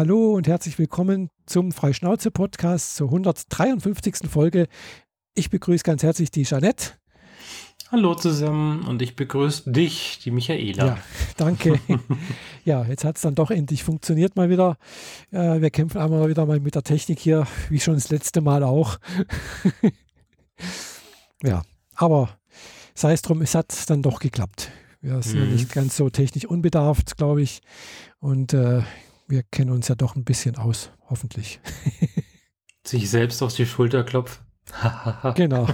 Hallo und herzlich willkommen zum Freischnauze-Podcast zur 153. Folge. Ich begrüße ganz herzlich die Jeanette. Hallo zusammen und ich begrüße dich, die Michaela. Ja, danke. ja, jetzt hat es dann doch endlich funktioniert mal wieder. Äh, wir kämpfen einmal wieder mal mit der Technik hier, wie schon das letzte Mal auch. ja, aber sei es drum, es hat dann doch geklappt. Wir sind mhm. nicht ganz so technisch unbedarft, glaube ich. Und äh, wir kennen uns ja doch ein bisschen aus, hoffentlich. Sich selbst auf die Schulter klopfen. genau.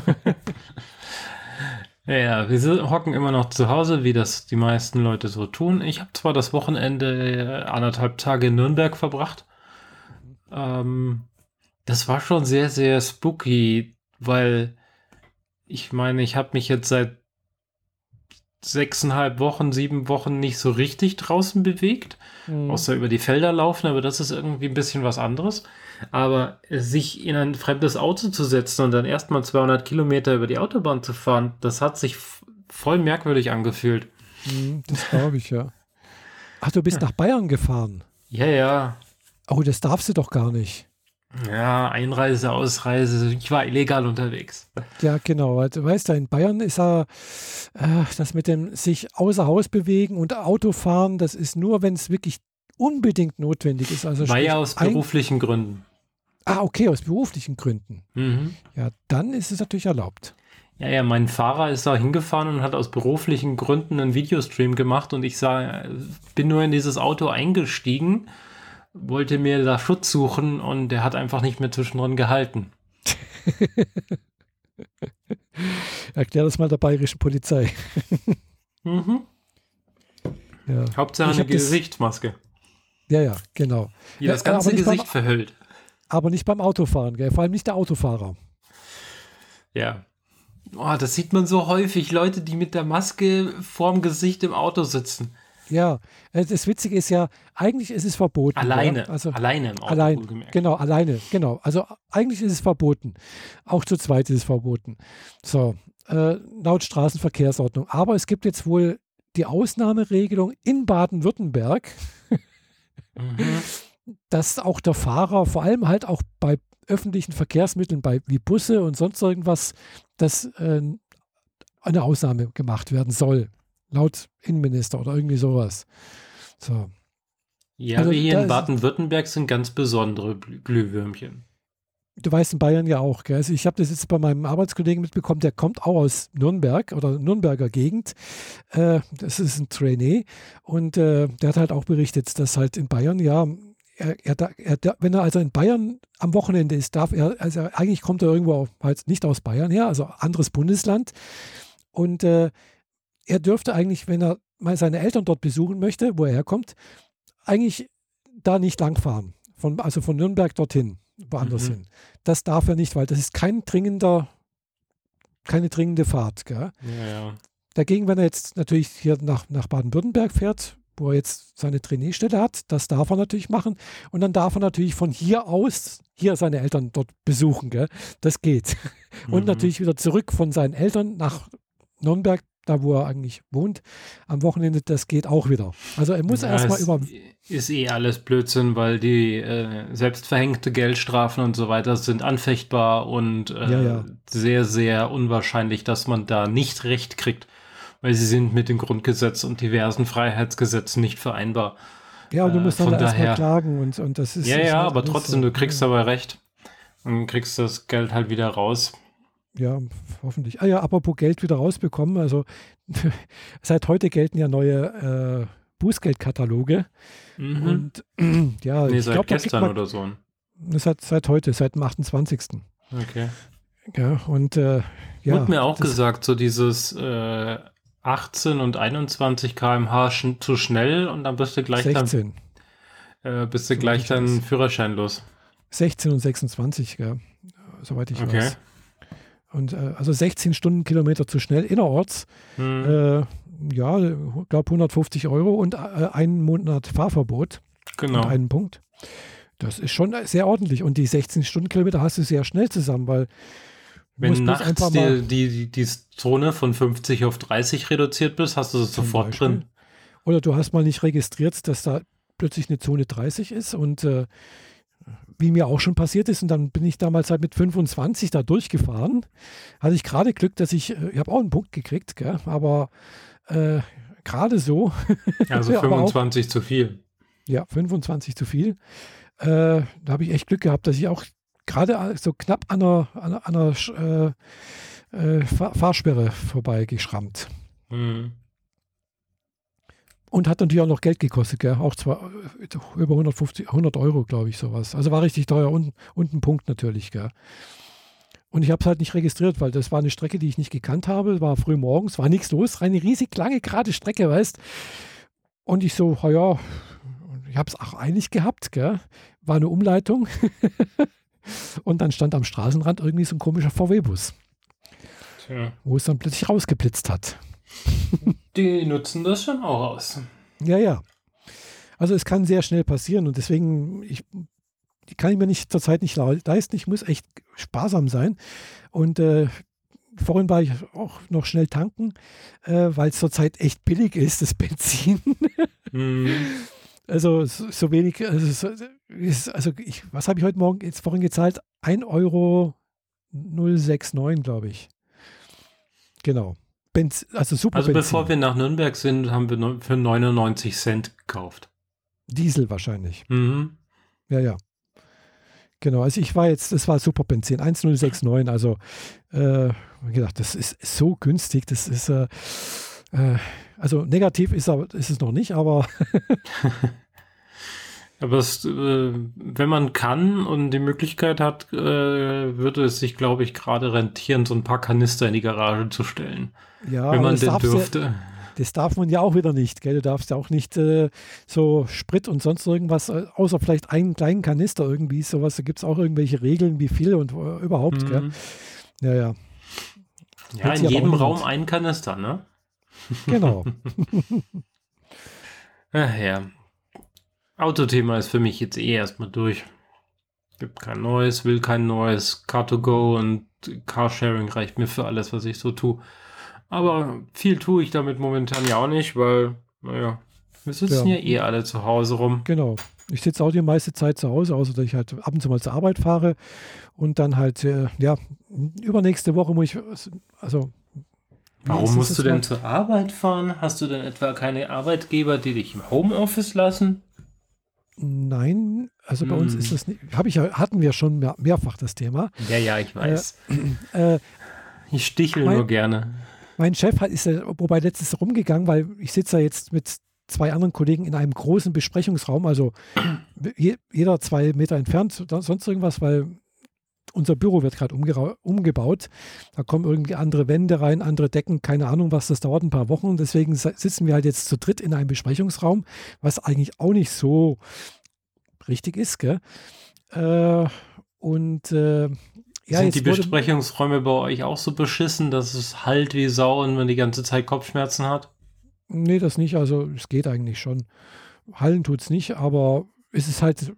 ja, wir hocken immer noch zu Hause, wie das die meisten Leute so tun. Ich habe zwar das Wochenende äh, anderthalb Tage in Nürnberg verbracht. Ähm, das war schon sehr, sehr spooky, weil ich meine, ich habe mich jetzt seit sechseinhalb Wochen, sieben Wochen nicht so richtig draußen bewegt, mhm. außer über die Felder laufen, aber das ist irgendwie ein bisschen was anderes. Aber sich in ein fremdes Auto zu setzen und dann erstmal 200 Kilometer über die Autobahn zu fahren, das hat sich voll merkwürdig angefühlt. Mhm, das glaube ich, ja. Ach, du bist nach Bayern gefahren? Ja, ja. Oh, das darfst du doch gar nicht. Ja, Einreise, Ausreise. Ich war illegal unterwegs. Ja, genau. Du weißt ja, in Bayern ist ja äh, das mit dem sich außer Haus bewegen und Autofahren, das ist nur, wenn es wirklich unbedingt notwendig ist. Also war ja aus beruflichen Gründen. Ah, okay, aus beruflichen Gründen. Mhm. Ja, dann ist es natürlich erlaubt. Ja, ja, mein Fahrer ist da hingefahren und hat aus beruflichen Gründen einen Videostream gemacht und ich sah, bin nur in dieses Auto eingestiegen wollte mir da Schutz suchen und der hat einfach nicht mehr zwischendrin gehalten. Erklär das mal der bayerischen Polizei. mhm. Ja. Hauptsache eine Gesichtsmaske. Ja, ja, genau. Die das ganze ja, Gesicht beim, verhüllt. Aber nicht beim Autofahren, gell? vor allem nicht der Autofahrer. Ja. Oh, das sieht man so häufig, Leute, die mit der Maske vorm Gesicht im Auto sitzen. Ja, äh, das Witzige ist ja, eigentlich ist es verboten. Alleine, ja? also, alleine im Auto. Allein, genau, alleine, genau. Also eigentlich ist es verboten. Auch zu zweit ist es verboten. So, äh, laut Straßenverkehrsordnung. Aber es gibt jetzt wohl die Ausnahmeregelung in Baden-Württemberg, mhm. dass auch der Fahrer, vor allem halt auch bei öffentlichen Verkehrsmitteln, bei, wie Busse und sonst irgendwas, dass äh, eine Ausnahme gemacht werden soll laut Innenminister oder irgendwie sowas. So. Ja, also, wir hier in Baden-Württemberg sind ganz besondere Glühwürmchen. Du weißt in Bayern ja auch, gell? Also ich habe das jetzt bei meinem Arbeitskollegen mitbekommen, der kommt auch aus Nürnberg oder Nürnberger Gegend. Äh, das ist ein Trainee und äh, der hat halt auch berichtet, dass halt in Bayern ja er, er, er, wenn er also in Bayern am Wochenende ist, darf er, also eigentlich kommt er irgendwo halt nicht aus Bayern her, also anderes Bundesland. Und äh, er dürfte eigentlich, wenn er mal seine Eltern dort besuchen möchte, wo er herkommt, eigentlich da nicht langfahren. Von, also von Nürnberg dorthin, woanders mhm. hin. Das darf er nicht, weil das ist kein dringender, keine dringende Fahrt. Ja, ja. Dagegen, wenn er jetzt natürlich hier nach, nach Baden-Württemberg fährt, wo er jetzt seine Traineestelle hat, das darf er natürlich machen. Und dann darf er natürlich von hier aus hier seine Eltern dort besuchen. Gell? Das geht. Und mhm. natürlich wieder zurück von seinen Eltern nach Nürnberg da wo er eigentlich wohnt, am Wochenende, das geht auch wieder. Also er muss ja, erstmal über. Ist eh alles Blödsinn, weil die äh, selbstverhängte Geldstrafen und so weiter sind anfechtbar und äh, ja, ja. sehr, sehr unwahrscheinlich, dass man da nicht recht kriegt, weil sie sind mit dem Grundgesetz und diversen Freiheitsgesetzen nicht vereinbar. Ja, und du musst äh, dann erstmal klagen und, und das ist. Ja, ja, aber trotzdem, so. du kriegst aber recht und kriegst das Geld halt wieder raus ja, hoffentlich. Ah ja, apropos Geld wieder rausbekommen. Also seit heute gelten ja neue äh, Bußgeldkataloge. Mhm. Und ja, nee, ich glaube, gestern man, oder so. Seit, seit heute, seit dem 28. Okay. Ja, und äh, ja. Wurde mir auch gesagt, so dieses äh, 18 und 21 km/h sch zu schnell und dann bist du gleich 16. dann äh, bist du so gleich dann Führerschein los. 16 und 26, ja, soweit ich okay. weiß. Und äh, also 16 Stundenkilometer zu schnell innerorts. Hm. Äh, ja, ich glaube 150 Euro und äh, einen Monat Fahrverbot. Genau. Und einen Punkt. Das ist schon sehr ordentlich. Und die 16 Stundenkilometer hast du sehr schnell zusammen, weil wenn nachts die, die, die, die, Zone von 50 auf 30 reduziert bist, hast du es sofort Beispiel. drin. Oder du hast mal nicht registriert, dass da plötzlich eine Zone 30 ist und äh, wie mir auch schon passiert ist, und dann bin ich damals halt mit 25 da durchgefahren, hatte ich gerade Glück, dass ich, äh, ich habe auch einen Punkt gekriegt, gell, aber äh, gerade so. Also 25 auch, zu viel. Ja, 25 zu viel. Äh, da habe ich echt Glück gehabt, dass ich auch gerade so knapp an einer, an einer äh, äh, Fahrsperre vorbeigeschrammt. Mhm. Und hat natürlich auch noch Geld gekostet, gell? auch zwar äh, über 150, 100 Euro, glaube ich, sowas. Also war richtig teuer und, und ein Punkt natürlich. Gell? Und ich habe es halt nicht registriert, weil das war eine Strecke, die ich nicht gekannt habe. War früh morgens, war nichts los, eine riesig lange, gerade Strecke, weißt Und ich so, ja, ich habe es auch eilig gehabt, gell? war eine Umleitung. und dann stand am Straßenrand irgendwie so ein komischer VW-Bus. Wo es dann plötzlich rausgeblitzt hat. Die nutzen das schon auch aus. Ja, ja. Also es kann sehr schnell passieren und deswegen, ich, kann ich mir nicht zurzeit nicht leisten. Ich muss echt sparsam sein. Und äh, vorhin war ich auch noch schnell tanken, äh, weil es zurzeit echt billig ist, das Benzin. Mhm. Also so, so wenig, also, also ich, was habe ich heute Morgen jetzt vorhin gezahlt? 1,069 Euro, glaube ich. Genau. Benz, also super. Also bevor wir nach Nürnberg sind, haben wir für 99 Cent gekauft. Diesel wahrscheinlich. Mhm. Ja, ja. Genau, also ich war jetzt, das war super Benzin, 1069, also äh, gedacht, das ist so günstig, das ist, äh, äh, also negativ ist, ist es noch nicht, aber Aber es, äh, wenn man kann und die Möglichkeit hat, äh, würde es sich, glaube ich, gerade rentieren, so ein paar Kanister in die Garage zu stellen. Ja, wenn man denn dürfte. Ja, das darf man ja auch wieder nicht, gell? Du darfst ja auch nicht äh, so Sprit und sonst irgendwas, äh, außer vielleicht einen kleinen Kanister irgendwie, sowas. Da gibt es auch irgendwelche Regeln, wie viel und äh, überhaupt, mhm. gell? Ja, ja. Ja, in jedem Raum ein Kanister, ne? Genau. Ach ja. Autothema ist für mich jetzt eh erstmal durch. Gibt kein neues, will kein neues. Car2Go und Carsharing reicht mir für alles, was ich so tue. Aber viel tue ich damit momentan ja auch nicht, weil, naja, wir sitzen ja, ja eh alle zu Hause rum. Genau. Ich sitze auch die meiste Zeit zu Hause, außer dass ich halt ab und zu mal zur Arbeit fahre und dann halt, äh, ja, übernächste Woche muss ich, also. Warum musst du denn zur Arbeit fahren? Hast du denn etwa keine Arbeitgeber, die dich im Homeoffice lassen? Nein, also bei hm. uns ist hm. das nicht, habe ich hatten wir schon mehr, mehrfach das Thema. Ja, ja, ich weiß. Äh, äh, ich stichel mein, nur gerne. Mein Chef hat, ist ja, wobei letztes rumgegangen, weil ich sitze ja jetzt mit zwei anderen Kollegen in einem großen Besprechungsraum, also jeder zwei Meter entfernt, sonst irgendwas, weil unser Büro wird gerade umgebaut. Da kommen irgendwie andere Wände rein, andere Decken, keine Ahnung was, das dauert ein paar Wochen. Und deswegen sitzen wir halt jetzt zu dritt in einem Besprechungsraum, was eigentlich auch nicht so richtig ist. Gell? Äh, und äh, ja, Sind die Besprechungsräume bei euch auch so beschissen, dass es halt wie Sau und man die ganze Zeit Kopfschmerzen hat? Nee, das nicht. Also es geht eigentlich schon. Hallen tut es nicht, aber es ist halt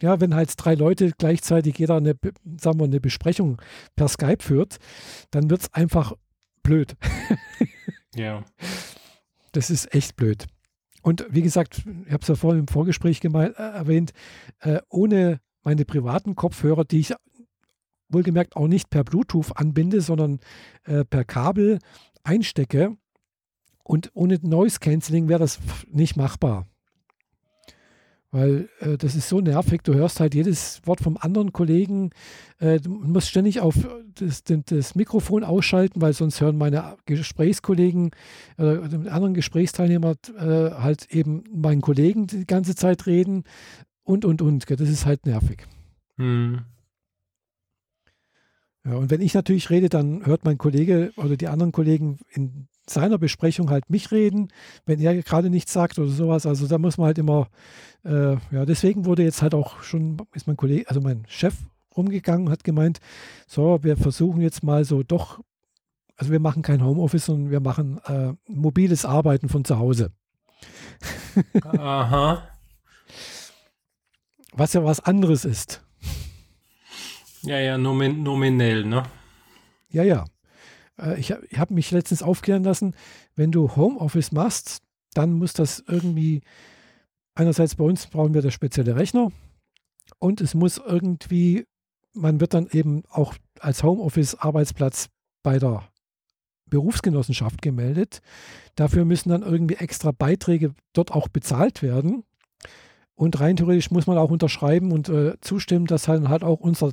ja, wenn halt drei Leute gleichzeitig jeder eine, sagen wir, eine Besprechung per Skype führt, dann wird es einfach blöd. ja. Das ist echt blöd. Und wie gesagt, ich habe es ja vorhin im Vorgespräch gemeint, äh, erwähnt, äh, ohne meine privaten Kopfhörer, die ich wohlgemerkt auch nicht per Bluetooth anbinde, sondern äh, per Kabel einstecke. Und ohne Noise Cancelling wäre das nicht machbar. Weil äh, das ist so nervig, du hörst halt jedes Wort vom anderen Kollegen. Äh, du musst ständig auf das, das, Mikrofon ausschalten, weil sonst hören meine Gesprächskollegen äh, anderen Gesprächsteilnehmer äh, halt eben meinen Kollegen die ganze Zeit reden und, und, und. Das ist halt nervig. Hm. Ja, und wenn ich natürlich rede, dann hört mein Kollege oder die anderen Kollegen in seiner Besprechung halt mich reden, wenn er gerade nichts sagt oder sowas. Also da muss man halt immer, äh, ja, deswegen wurde jetzt halt auch schon, ist mein Kollege, also mein Chef rumgegangen, hat gemeint, so, wir versuchen jetzt mal so doch, also wir machen kein Homeoffice, sondern wir machen äh, mobiles Arbeiten von zu Hause. Aha. Was ja was anderes ist. Ja, ja, nomin nominell, ne? Ja, ja. Äh, ich, habe mich letztens aufklären lassen, wenn du Homeoffice machst, dann muss das irgendwie einerseits bei uns brauchen wir das spezielle Rechner und es muss irgendwie, man wird dann eben auch als Homeoffice-Arbeitsplatz bei der Berufsgenossenschaft gemeldet. Dafür müssen dann irgendwie extra Beiträge dort auch bezahlt werden. Und rein theoretisch muss man auch unterschreiben und äh, zustimmen, dass halt, halt auch unser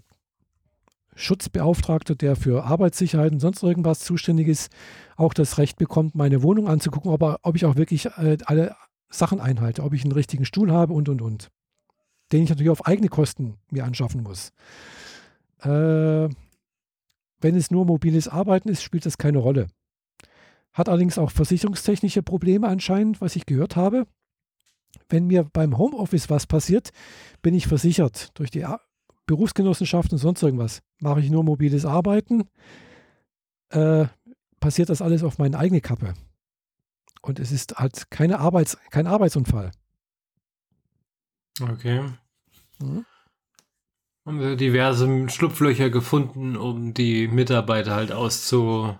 Schutzbeauftragter, der für Arbeitssicherheit und sonst irgendwas zuständig ist, auch das Recht bekommt, meine Wohnung anzugucken, aber ob ich auch wirklich äh, alle Sachen einhalte, ob ich einen richtigen Stuhl habe und und und. Den ich natürlich auf eigene Kosten mir anschaffen muss. Äh, wenn es nur mobiles Arbeiten ist, spielt das keine Rolle. Hat allerdings auch versicherungstechnische Probleme anscheinend, was ich gehört habe. Wenn mir beim Homeoffice was passiert, bin ich versichert durch die Berufsgenossenschaft und sonst irgendwas. Mache ich nur mobiles Arbeiten, äh, passiert das alles auf meine eigene Kappe. Und es ist halt keine Arbeits-, kein Arbeitsunfall. Okay. Mhm haben wir diverse Schlupflöcher gefunden, um die Mitarbeiter halt auszu,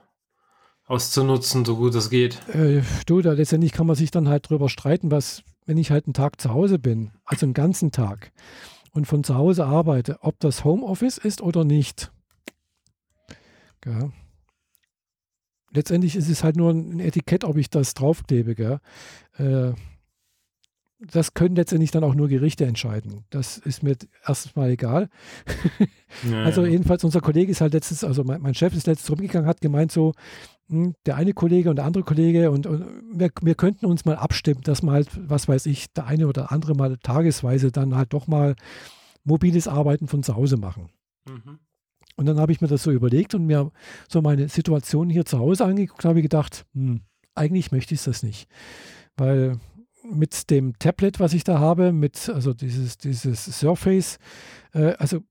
auszunutzen, so gut es geht. Äh, du, da letztendlich kann man sich dann halt drüber streiten, was, wenn ich halt einen Tag zu Hause bin, also einen ganzen Tag und von zu Hause arbeite, ob das Homeoffice ist oder nicht. Ja. Letztendlich ist es halt nur ein Etikett, ob ich das draufklebe. Gell? Äh, das können letztendlich dann auch nur Gerichte entscheiden. Das ist mir erstmal egal. Ja, also jedenfalls unser Kollege ist halt letztens, also mein, mein Chef ist letztens rumgegangen, hat gemeint so, der eine Kollege und der andere Kollege und, und wir, wir, könnten uns mal abstimmen, dass man halt, was weiß ich, der eine oder andere mal tagesweise dann halt doch mal mobiles Arbeiten von zu Hause machen. Mhm. Und dann habe ich mir das so überlegt und mir so meine Situation hier zu Hause angeguckt, habe ich gedacht, hm, eigentlich möchte ich das nicht. Weil mit dem Tablet, was ich da habe, mit also dieses, dieses Surface, äh, also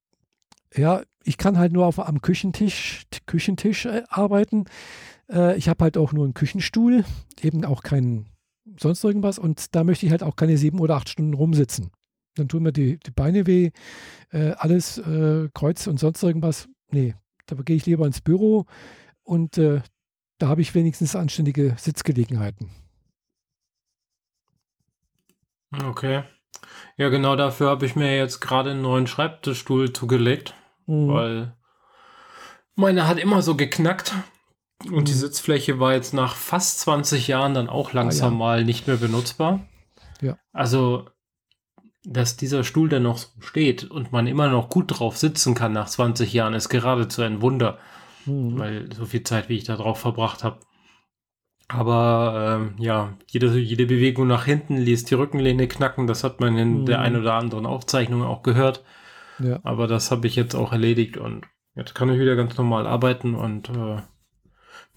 ja, ich kann halt nur auf, am Küchentisch, Küchentisch äh, arbeiten. Äh, ich habe halt auch nur einen Küchenstuhl, eben auch keinen sonst irgendwas und da möchte ich halt auch keine sieben oder acht Stunden rumsitzen. Dann tun mir die, die Beine weh, äh, alles äh, Kreuz und sonst irgendwas. Nee, da gehe ich lieber ins Büro und äh, da habe ich wenigstens anständige Sitzgelegenheiten. Okay. Ja, genau dafür habe ich mir jetzt gerade einen neuen Schreibtischstuhl zugelegt, mhm. weil meine hat immer so geknackt und mhm. die Sitzfläche war jetzt nach fast 20 Jahren dann auch langsam ah, ja. mal nicht mehr benutzbar. Ja. Also, dass dieser Stuhl dann noch steht und man immer noch gut drauf sitzen kann nach 20 Jahren, ist geradezu ein Wunder, mhm. weil so viel Zeit, wie ich da drauf verbracht habe. Aber ähm, ja, jede, jede Bewegung nach hinten ließ die Rückenlehne knacken. Das hat man in mhm. der ein oder anderen Aufzeichnung auch gehört. Ja. Aber das habe ich jetzt auch erledigt und jetzt kann ich wieder ganz normal arbeiten und äh,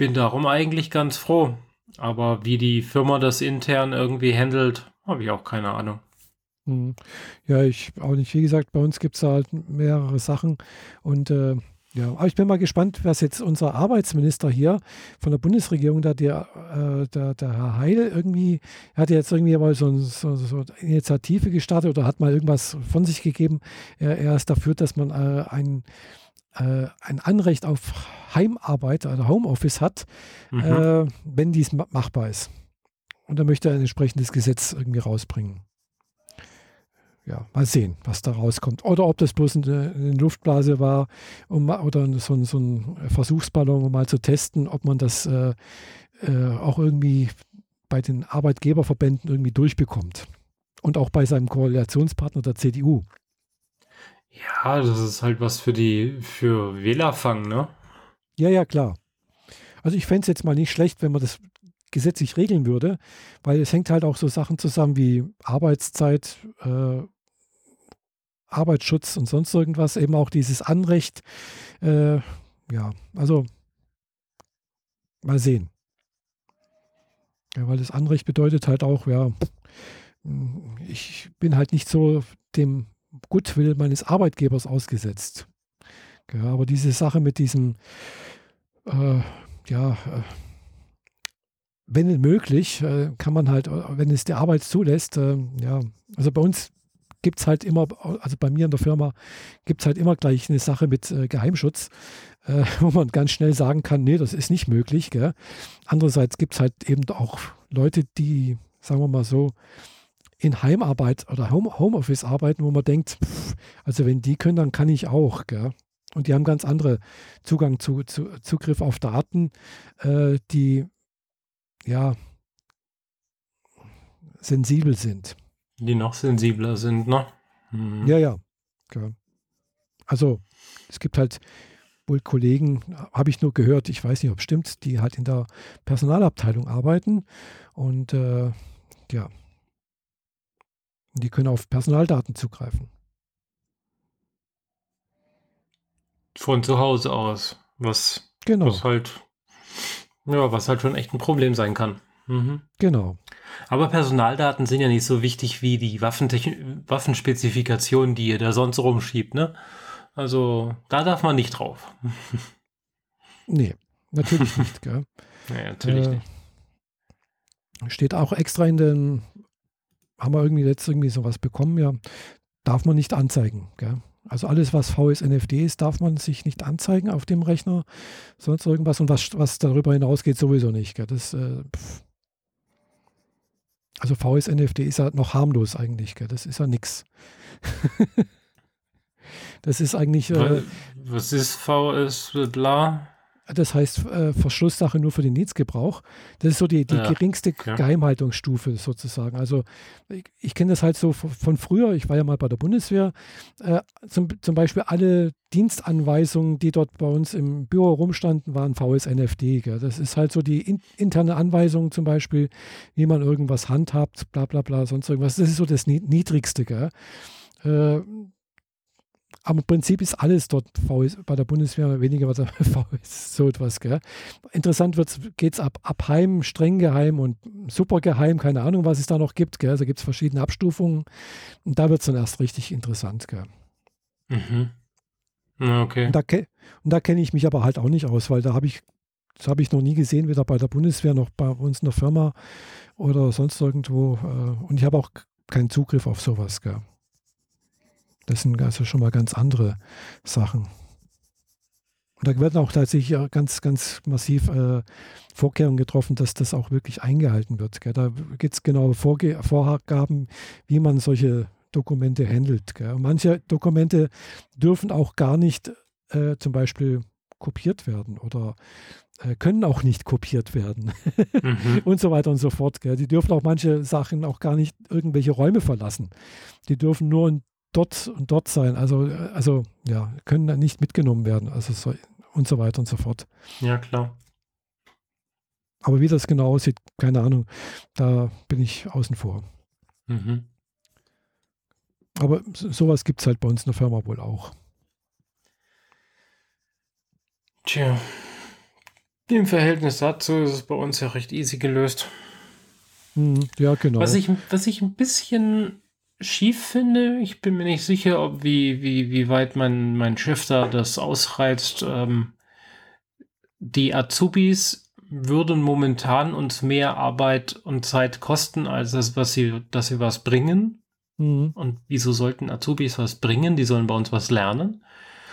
bin darum eigentlich ganz froh. Aber wie die Firma das intern irgendwie handelt, habe ich auch keine Ahnung. Mhm. Ja, ich auch nicht. Wie gesagt, bei uns gibt es halt mehrere Sachen und äh, ja, aber ich bin mal gespannt, was jetzt unser Arbeitsminister hier von der Bundesregierung, da der, äh, der, der Herr Heil irgendwie, hat jetzt irgendwie mal so, so, so eine Initiative gestartet oder hat mal irgendwas von sich gegeben. Er, er ist dafür, dass man äh, ein, äh, ein Anrecht auf Heimarbeit, also Homeoffice hat, mhm. Äh, wenn dies machbar ist. Und da möchte er ein entsprechendes Gesetz irgendwie rausbringen ja, mal sehen, was da rauskommt. Oder ob das bloß eine, eine Luftblase war um, oder so, so, ein Versuchsballon, um mal zu testen, ob man das äh, äh, auch irgendwie bei den Arbeitgeberverbänden irgendwie durchbekommt. Und auch bei seinem Koalitionspartner der CDU. Ja, das ist halt was für die, für Wählerfang, ne? Ja, ja, klar. Also ich fände es jetzt mal nicht schlecht, wenn man das gesetzlich regeln würde, weil es hängt halt auch so Sachen zusammen wie Arbeitszeit, äh, Arbeitsschutz und sonst irgendwas, eben auch dieses Anrecht. Äh, ja, also mal sehen. Ja, weil das Anrecht bedeutet halt auch, ja, ich bin halt nicht so dem Gutwill meines Arbeitgebers ausgesetzt. Ja, aber diese Sache mit diesem, äh, ja, äh, wenn möglich, äh, kann man halt, wenn es die Arbeit zulässt, äh, ja, also bei uns gibt es halt immer, also bei mir in der Firma gibt es halt immer gleich eine Sache mit äh, Geheimschutz, äh, wo man ganz schnell sagen kann, nee, das ist nicht möglich. Gell? Andererseits gibt es halt eben auch Leute, die, sagen wir mal so, in Heimarbeit oder Home, Homeoffice arbeiten, wo man denkt, pff, also wenn die können, dann kann ich auch. Gell? Und die haben ganz andere Zugang zu, zu Zugriff auf Daten, äh, die ja sensibel sind. Die noch sensibler sind, ne? Mhm. Ja, ja. Also es gibt halt wohl Kollegen, habe ich nur gehört, ich weiß nicht, ob es stimmt, die halt in der Personalabteilung arbeiten und äh, ja, die können auf Personaldaten zugreifen. Von zu Hause aus, was, genau. was halt, ja, was halt schon echt ein Problem sein kann. Mhm. Genau. Aber Personaldaten sind ja nicht so wichtig wie die Waffenspezifikationen, die ihr da sonst rumschiebt, ne? Also da darf man nicht drauf. nee, natürlich nicht, gell? Nee, natürlich äh, nicht. Steht auch extra in den, haben wir irgendwie jetzt irgendwie sowas bekommen, ja, darf man nicht anzeigen, gell? Also alles, was VSNFD ist, darf man sich nicht anzeigen auf dem Rechner, sonst irgendwas und was, was darüber hinausgeht, sowieso nicht. Gell? Das, äh, also VSNFD ist ja noch harmlos eigentlich, gell? das ist ja nichts. Das ist eigentlich. Äh, Was ist VS bla? Das heißt äh, Verschlusssache nur für den Netzgebrauch. Das ist so die, die ja, geringste okay. Geheimhaltungsstufe sozusagen. Also ich, ich kenne das halt so von früher. Ich war ja mal bei der Bundeswehr. Äh, zum, zum Beispiel alle Dienstanweisungen, die dort bei uns im Büro rumstanden, waren VSNFD. Gell? Das ist halt so die in, interne Anweisung zum Beispiel, wie man irgendwas handhabt, bla bla bla, sonst irgendwas. Das ist so das Niedrigste. Gell? Äh, aber im Prinzip ist alles dort VS, bei der Bundeswehr weniger was VS, so etwas. Gell? Interessant geht es ab, ab Heim, streng geheim und super geheim, keine Ahnung, was es da noch gibt. Gell? Also gibt es verschiedene Abstufungen und da wird es dann erst richtig interessant. Gell? Mhm. Okay. Und da, da kenne ich mich aber halt auch nicht aus, weil da habe ich, das habe ich noch nie gesehen, weder bei der Bundeswehr noch bei uns in der Firma oder sonst irgendwo. Äh, und ich habe auch keinen Zugriff auf sowas. Gell? Das sind also schon mal ganz andere Sachen. Und da werden auch tatsächlich ganz, ganz massiv äh, Vorkehrungen getroffen, dass das auch wirklich eingehalten wird. Gell? Da gibt es genaue Vorge Vorgaben, wie man solche Dokumente handelt. Gell? Manche Dokumente dürfen auch gar nicht äh, zum Beispiel kopiert werden oder äh, können auch nicht kopiert werden mhm. und so weiter und so fort. Gell? Die dürfen auch manche Sachen auch gar nicht irgendwelche Räume verlassen. Die dürfen nur in dort und dort sein. Also, also ja, können nicht mitgenommen werden. Also so, und so weiter und so fort. Ja, klar. Aber wie das genau aussieht, keine Ahnung. Da bin ich außen vor. Mhm. Aber sowas gibt es halt bei uns in der Firma wohl auch. Tja. Im Verhältnis dazu ist es bei uns ja recht easy gelöst. Mhm, ja, genau. Was ich, was ich ein bisschen schief finde. Ich bin mir nicht sicher, ob wie, wie, wie weit mein, mein Chef da das ausreizt. Ähm, die Azubis würden momentan uns mehr Arbeit und Zeit kosten, als das, was sie, dass sie was bringen. Mhm. Und wieso sollten Azubis was bringen? Die sollen bei uns was lernen.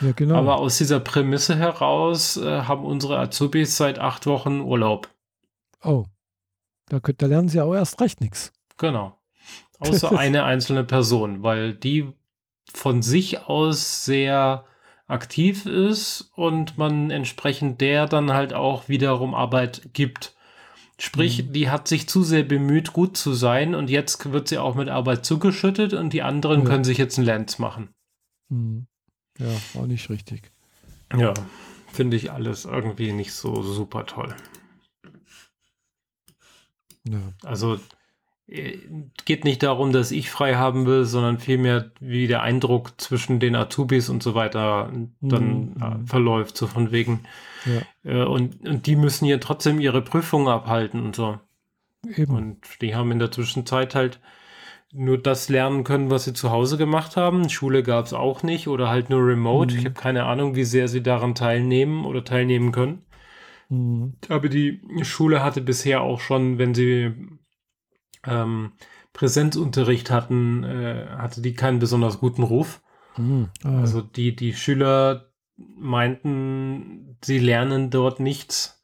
Ja, genau. Aber aus dieser Prämisse heraus äh, haben unsere Azubis seit acht Wochen Urlaub. Oh, da, da lernen sie auch erst recht nichts. Genau. Außer eine einzelne Person, weil die von sich aus sehr aktiv ist und man entsprechend der dann halt auch wiederum Arbeit gibt. Sprich, mhm. die hat sich zu sehr bemüht, gut zu sein und jetzt wird sie auch mit Arbeit zugeschüttet und die anderen ja. können sich jetzt einen Lenz machen. Mhm. Ja, war nicht richtig. Ja, finde ich alles irgendwie nicht so super toll. Ja. Also geht nicht darum, dass ich frei haben will, sondern vielmehr, wie der Eindruck zwischen den Azubis und so weiter dann mhm. Äh, verläuft, so von wegen. Ja. Äh, und, und die müssen ja trotzdem ihre Prüfungen abhalten und so. Eben. Und die haben in der Zwischenzeit halt nur das lernen können, was sie zu Hause gemacht haben. Schule gab es auch nicht oder halt nur remote. Mhm. Ich habe keine Ahnung, wie sehr sie daran teilnehmen oder teilnehmen können. Mhm. Aber die Schule hatte bisher auch schon, wenn sie ähm, Präsenzunterricht hatten, äh, hatte die keinen besonders guten Ruf. Mhm. Ah. Also die, die Schüler meinten, sie lernen dort nichts,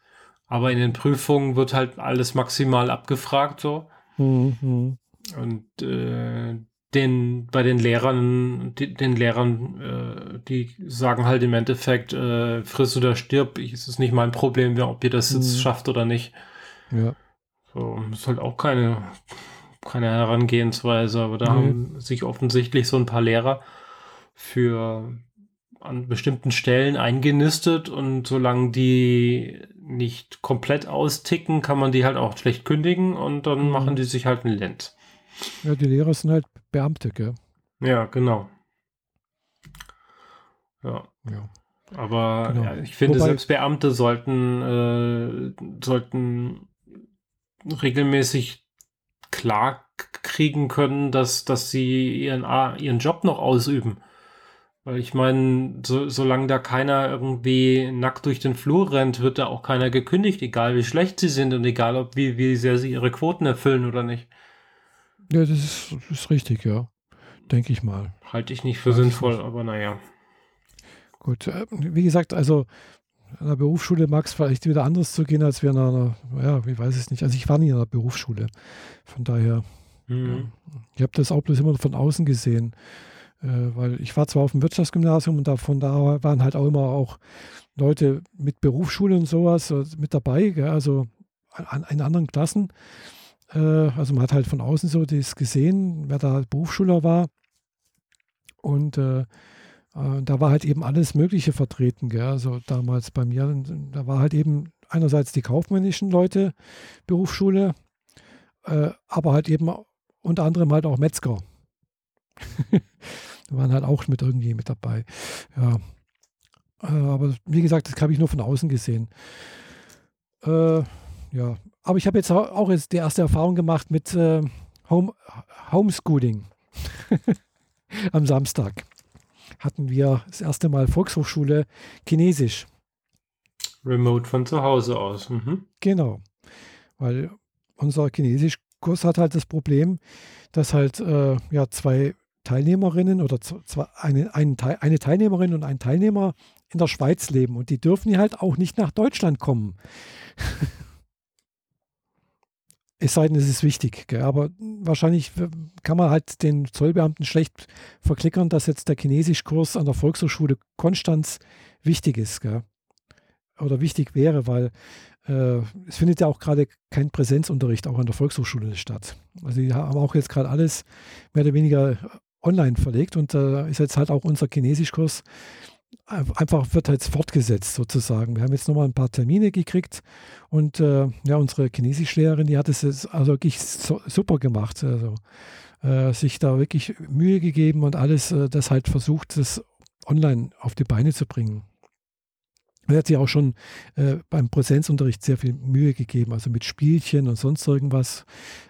aber in den Prüfungen wird halt alles maximal abgefragt so. Mhm. Und äh, den, bei den Lehrern, die, den Lehrern, äh, die sagen halt im Endeffekt, äh, friss oder stirb, ich, es ist nicht mein Problem, ob ihr das jetzt mhm. schafft oder nicht. Ja. So, ist halt auch keine, keine Herangehensweise, aber da nee. haben sich offensichtlich so ein paar Lehrer für an bestimmten Stellen eingenistet und solange die nicht komplett austicken, kann man die halt auch schlecht kündigen und dann mhm. machen die sich halt ein Lenz. Ja, die Lehrer sind halt Beamte, gell? Ja, genau. Ja. ja. Aber genau. ja, ich finde, Wobei, selbst Beamte sollten, äh, sollten regelmäßig klar kriegen können, dass, dass sie ihren, ihren Job noch ausüben. Weil ich meine, so, solange da keiner irgendwie nackt durch den Flur rennt, wird da auch keiner gekündigt, egal wie schlecht sie sind und egal, ob wie, wie sehr sie ihre Quoten erfüllen oder nicht. Ja, das ist, ist richtig, ja. Denke ich mal. Halte ich nicht für ja, sinnvoll, aber naja. Gut, äh, wie gesagt, also an der Berufsschule mag es vielleicht wieder anders zu gehen, als wir in einer, ja, ich weiß es nicht. Also ich war nie in einer Berufsschule. Von daher, mhm. ich habe das auch bloß immer von außen gesehen. Äh, weil ich war zwar auf dem Wirtschaftsgymnasium und davon da waren halt auch immer auch Leute mit Berufsschule und sowas äh, mit dabei, gell, also an, in anderen Klassen. Äh, also man hat halt von außen so das gesehen, wer da Berufsschüler war. Und äh, äh, da war halt eben alles Mögliche vertreten. Gell? Also damals bei mir, da war halt eben einerseits die kaufmännischen Leute, Berufsschule, äh, aber halt eben unter anderem halt auch Metzger. Da waren halt auch mit irgendwie mit dabei. Ja. Äh, aber wie gesagt, das habe ich nur von außen gesehen. Äh, ja. Aber ich habe jetzt auch jetzt die erste Erfahrung gemacht mit äh, Home, Homeschooling. Am Samstag hatten wir das erste Mal Volkshochschule Chinesisch. Remote von zu Hause aus. Mhm. Genau. Weil unser Chinesischkurs hat halt das Problem, dass halt äh, ja zwei Teilnehmerinnen oder zwar eine, eine, eine Teilnehmerin und ein Teilnehmer in der Schweiz leben und die dürfen ja halt auch nicht nach Deutschland kommen. es sei denn, es ist wichtig. Gell? Aber wahrscheinlich kann man halt den Zollbeamten schlecht verklickern, dass jetzt der Chinesischkurs an der Volkshochschule Konstanz wichtig ist. Gell? Oder wichtig wäre, weil äh, es findet ja auch gerade kein Präsenzunterricht auch an der Volkshochschule statt. Also die haben auch jetzt gerade alles mehr oder weniger online verlegt und da äh, ist jetzt halt auch unser Chinesischkurs einfach wird jetzt fortgesetzt sozusagen. Wir haben jetzt nochmal ein paar Termine gekriegt und äh, ja, unsere Chinesischlehrerin, die hat es also wirklich so, super gemacht. Also äh, sich da wirklich Mühe gegeben und alles, äh, das halt versucht, das online auf die Beine zu bringen. Er hat sich auch schon äh, beim Präsenzunterricht sehr viel Mühe gegeben, also mit Spielchen und sonst irgendwas,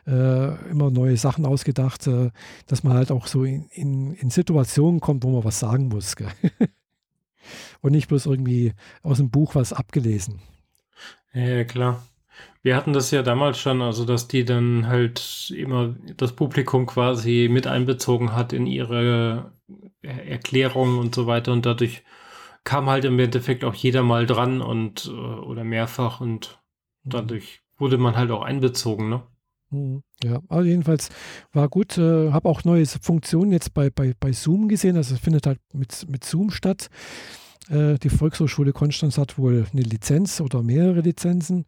äh, immer neue Sachen ausgedacht, äh, dass man halt auch so in, in, in, Situationen kommt, wo man was sagen muss. und nicht bloß irgendwie aus dem Buch was abgelesen. Ja, klar. Wir hatten das ja damals schon, also dass die dann halt immer das Publikum quasi mit einbezogen hat in ihre Erklärungen und so weiter und dadurch kam halt im Endeffekt auch jeder mal dran und äh, oder mehrfach und mhm. dadurch wurde man halt auch einbezogen, ne? Mhm. Ja, aber jedenfalls war gut. Äh, habe auch neue Funktionen jetzt bei, bei, bei Zoom gesehen. Also es findet halt mit, mit Zoom statt. Äh, die Volkshochschule Konstanz hat wohl eine Lizenz oder mehrere Lizenzen,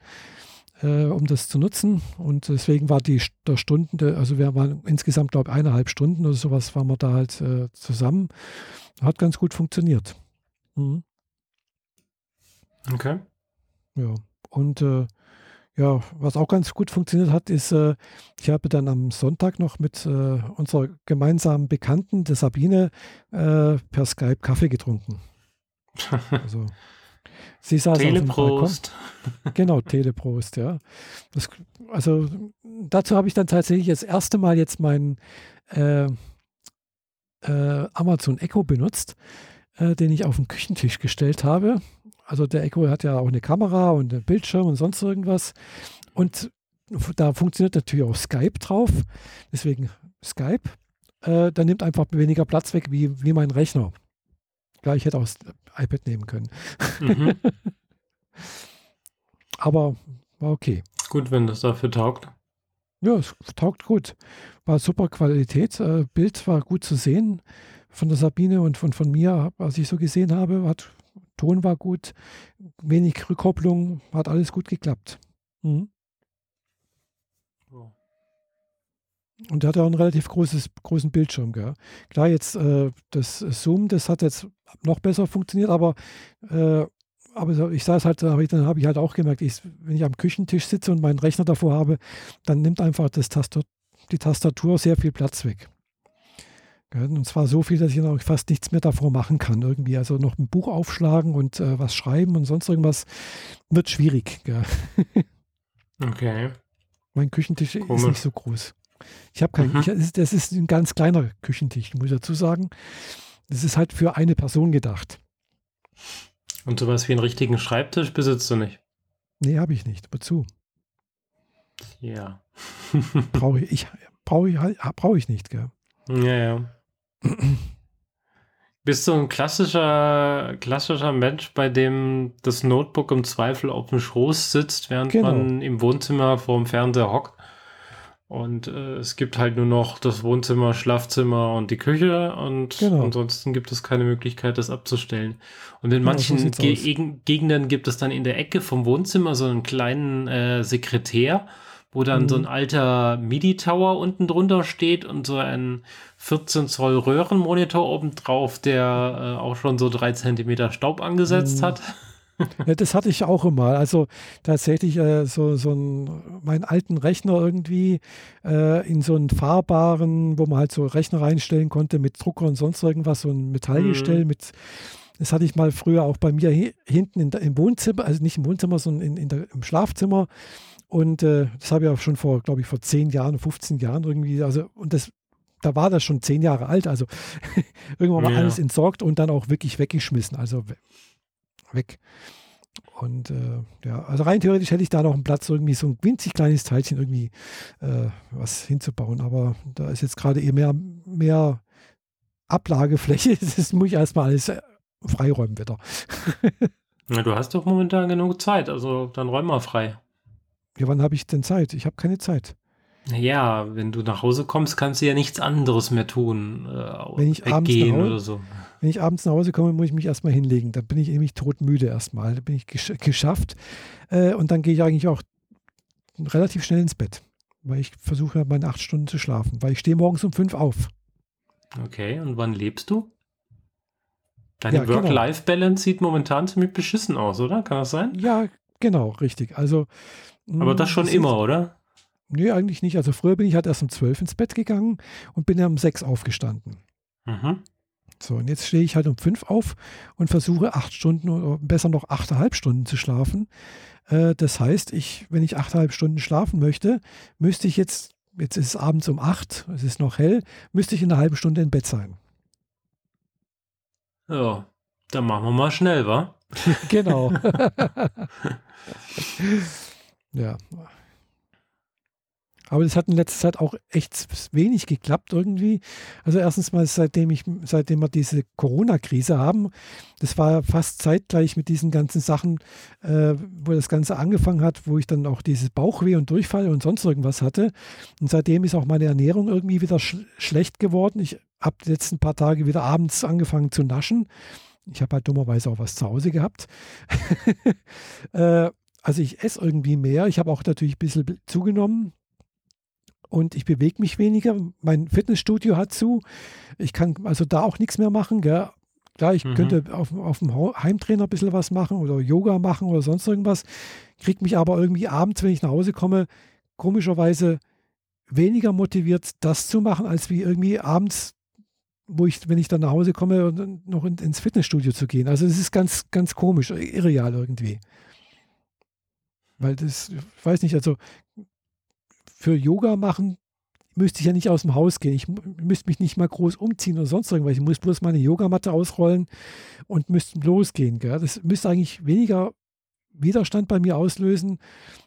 äh, um das zu nutzen. Und deswegen war die der Stunden, also wir waren insgesamt, glaube ich, eineinhalb Stunden oder sowas, waren wir da halt äh, zusammen. Hat ganz gut funktioniert. Mhm. Okay. Ja, und äh, ja, was auch ganz gut funktioniert hat, ist, äh, ich habe dann am Sonntag noch mit äh, unserer gemeinsamen Bekannten, der Sabine, äh, per Skype Kaffee getrunken. Also, sie saß Teleprost. Genau, Teleprost, ja. Das, also dazu habe ich dann tatsächlich das erste Mal jetzt meinen äh, äh, Amazon Echo benutzt äh, den ich auf den Küchentisch gestellt habe. Also der Echo hat ja auch eine Kamera und einen Bildschirm und sonst irgendwas. Und da funktioniert natürlich auch Skype drauf. Deswegen Skype. Äh, da nimmt einfach weniger Platz weg wie, wie mein Rechner. Klar, ich hätte auch das iPad nehmen können. Mhm. Aber war okay. Gut, wenn das dafür taugt. Ja, es taugt gut. War super Qualität. Äh, Bild war gut zu sehen von der Sabine und von, von mir, was ich so gesehen habe. Hat, Ton war gut, wenig Rückkopplung, hat alles gut geklappt. Mhm. Und der hat auch einen relativ großes, großen Bildschirm. Gell? Klar, jetzt äh, das Zoom, das hat jetzt noch besser funktioniert, aber, äh, aber ich saß halt, dann habe ich, hab ich halt auch gemerkt, ich, wenn ich am Küchentisch sitze und meinen Rechner davor habe, dann nimmt einfach das Tastatur, die Tastatur sehr viel Platz weg. Und zwar so viel, dass ich auch fast nichts mehr davor machen kann. Irgendwie, also noch ein Buch aufschlagen und äh, was schreiben und sonst irgendwas wird schwierig. Gell? Okay. Mein Küchentisch Komisch. ist nicht so groß. Ich habe keinen, mhm. das ist ein ganz kleiner Küchentisch, muss ich dazu sagen. Das ist halt für eine Person gedacht. Und sowas wie einen richtigen Schreibtisch besitzt du nicht? Nee, habe ich nicht. Wozu? Ja. brauche ich, brauche ich, brauche ich nicht, gell? Ja, ja. Bist du ein klassischer, klassischer Mensch, bei dem das Notebook im Zweifel auf dem Schoß sitzt, während genau. man im Wohnzimmer vor dem Fernseher hockt? Und äh, es gibt halt nur noch das Wohnzimmer, Schlafzimmer und die Küche und genau. ansonsten gibt es keine Möglichkeit, das abzustellen. Und in genau, manchen so Ge Gegenden gibt es dann in der Ecke vom Wohnzimmer so einen kleinen äh, Sekretär, wo dann mhm. so ein alter MIDI-Tower unten drunter steht und so ein 14 Zoll Röhrenmonitor obendrauf, der äh, auch schon so drei Zentimeter Staub angesetzt mhm. hat. Ja, das hatte ich auch immer. Also tatsächlich äh, so, so ein, meinen alten Rechner irgendwie äh, in so einen fahrbaren, wo man halt so Rechner reinstellen konnte mit Drucker und sonst irgendwas, so ein Metallgestell mhm. mit das hatte ich mal früher auch bei mir hinten in, im Wohnzimmer, also nicht im Wohnzimmer, sondern in, in der, im Schlafzimmer. Und äh, das habe ich auch schon vor, glaube ich, vor 10 Jahren, 15 Jahren irgendwie. Also, und das, da war das schon 10 Jahre alt. Also irgendwann mal ja. alles entsorgt und dann auch wirklich weggeschmissen. Also weg. Und äh, ja, also rein theoretisch hätte ich da noch einen Platz, irgendwie so ein winzig kleines Teilchen irgendwie äh, was hinzubauen. Aber da ist jetzt gerade eher mehr, mehr Ablagefläche. Das muss ich erstmal alles äh, freiräumen wieder. Na, du hast doch momentan genug Zeit, also dann räum mal frei. Ja, wann habe ich denn Zeit? Ich habe keine Zeit. Ja, wenn du nach Hause kommst, kannst du ja nichts anderes mehr tun. Äh, wenn ich abends nach Hause, oder so. Wenn ich abends nach Hause komme, muss ich mich erstmal hinlegen. Da bin ich nämlich todmüde erstmal. Da bin ich gesch geschafft. Äh, und dann gehe ich eigentlich auch relativ schnell ins Bett. Weil ich versuche, meine acht Stunden zu schlafen. Weil ich stehe morgens um fünf auf. Okay, und wann lebst du? Deine ja, genau. Work-Life-Balance sieht momentan ziemlich beschissen aus, oder? Kann das sein? Ja, genau, richtig. Also. Aber das mm, schon immer, oder? Nee, eigentlich nicht. Also früher bin ich halt erst um zwölf ins Bett gegangen und bin ja um sechs aufgestanden. Mhm. So, und jetzt stehe ich halt um fünf auf und versuche acht Stunden oder besser noch achteinhalb Stunden zu schlafen. Äh, das heißt, ich, wenn ich achteinhalb Stunden schlafen möchte, müsste ich jetzt, jetzt ist es abends um acht, es ist noch hell, müsste ich in einer halben Stunde im Bett sein. Ja, dann machen wir mal schnell, wa? genau. ja. Aber das hat in letzter Zeit auch echt wenig geklappt irgendwie. Also erstens mal, seitdem ich, seitdem wir diese Corona-Krise haben, das war fast zeitgleich mit diesen ganzen Sachen, äh, wo das Ganze angefangen hat, wo ich dann auch dieses Bauchweh und Durchfall und sonst irgendwas hatte. Und seitdem ist auch meine Ernährung irgendwie wieder sch schlecht geworden. Ich habe die letzten paar Tage wieder abends angefangen zu naschen. Ich habe halt dummerweise auch was zu Hause gehabt. äh, also ich esse irgendwie mehr. Ich habe auch natürlich ein bisschen zugenommen und ich bewege mich weniger. Mein Fitnessstudio hat zu. Ich kann also da auch nichts mehr machen. Gell? Klar, ich mhm. könnte auf, auf dem Heimtrainer ein bisschen was machen oder Yoga machen oder sonst irgendwas. Kriege mich aber irgendwie abends, wenn ich nach Hause komme, komischerweise weniger motiviert, das zu machen, als wie irgendwie abends, wo ich, wenn ich dann nach Hause komme, noch in, ins Fitnessstudio zu gehen. Also es ist ganz, ganz komisch, irreal irgendwie. Weil das, ich weiß nicht, also für Yoga machen müsste ich ja nicht aus dem Haus gehen. Ich müsste mich nicht mal groß umziehen oder sonst irgendwas. Ich muss bloß meine Yogamatte ausrollen und müsste losgehen. Gell? Das müsste eigentlich weniger Widerstand bei mir auslösen.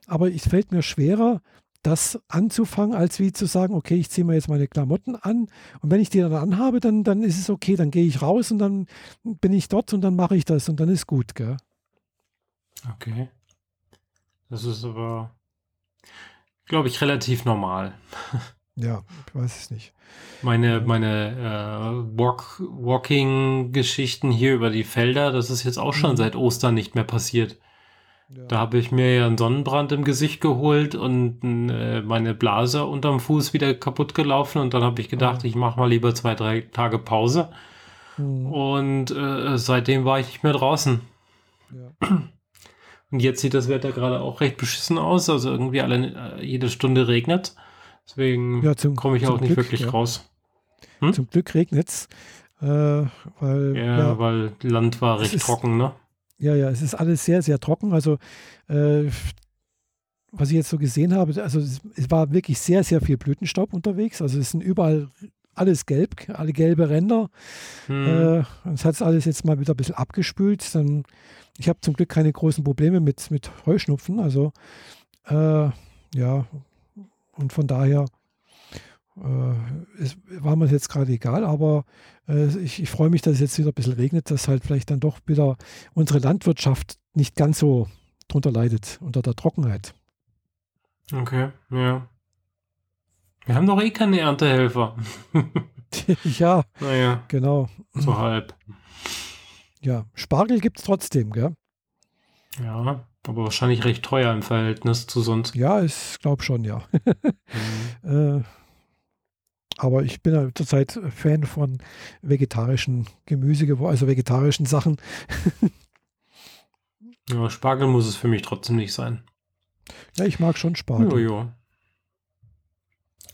Aber es fällt mir schwerer, das anzufangen, als wie zu sagen, okay, ich ziehe mir jetzt meine Klamotten an und wenn ich die dann anhabe, dann, dann ist es okay, dann gehe ich raus und dann bin ich dort und dann mache ich das und dann ist gut, gell? Okay. Das ist aber glaube ich, relativ normal. Ja, ich weiß es nicht. Meine, meine äh, Walk, Walking-Geschichten hier über die Felder, das ist jetzt auch schon Mhm. seit Ostern nicht mehr passiert. Ja. Da habe ich mir ja einen Sonnenbrand im Gesicht geholt und äh, meine Blase unterm Fuß wieder kaputt gelaufen und dann habe ich gedacht, Ah. ich mache mal lieber zwei, drei Tage Pause Mhm. und äh, seitdem war ich nicht mehr draußen. ja. Und jetzt sieht das Wetter gerade auch recht beschissen aus, also irgendwie alle, äh, jede Stunde regnet. Deswegen Ja, komme ich auch nicht Glück, wirklich ja. raus. Hm? Zum Glück regnet es, äh, weil Ja, ja, weil Land war recht ist- trocken, ne? Ja, ja, es ist alles sehr, sehr trocken. Also, äh, was ich jetzt so gesehen habe, also es, es war wirklich sehr, sehr viel Blütenstaub unterwegs. Also es sind überall alles gelb, alle gelbe Ränder. Hm. Äh, und es hat alles jetzt mal wieder ein bisschen abgespült. Dann, ich habe zum Glück keine großen Probleme mit, mit Heuschnupfen. Also, äh, ja, und von daher äh, ist, war mir jetzt gerade egal, aber äh, ich, ich freue mich, dass es jetzt wieder ein bisschen regnet, dass halt vielleicht dann doch wieder unsere Landwirtschaft nicht ganz so drunter leidet unter der Trockenheit. Okay, ja. Wir haben doch eh keine Erntehelfer. ja, naja, genau. so halb. Ja, Spargel gibt es trotzdem, gell? Ja, aber wahrscheinlich recht teuer im Verhältnis zu sonst. Ja, ich glaube schon, ja. Mhm. Äh, aber ich bin ja zurzeit Fan von vegetarischen Gemüse, also vegetarischen Sachen. Ja, Spargel muss es für mich trotzdem nicht sein. Ja, ich mag schon Spargel. Jojo.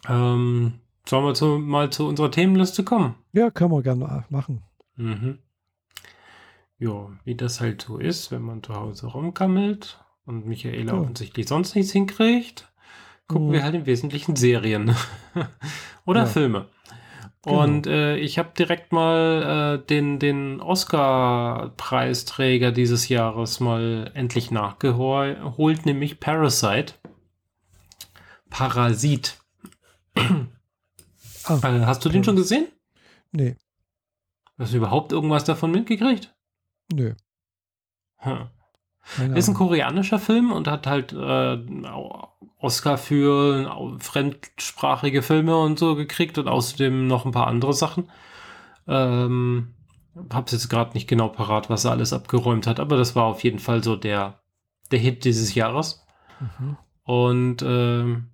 Ähm, sollen wir zu, mal zu unserer Themenliste kommen? Ja, können wir gerne machen. Mhm. Ja, wie das halt so ist, wenn man zu Hause rumkammelt und Michaela Ja. offensichtlich sonst nichts hinkriegt, gucken Mhm. wir halt im Wesentlichen Serien oder Ja. Filme. Genau. Und äh, ich habe direkt mal äh, den, den Oscar-Preisträger dieses Jahres mal endlich nachgeholt, nämlich Parasite. Parasit. Ah, Äh, hast du den ja. schon gesehen? nee, Hast du überhaupt irgendwas davon mitgekriegt? Nö. Hm. Ist ein koreanischer Film und hat halt äh, Oscar für fremdsprachige Filme und so gekriegt und außerdem noch ein paar andere Sachen. Ähm, hab's jetzt gerade nicht genau parat, was er alles abgeräumt hat, aber das war auf jeden Fall so der, der Hit dieses Jahres. Mhm. Und ähm,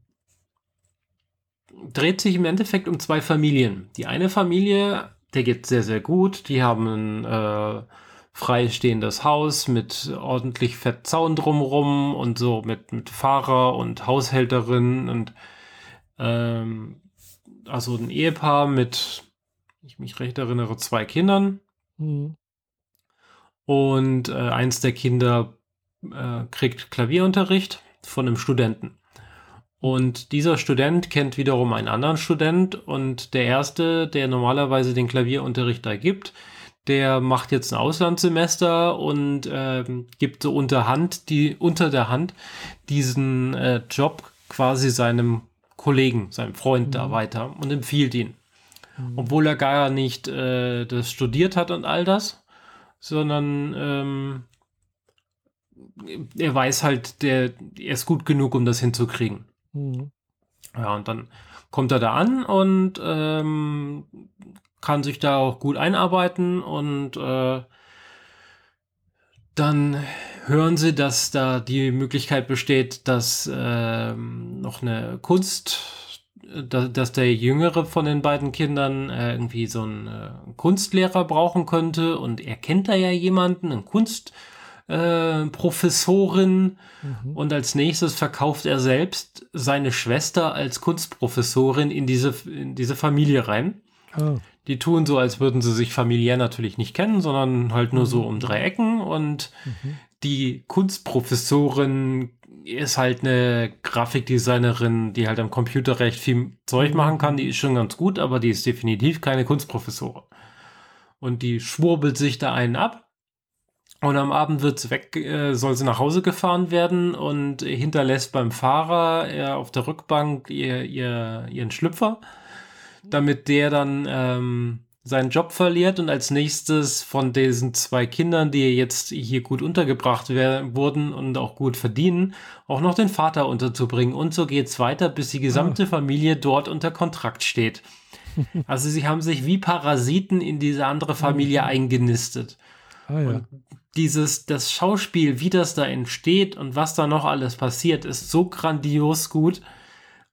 dreht sich im Endeffekt um zwei Familien. Die eine Familie, der geht sehr, sehr gut. Die haben äh, freistehendes Haus mit ordentlich fett Zaun drumrum und so mit, mit Fahrer und Haushälterin und ähm, also ein Ehepaar mit, ich mich recht erinnere, zwei Kindern. Mhm. Und äh, eins der Kinder äh, kriegt Klavierunterricht von einem Studenten. Und dieser Student kennt wiederum einen anderen Student und der erste, der normalerweise den Klavierunterricht da gibt, der macht jetzt ein Auslandssemester und ähm, gibt so unter Hand, die unter der Hand diesen äh, Job quasi seinem Kollegen, seinem Freund da Mhm. weiter und empfiehlt ihn. Mhm. Obwohl er gar nicht äh, das studiert hat und all das, sondern ähm, er weiß halt, der, er ist gut genug, um das hinzukriegen. Mhm. Ja, und dann kommt er da an und ähm, kann sich da auch gut einarbeiten und äh, dann hören sie, dass da die Möglichkeit besteht, dass ähm, noch eine Kunst, da, dass der jüngere von den beiden Kindern äh, irgendwie so einen äh, Kunstlehrer brauchen könnte und er kennt da ja jemanden, einen Kunstprofessorin. Äh, Professorin. Mhm. Und als nächstes verkauft er selbst seine Schwester als Kunstprofessorin in diese, in diese Familie rein. Ah, Die tun so, als würden sie sich familiär natürlich nicht kennen, sondern halt nur so Mhm. um drei Ecken. Und mhm. die Kunstprofessorin ist halt eine Grafikdesignerin, die halt am Computer recht viel Zeug Mhm. machen kann. Die ist schon ganz gut, aber die ist definitiv keine Kunstprofessorin. Und die schwurbelt sich da einen ab. Und am Abend wird's weg, äh, soll sie nach Hause gefahren werden und hinterlässt beim Fahrer äh, auf der Rückbank ihr, ihr, ihren Schlüpfer, damit der dann ähm, seinen Job verliert und als nächstes von diesen zwei Kindern, die jetzt hier gut untergebracht werden, wurden und auch gut verdienen, auch noch den Vater unterzubringen. Und so geht's weiter, bis die gesamte ah. Familie dort unter Kontrakt steht. Also sie haben sich wie Parasiten in diese andere Familie mhm. eingenistet. Ah, ja. Und dieses, das Schauspiel, wie das da entsteht und was da noch alles passiert, ist so grandios gut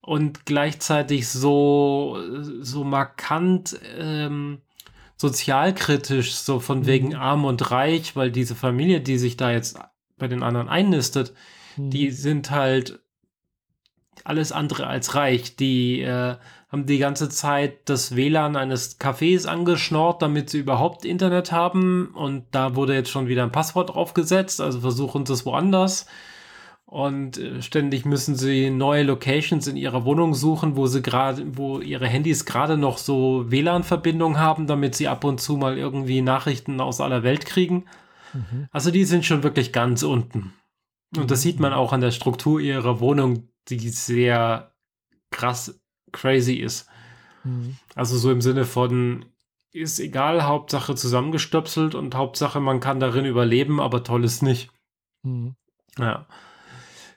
und gleichzeitig so, so markant ähm, sozialkritisch, so von mhm. wegen arm und reich, weil diese Familie, die sich da jetzt bei den anderen einnistet, mhm. die sind halt alles andere als reich. Die äh, haben die ganze Zeit das WLAN eines Cafés angeschnort, damit sie überhaupt Internet haben. Und da wurde jetzt schon wieder ein Passwort draufgesetzt, also versuchen sie es woanders und äh, ständig müssen sie neue Locations in ihrer Wohnung suchen, wo sie gerade, wo ihre Handys gerade noch so WLAN-Verbindung haben, damit sie ab und zu mal irgendwie Nachrichten aus aller Welt kriegen. Mhm. Also die sind schon wirklich ganz unten. Und das sieht man auch an der Struktur ihrer Wohnung, die sehr krass crazy ist. Mhm. Also so im Sinne von, ist egal, Hauptsache zusammengestöpselt und Hauptsache man kann darin überleben, aber toll ist nicht. Mhm. Ja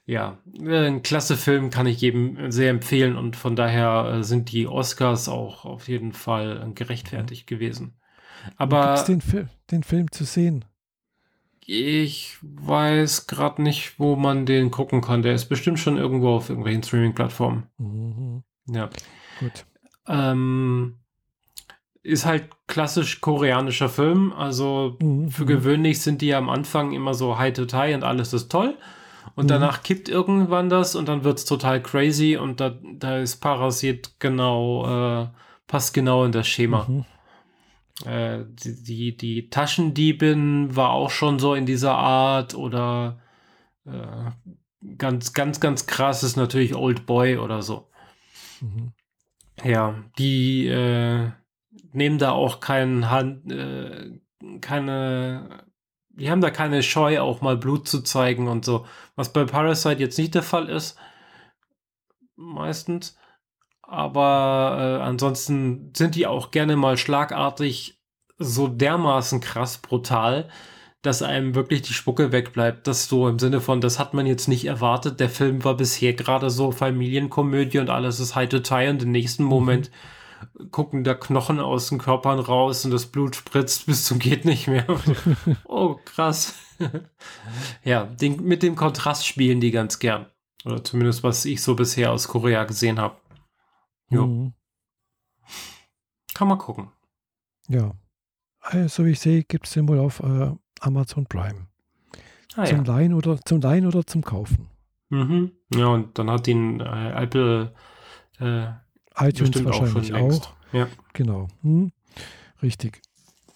ja, ein klasse Film kann ich jedem sehr empfehlen und von daher äh, sind die Oscars auch auf jeden Fall gerechtfertigt gewesen. Aber den, Fi den Film zu sehen? Ich weiß gerade nicht, wo man den gucken kann. Der ist bestimmt schon irgendwo auf irgendwelchen Streaming-Plattformen. Mhm. Ja. Gut. Ähm, ist halt klassisch koreanischer Film. Also mhm. für gewöhnlich sind die ja am Anfang immer so high to tie und alles ist toll. Und mhm. danach kippt irgendwann das und dann wird es total crazy und da, da ist Parasit genau, äh, passt genau in das Schema. Mhm. Äh, die, die, die, Taschendiebin war auch schon so in dieser Art oder äh, ganz, ganz, ganz krass ist natürlich Old Boy oder so. Mhm. Ja, die äh, nehmen da auch keinen Hand, äh, keine die haben da keine Scheu, auch mal Blut zu zeigen und so. Was bei Parasite jetzt nicht der Fall ist. Meistens. Aber äh, ansonsten sind die auch gerne mal schlagartig so dermaßen krass brutal, dass einem wirklich die Spucke wegbleibt. Das so im Sinne von, das hat man jetzt nicht erwartet. Der Film war bisher gerade so Familienkomödie und alles ist high to tie und im nächsten mhm. Moment mhm gucken da Knochen aus den Körpern raus und das Blut spritzt bis zum geht nicht mehr. oh, krass. ja, den, mit dem Kontrast spielen die ganz gern. Oder zumindest, was ich so bisher aus Korea gesehen habe. Jo. Mhm. Kann man gucken. Ja. Also, wie ich sehe, gibt es den wohl auf äh, Amazon Prime. Ah, zum ja. Leihen oder zum Leihen oder zum Kaufen. Mhm. Ja, und dann hat ihn äh, Apple äh, iTunes Bestimmt wahrscheinlich auch. auch. Ja. Genau. Hm. Richtig.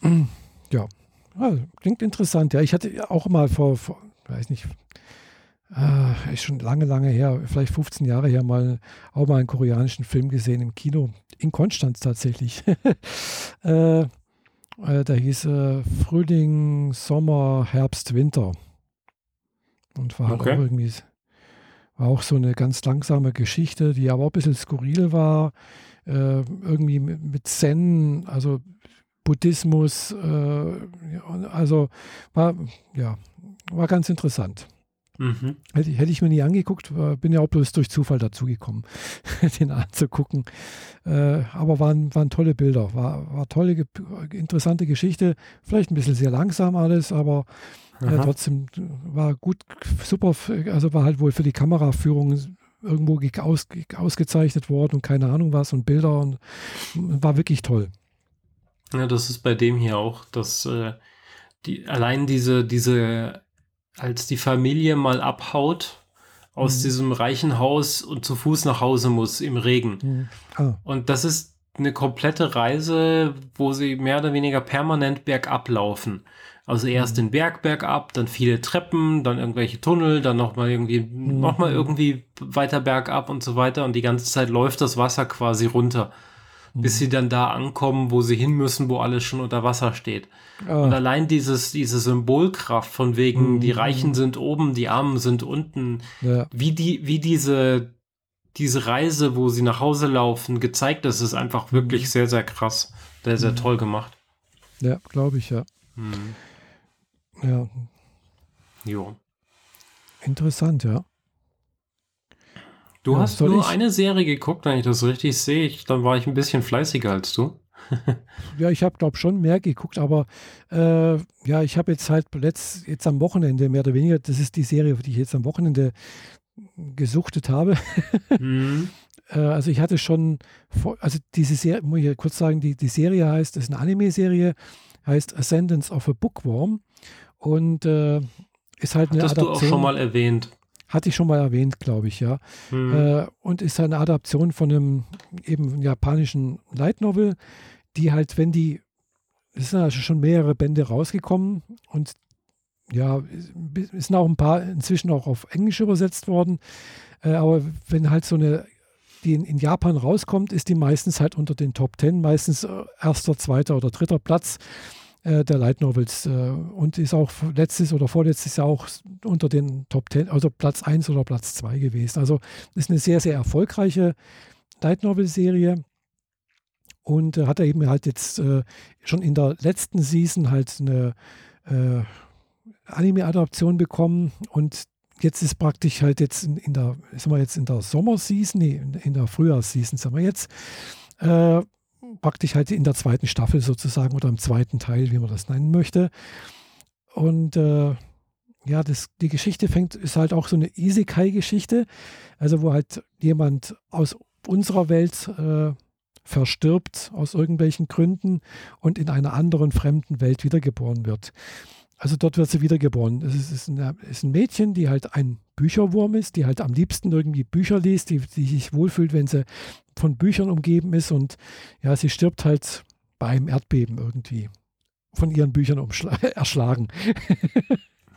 Ja. Also, klingt interessant. Ja, ich hatte auch mal vor, vor weiß nicht, äh, ist schon lange, lange her, vielleicht 15 Jahre her, mal auch mal einen koreanischen Film gesehen im Kino, in Konstanz tatsächlich. äh, äh, der hieß äh, Frühling, Sommer, Herbst, Winter. Und war halt okay. auch irgendwie auch so eine ganz langsame Geschichte, die aber auch ein bisschen skurril war. Äh, irgendwie mit, Zen, also Buddhismus, äh, also war, ja, war ganz interessant. Mhm. Hätte, hätte, ich mir nie angeguckt, bin ja auch bloß durch Zufall dazugekommen, den anzugucken. Äh, aber waren, waren tolle Bilder, war, war tolle, interessante Geschichte. Vielleicht ein bisschen sehr langsam alles, aber äh, trotzdem war gut, super, also war halt wohl für die Kameraführung irgendwo aus, ausgezeichnet worden und keine Ahnung was und Bilder und war wirklich toll. Ja, das ist bei dem hier auch, dass äh, die, allein diese, diese, als die Familie mal abhaut aus mhm. diesem reichen Haus und zu Fuß nach Hause muss im Regen. Mhm. Ah. Und das ist eine komplette Reise, wo sie mehr oder weniger permanent bergab laufen. Also erst mhm. den Berg bergab, dann viele Treppen, dann irgendwelche Tunnel, dann nochmal irgendwie, mhm. nochmal irgendwie weiter bergab und so weiter. Und die ganze Zeit läuft das Wasser quasi runter, mhm. bis sie dann da ankommen, wo sie hin müssen, wo alles schon unter Wasser steht. Oh. Und allein dieses, diese Symbolkraft von wegen, mhm. die Reichen sind oben, die Armen sind unten, ja. wie die, wie diese, diese Reise, wo sie nach Hause laufen, gezeigt ist, ist einfach wirklich mhm. sehr, sehr krass. Sehr, sehr mhm. toll gemacht. Ja, glaube ich, ja. Mhm. Ja. Jo. Interessant, ja. Du ja, hast nur ich? eine Serie geguckt, wenn ich das richtig sehe. Ich, dann war ich ein bisschen fleißiger als du. ja, ich habe, glaube schon mehr geguckt, aber äh, ja, ich habe jetzt halt letzt, jetzt am Wochenende mehr oder weniger, das ist die Serie, die ich jetzt am Wochenende gesuchtet habe. mhm. äh, also ich hatte schon, also diese Serie, muss ich kurz sagen, die, die Serie heißt, das ist eine Anime-Serie, heißt Ascendance of a Bookworm und äh, ist halt eine Hattest Adaption. du auch schon mal erwähnt. Hatte ich schon mal erwähnt, glaube ich, ja. Mhm. Äh, und ist eine Adaption von einem eben japanischen Light Novel, die halt, wenn die, es sind also schon mehrere Bände rausgekommen und ja, es sind auch ein paar inzwischen auch auf Englisch übersetzt worden. Äh, aber wenn halt so eine, die in, in, Japan rauskommt, ist die meistens halt unter den Top Ten, meistens äh, erster, zweiter oder dritter Platz der Light Novels äh, und ist auch letztes oder vorletztes Jahr auch unter den Top Ten, also Platz 1 oder Platz 2 gewesen. Also ist eine sehr, sehr erfolgreiche Light Novel Serie. Und äh, hat er eben halt jetzt äh, schon in der letzten Season halt eine äh, Anime-Adaption bekommen. Und jetzt ist praktisch halt jetzt in, in der, sind wir jetzt in der Sommerseason, nee, in der Frühjahrsseason sind wir jetzt, äh, praktisch halt in der zweiten Staffel sozusagen oder im zweiten Teil, wie man das nennen möchte. Und äh, ja, das, die Geschichte fängt, ist halt auch so eine Isekai-Geschichte, also wo halt jemand aus unserer Welt äh, verstirbt aus irgendwelchen Gründen und in einer anderen fremden Welt wiedergeboren wird. Also dort wird sie wiedergeboren. Es ist, ist, eine, ist ein Mädchen, die halt ein Bücherwurm ist, die halt am liebsten irgendwie Bücher liest, die, die sich wohlfühlt, wenn sie von Büchern umgeben ist und ja, sie stirbt halt bei einem Erdbeben irgendwie. Von ihren Büchern erschlagen.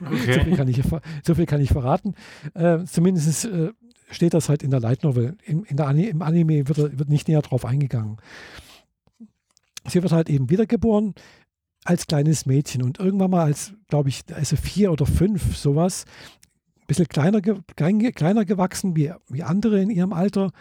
Okay. so, viel kann ich, so viel kann ich verraten. Äh, zumindest äh, steht das halt in der Light Novel. In, in der, Im Anime wird, wird nicht näher drauf eingegangen. Sie wird halt eben wiedergeboren als kleines Mädchen und irgendwann mal als, glaube ich, also vier oder fünf, sowas, ein bisschen kleiner, klein, kleiner gewachsen wie, wie andere in ihrem Alter.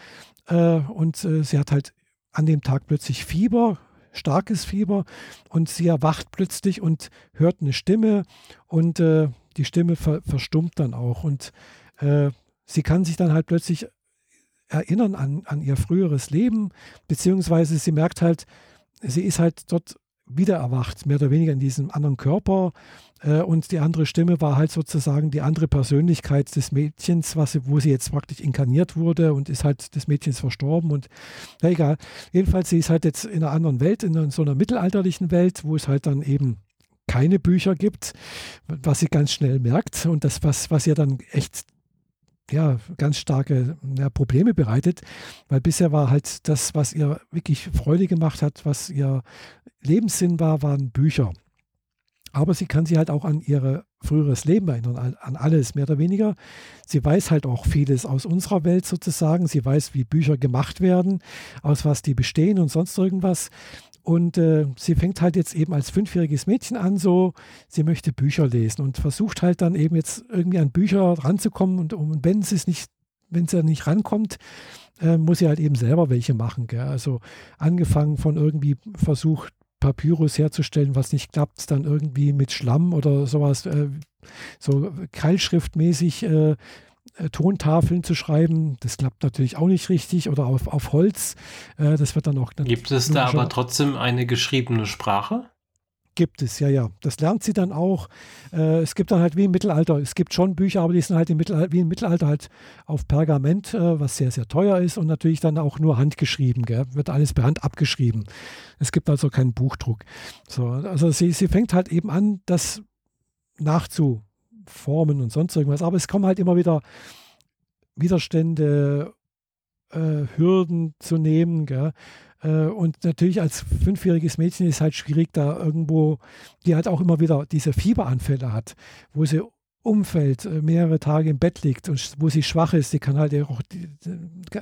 Äh, und äh, sie hat halt an dem Tag plötzlich Fieber, starkes Fieber. Und sie erwacht plötzlich und hört eine Stimme. Und äh, die Stimme ver verstummt dann auch. Und äh, sie kann sich dann halt plötzlich erinnern an, an ihr früheres Leben, beziehungsweise sie merkt halt, sie ist halt dort wieder erwacht, mehr oder weniger in diesem anderen Körper. Äh, und die andere Stimme war halt sozusagen die andere Persönlichkeit des Mädchens, was sie, wo sie jetzt praktisch inkarniert wurde und ist halt des Mädchens verstorben. Und ja, egal. Jedenfalls, sie ist halt jetzt in einer anderen Welt, in so einer mittelalterlichen Welt, wo es halt dann eben keine Bücher gibt, was sie ganz schnell merkt und das, was, was ihr dann echt ja, ganz starke ja, Probleme bereitet, weil bisher war halt das, was ihr wirklich Freude gemacht hat, was ihr Lebenssinn war, waren Bücher. Aber sie kann sich halt auch an ihr früheres Leben erinnern, an, an alles mehr oder weniger. Sie weiß halt auch vieles aus unserer Welt sozusagen. Sie weiß, wie Bücher gemacht werden, aus was die bestehen und sonst irgendwas. Und äh, sie fängt halt jetzt eben als fünfjähriges Mädchen an, so, sie möchte Bücher lesen und versucht halt dann eben jetzt irgendwie an Bücher ranzukommen. Und, und wenn sie es nicht, wenn sie nicht rankommt, äh, muss sie halt eben selber welche machen. Gell? Also angefangen von irgendwie versucht, Papyrus herzustellen, was nicht klappt, dann irgendwie mit Schlamm oder sowas, äh, so keilschriftmäßig äh, äh, Tontafeln zu schreiben. Das klappt natürlich auch nicht richtig oder auf, auf Holz. Äh, das wird dann auch. Dann Gibt es da aber trotzdem eine geschriebene Sprache? Gibt es, ja, ja. Das lernt sie dann auch. Äh, es gibt dann halt wie im Mittelalter, es gibt schon Bücher, aber die sind halt im Mittelalter, wie im Mittelalter halt auf Pergament, äh, was sehr, sehr teuer ist und natürlich dann auch nur handgeschrieben, gell? wird alles per Hand abgeschrieben. Es gibt also keinen Buchdruck. So, also sie, sie fängt halt eben an, das nachzu, Formen und sonst irgendwas. Aber es kommen halt immer wieder Widerstände, äh, Hürden zu nehmen. Gell? Äh, und natürlich als fünfjähriges Mädchen ist es halt schwierig, da irgendwo, die halt auch immer wieder diese Fieberanfälle hat, wo sie umfällt, äh, mehrere Tage im Bett liegt und wo sie schwach ist, sie kann halt auch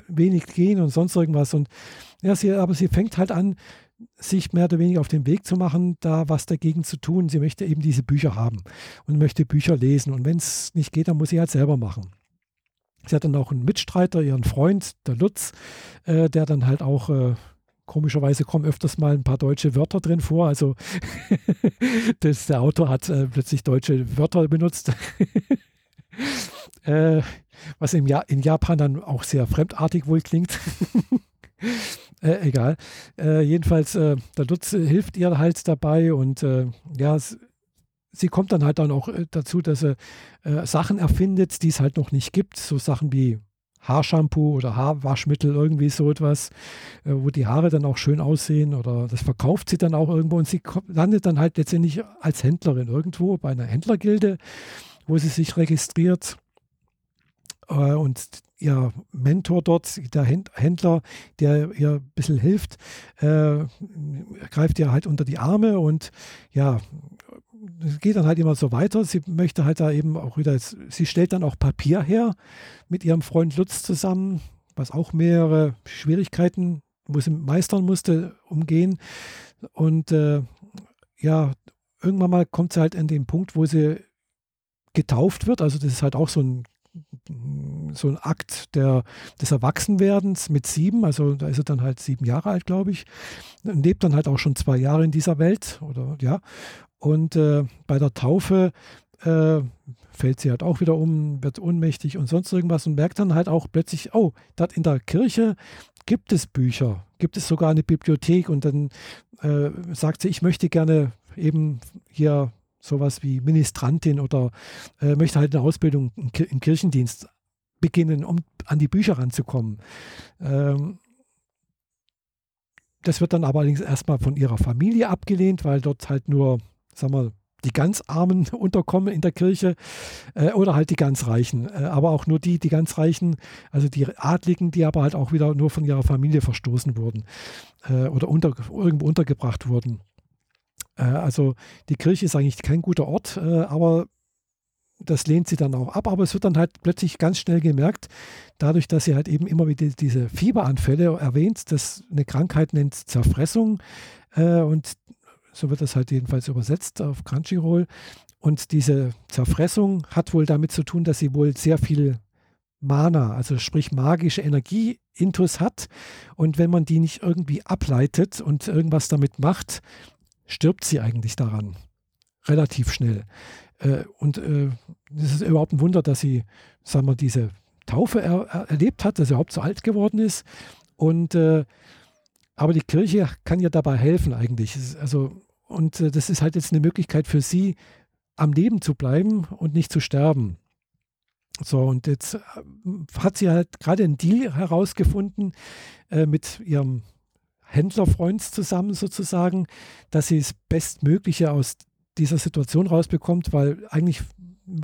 wenig gehen und sonst irgendwas. Und ja, sie, aber sie fängt halt an, sich mehr oder weniger auf den Weg zu machen, da was dagegen zu tun. Sie möchte eben diese Bücher haben und möchte Bücher lesen. Und wenn es nicht geht, dann muss sie halt selber machen. Sie hat dann auch einen Mitstreiter, ihren Freund, der Lutz, äh, der dann halt auch äh, Komischerweise kommen öfters mal ein paar deutsche Wörter drin vor. Also das, der Autor hat äh, plötzlich deutsche Wörter benutzt. äh, was im ja in Japan dann auch sehr fremdartig wohl klingt. äh, egal. Äh, jedenfalls, äh, der Lutz hilft ihr halt dabei und äh, ja, sie kommt dann halt dann auch dazu, dass sie Sachen erfindet, die es halt noch nicht gibt. So Sachen wie Haarshampoo oder Haarwaschmittel, irgendwie so etwas, äh, wo die Haare dann auch schön aussehen oder das verkauft sie dann auch irgendwo und sie landet dann halt letztendlich als Händlerin irgendwo bei einer Händlergilde, wo sie sich registriert äh, und ihr Mentor dort, der Händler, der ihr ein bisschen hilft, äh, greift ihr halt unter die Arme und ja, geht dann halt immer so weiter. Sie möchte halt da eben auch wieder, sie stellt dann auch Papier her mit ihrem Freund Lutz zusammen, was auch mehrere Schwierigkeiten, wo sie meistern musste, umgehen. Und äh, ja, irgendwann mal kommt sie halt an den Punkt, wo sie getauft wird. Also das ist halt auch so ein so ein Akt der, des Erwachsenwerdens mit sieben, also da ist er dann halt sieben Jahre alt, glaube ich, und lebt dann halt auch schon zwei Jahre in dieser Welt oder ja, und äh, bei der Taufe äh, fällt sie halt auch wieder um, wird ohnmächtig und sonst irgendwas und merkt dann halt auch plötzlich, oh, dort in der Kirche gibt es Bücher, gibt es sogar eine Bibliothek und dann äh, sagt sie, ich möchte gerne eben hier sowas wie Ministrantin oder äh, möchte halt eine Ausbildung im Kirchendienst beginnen, um an die Bücher ranzukommen. Ähm, das wird dann aber allerdings erstmal von ihrer Familie abgelehnt, weil dort halt nur sagen wir, die ganz Armen unterkommen in der Kirche äh, oder halt die ganz Reichen. Äh, aber auch nur die, die ganz Reichen, also die Adligen, die aber halt auch wieder nur von ihrer Familie verstoßen wurden äh, oder unter, irgendwo untergebracht wurden. Äh, also die Kirche ist eigentlich kein guter Ort, äh, aber das lehnt sie dann auch ab. Aber es wird dann halt plötzlich ganz schnell gemerkt, dadurch, dass sie halt eben immer wieder diese Fieberanfälle erwähnt, dass eine Krankheit nennt Zerfressung äh, und so wird das halt jedenfalls übersetzt auf Crunchyroll. Und diese Zerfressung hat wohl damit zu tun, dass sie wohl sehr viel Mana, also sprich magische Energie intus hat. Und wenn man die nicht irgendwie ableitet und irgendwas damit macht, stirbt sie eigentlich daran. Relativ schnell. Äh, und äh, es ist überhaupt ein Wunder, dass sie, sagen wir, diese Taufe er, er, erlebt hat, dass sie überhaupt so alt geworden ist. Und äh, aber die Kirche kann ja dabei helfen eigentlich. Also und äh, das ist halt jetzt eine Möglichkeit für sie, am Leben zu bleiben und nicht zu sterben. So, und jetzt äh, hat sie halt gerade einen Deal herausgefunden äh, mit ihrem Händlerfreund zusammen sozusagen, dass sie das Bestmögliche aus dieser Situation rausbekommt, weil eigentlich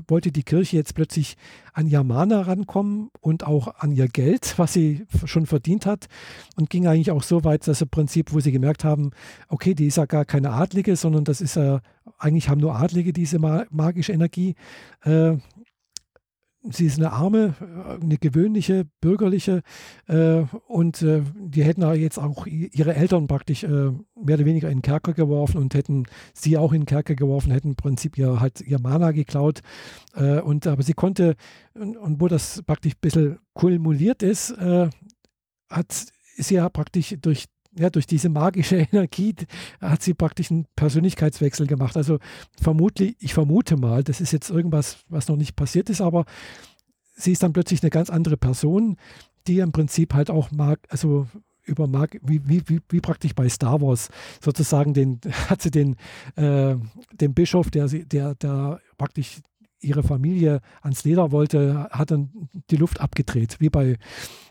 wollte die Kirche jetzt plötzlich an Yamana rankommen und auch an ihr Geld, was sie schon verdient hat und ging eigentlich auch so weit, dass im Prinzip, wo sie gemerkt haben, okay, die ist ja gar keine Adlige, sondern das ist ja, eigentlich haben nur Adlige diese magische Energie. Äh, sie ist eine arme, eine gewöhnliche, bürgerliche äh, und äh, die hätten jetzt auch ihre Eltern praktisch äh, mehr oder weniger in den Kerker geworfen und hätten sie auch in den Kerker geworfen, hätten im Prinzip ihr halt ihr Mana geklaut. Äh, und aber sie konnte, und, und, wo das praktisch ein bisschen kumuliert ist, äh, hat sie ja praktisch durch ja, durch diese magische Energie hat sie praktisch einen Persönlichkeitswechsel gemacht. Also vermutlich, ich vermute mal, das ist jetzt irgendwas, was noch nicht passiert ist, aber sie ist dann plötzlich eine ganz andere Person, die im Prinzip halt auch mag, also über mag, wie, wie, wie, wie praktisch bei Star Wars sozusagen den, hat sie den, äh, den Bischof, der, der, der praktisch ihre Familie ans Leder wollte, hat dann die Luft abgedreht, wie bei,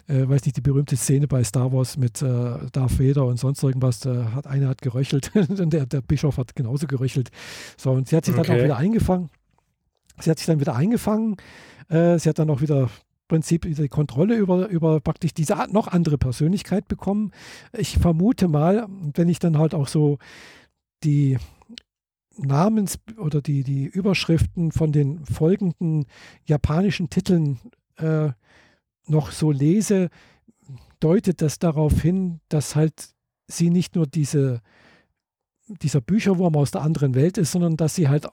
äh, weiß nicht, die berühmte Szene bei Star Wars mit äh, Darth Vader und sonst irgendwas. Da hat einer hat geröchelt und der, der Bischof hat genauso geröchelt. So, und sie hat sich okay. dann auch wieder eingefangen. Sie hat sich dann wieder eingefangen. Äh, sie hat dann auch wieder Prinzip die Kontrolle über, über praktisch diese noch andere Persönlichkeit bekommen. Ich vermute mal, wenn ich dann halt auch so die Namens- oder die, die Überschriften von den folgenden japanischen Titeln äh, noch so lese, deutet das darauf hin, dass halt sie nicht nur diese, dieser Bücherwurm aus der anderen Welt ist, sondern dass sie halt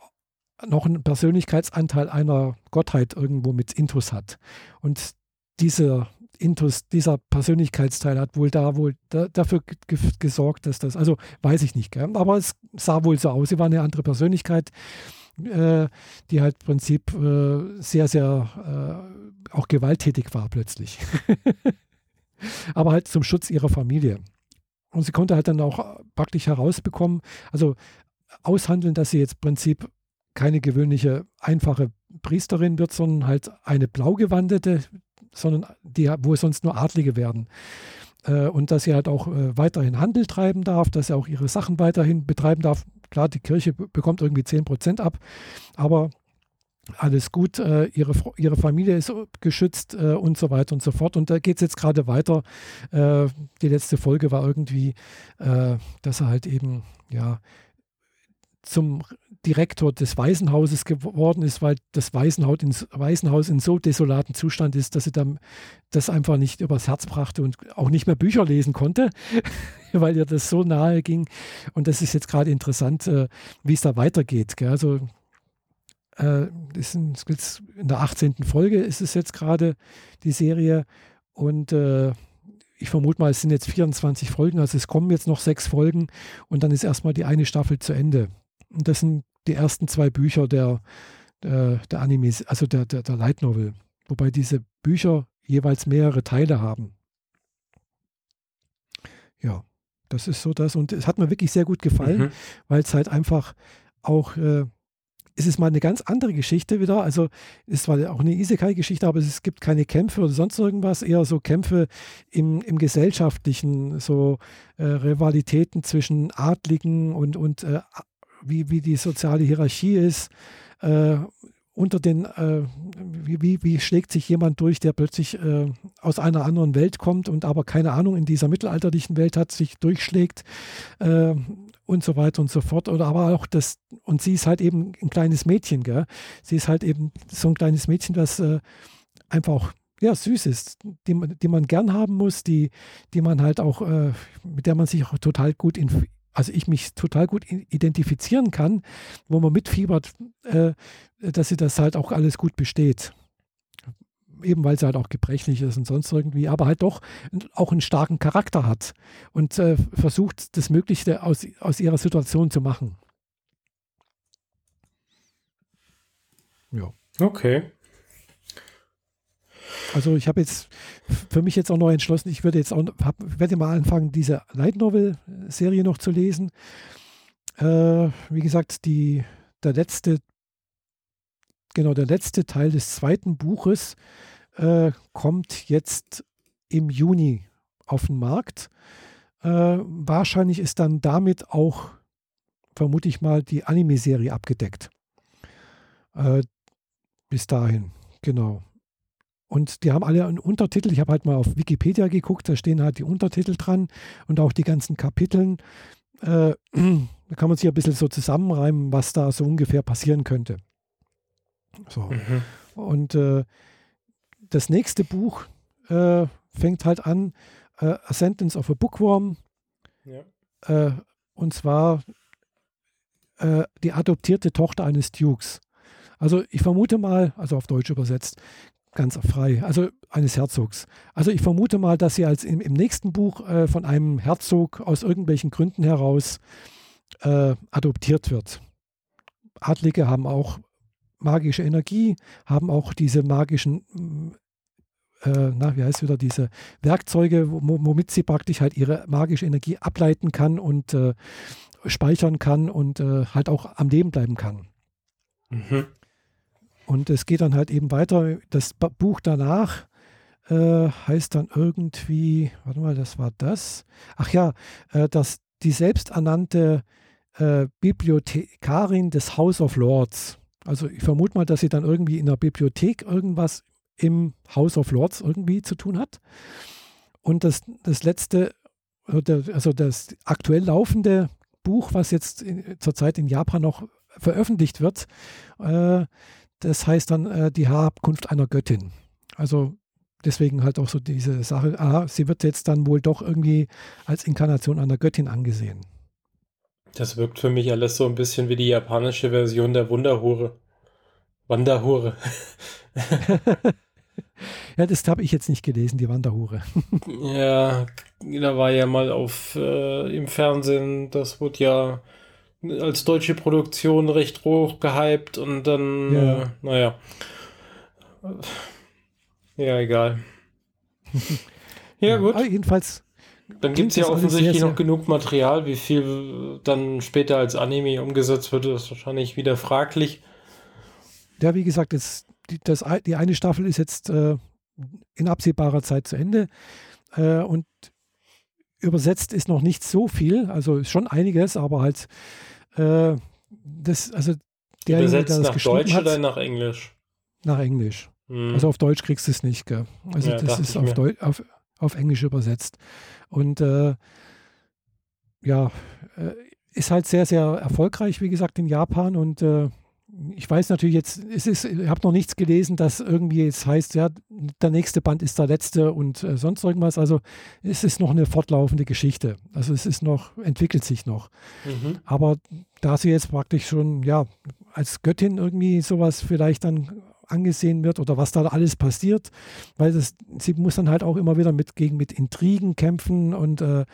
noch einen Persönlichkeitsanteil einer Gottheit irgendwo mit Intus hat. Und dieser Intus, dieser Persönlichkeitsteil hat wohl da wohl da, dafür gesorgt, dass das, also weiß ich nicht, gell? aber es sah wohl so aus. Sie war eine andere Persönlichkeit, äh, die halt im Prinzip äh, sehr, sehr äh, auch gewalttätig war plötzlich. aber halt zum Schutz ihrer Familie. Und sie konnte halt dann auch praktisch herausbekommen, also aushandeln, dass sie jetzt im Prinzip keine gewöhnliche, einfache Priesterin wird, sondern halt eine blaugewandete, sondern die, wo sonst nur Adlige werden. Äh, und dass sie halt auch äh, weiterhin Handel treiben darf, dass sie auch ihre Sachen weiterhin betreiben darf. Klar, die Kirche bekommt irgendwie 10 Prozent ab, aber alles gut, äh, ihre, ihre Familie ist geschützt äh, und so weiter und so fort. Und da geht es jetzt gerade weiter. Äh, die letzte Folge war irgendwie, äh, dass er halt eben, ja, zum Direktor des Waisenhauses geworden ist, weil das Waisenhaus in, Waisenhaus in so desolaten Zustand ist, dass sie dann das einfach nicht übers Herz brachte und auch nicht mehr Bücher lesen konnte, weil ihr das so nahe ging. Und das ist jetzt gerade interessant, äh, wie es da weitergeht. Gell? Also äh, in der 18. Folge ist es jetzt gerade die Serie und äh, ich vermute mal, es sind jetzt 24 Folgen, also es kommen jetzt noch sechs Folgen und dann ist erstmal die eine Staffel zu Ende. Und das sind die ersten zwei Bücher der, der, der Animes, also der, der, der Light Novel. Wobei diese Bücher jeweils mehrere Teile haben. Ja, das ist so das. Und es hat mir wirklich sehr gut gefallen, mhm. weil es halt einfach auch, äh, es ist mal eine ganz andere Geschichte wieder. Also es war auch eine Isekai-Geschichte, aber es gibt keine Kämpfe oder sonst irgendwas, eher so Kämpfe im, im gesellschaftlichen, so äh, Rivalitäten zwischen Adligen und, und äh, wie, wie die soziale Hierarchie ist. Äh, unter den, äh, wie, wie, wie, schlägt sich jemand durch, der plötzlich äh, aus einer anderen Welt kommt und aber keine Ahnung in dieser mittelalterlichen Welt hat, sich durchschlägt äh, und so weiter und so fort. Oder aber auch das, und sie ist halt eben ein kleines Mädchen, gell? Sie ist halt eben so ein kleines Mädchen, das äh, einfach auch ja, süß ist, die, die man gern haben muss, die, die man halt auch, äh, mit der man sich auch total gut also ich mich total gut identifizieren kann, wo man mitfiebert, äh, dass sie das halt auch alles gut besteht. Eben weil sie halt auch gebrechlich ist und sonst irgendwie, aber halt doch auch einen starken Charakter hat und äh, versucht, das Möglichste aus, aus ihrer Situation zu machen. Ja. Okay. Also ich habe jetzt für mich jetzt auch noch entschlossen, ich würde jetzt auch hab, werde mal anfangen, diese Light Novel Serie noch zu lesen. Äh, wie gesagt, die, der letzte, genau, der letzte Teil des zweiten Buches äh, kommt jetzt im Juni auf den Markt. Äh, wahrscheinlich ist dann damit auch, vermute ich mal, die Anime-Serie abgedeckt. Äh, bis dahin, genau. Und die haben alle einen Untertitel. Ich habe halt mal auf Wikipedia geguckt, da stehen halt die Untertitel dran und auch die ganzen Kapiteln. Äh, da kann man sich ein bisschen so zusammenreimen, was da so ungefähr passieren könnte. So. Mhm. Und äh, das nächste Buch äh, fängt halt an, äh, A Sentence of a Bookworm. Ja. Äh, und zwar äh, die adoptierte Tochter eines Dukes. Also ich vermute mal, also auf Deutsch übersetzt, ganz frei, also eines Herzogs. Also ich vermute mal, dass sie als im, im nächsten Buch äh, von einem Herzog aus irgendwelchen Gründen heraus äh, adoptiert wird. Adlige haben auch magische Energie, haben auch diese magischen, äh, na, wie heißt wieder, diese Werkzeuge, womit sie praktisch halt ihre magische Energie ableiten kann und äh, speichern kann und äh, halt auch am Leben bleiben kann. Mhm. Und es geht dann halt eben weiter. Das Buch danach äh, heißt dann irgendwie, warte mal, das war das. Ach ja, äh, das, die selbsternannte äh, Bibliothekarin des House of Lords. Also ich vermute mal, dass sie dann irgendwie in der Bibliothek irgendwas im House of Lords irgendwie zu tun hat. Und das, das letzte, also das aktuell laufende Buch, was jetzt in, zurzeit in Japan noch veröffentlicht wird, äh, das heißt dann äh, die Herabkunft einer Göttin. Also deswegen halt auch so diese Sache, ah, sie wird jetzt dann wohl doch irgendwie als Inkarnation einer Göttin angesehen. Das wirkt für mich alles so ein bisschen wie die japanische Version der Wunderhure. Wanderhure. ja, das habe ich jetzt nicht gelesen, die Wanderhure. ja, da war ja mal auf äh, im Fernsehen, das wurde ja als deutsche Produktion recht hoch gehypt und dann, ja. Äh, naja. Ja, egal. ja, gut. Aber jedenfalls. Dann gibt es ja offensichtlich noch genug Material. Wie viel dann später als Anime umgesetzt wird, ist wahrscheinlich wieder fraglich. Ja, wie gesagt, das, die, das, die eine Staffel ist jetzt äh, in absehbarer Zeit zu Ende. Äh, und übersetzt ist noch nicht so viel, also schon einiges, aber halt äh, das, also der Übersetzt der das nach Deutsch hat, oder nach Englisch? Nach Englisch. Hm. Also auf Deutsch kriegst du es nicht, gell? Also ja, das ist auf, Deu auf, auf Englisch übersetzt. Und äh, ja, äh, ist halt sehr, sehr erfolgreich, wie gesagt, in Japan und äh, ich weiß natürlich jetzt, es ist, ich habe noch nichts gelesen, dass irgendwie jetzt heißt, ja, der nächste Band ist der letzte und äh, sonst irgendwas. Also es ist noch eine fortlaufende Geschichte. Also es ist noch, entwickelt sich noch. Mhm. Aber da sie jetzt praktisch schon, ja, als Göttin irgendwie sowas vielleicht dann angesehen wird oder was da alles passiert, weil das, sie muss dann halt auch immer wieder mit gegen mit Intrigen kämpfen und äh,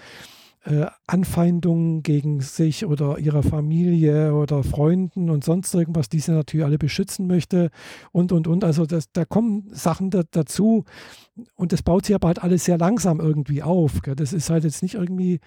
äh, Anfeindungen gegen sich oder ihrer Familie oder Freunden und sonst irgendwas, die sie natürlich alle beschützen möchte und, und, und. Also das, da kommen Sachen da, dazu und das baut sich aber halt alles sehr langsam irgendwie auf. Gell? Das ist halt jetzt nicht irgendwie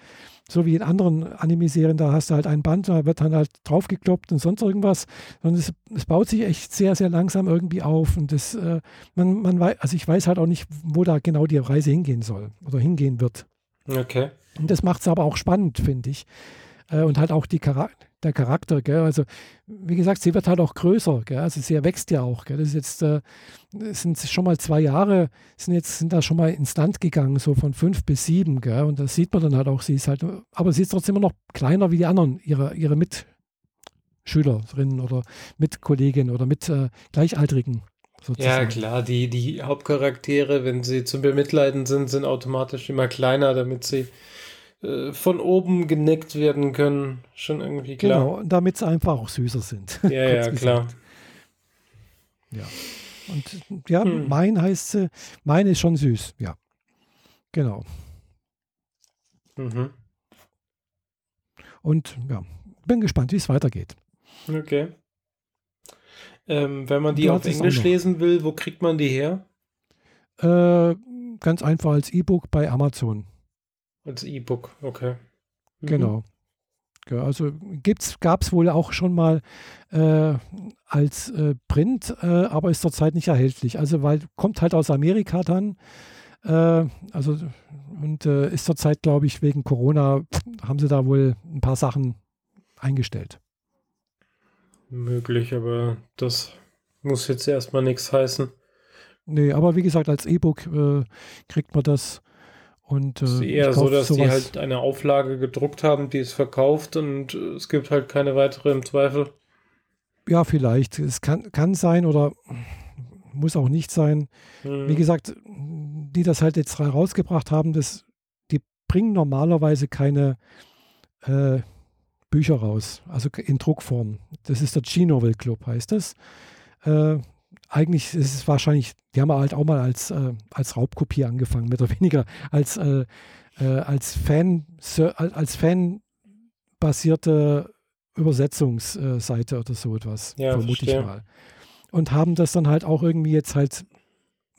so wie in anderen Anime-Serien, da hast du halt ein Band, da wird dann halt draufgekloppt und sonst irgendwas, sondern es, es baut sich echt sehr, sehr langsam irgendwie auf und das, äh, man, man weiß, also ich weiß halt auch nicht, wo da genau die Reise hingehen soll oder hingehen wird. Okay. Und das macht es aber auch spannend, finde ich. Äh, und halt auch die Char der Charakter, gell? Also, wie gesagt, sie wird halt auch größer, gell? Also sie wächst ja auch, gell? Das ist jetzt, äh, sind schon mal zwei Jahre, sind jetzt, sind da schon mal ins Land gegangen, so von fünf bis sieben, gell? Und das sieht man dann halt auch, sie ist halt, aber sie ist trotzdem immer noch kleiner wie die anderen, ihre, ihre Mitschülerinnen oder Mitkolleginnen oder mit äh, Gleichaltrigen. Sozusagen. Ja, klar, die, die Hauptcharaktere, wenn sie zum Bemitleiden sind, sind automatisch immer kleiner, damit sie äh, von oben geneckt werden können. Schon irgendwie klar. Genau, damit sie einfach auch süßer sind. Ja, ja, klar. Ja. Und ja, hm. mein heißt sie, mein ist schon süß, ja. Genau. Mhm. Und ja, bin gespannt, wie es weitergeht. Okay. Ähm, wenn man die auf Englisch lesen will, wo kriegt man die her? Äh, ganz einfach als E-Book bei Amazon. Als E-Book, okay. Mhm. Genau. Ja, also gab es wohl auch schon mal äh, als äh, Print, äh, aber ist zurzeit nicht erhältlich. Also weil kommt halt aus Amerika dann. Äh, also und äh, ist zurzeit, glaube ich, wegen Corona haben sie da wohl ein paar Sachen eingestellt. Möglich, aber das muss jetzt erstmal nichts heißen. Nee, aber wie gesagt, als E-Book äh, kriegt man das. Und, äh, es ist eher so, dass die halt eine Auflage gedruckt haben, die es verkauft und es gibt halt keine weitere im Zweifel. Ja, vielleicht. Es kann, kann sein oder muss auch nicht sein. Hm. Wie gesagt, die das halt jetzt rausgebracht haben, das, die bringen normalerweise keine äh, Bücher raus, also in Druckform. Das ist der G-Novel Club, heißt das. Äh, eigentlich ist es wahrscheinlich, die haben halt auch mal als, äh, als Raubkopie angefangen, mehr oder weniger als, äh, äh als Fan, als Fan-basierte Übersetzungsseite oder so etwas, ja, vermute verstehe. ich mal. Und haben das dann halt auch irgendwie jetzt halt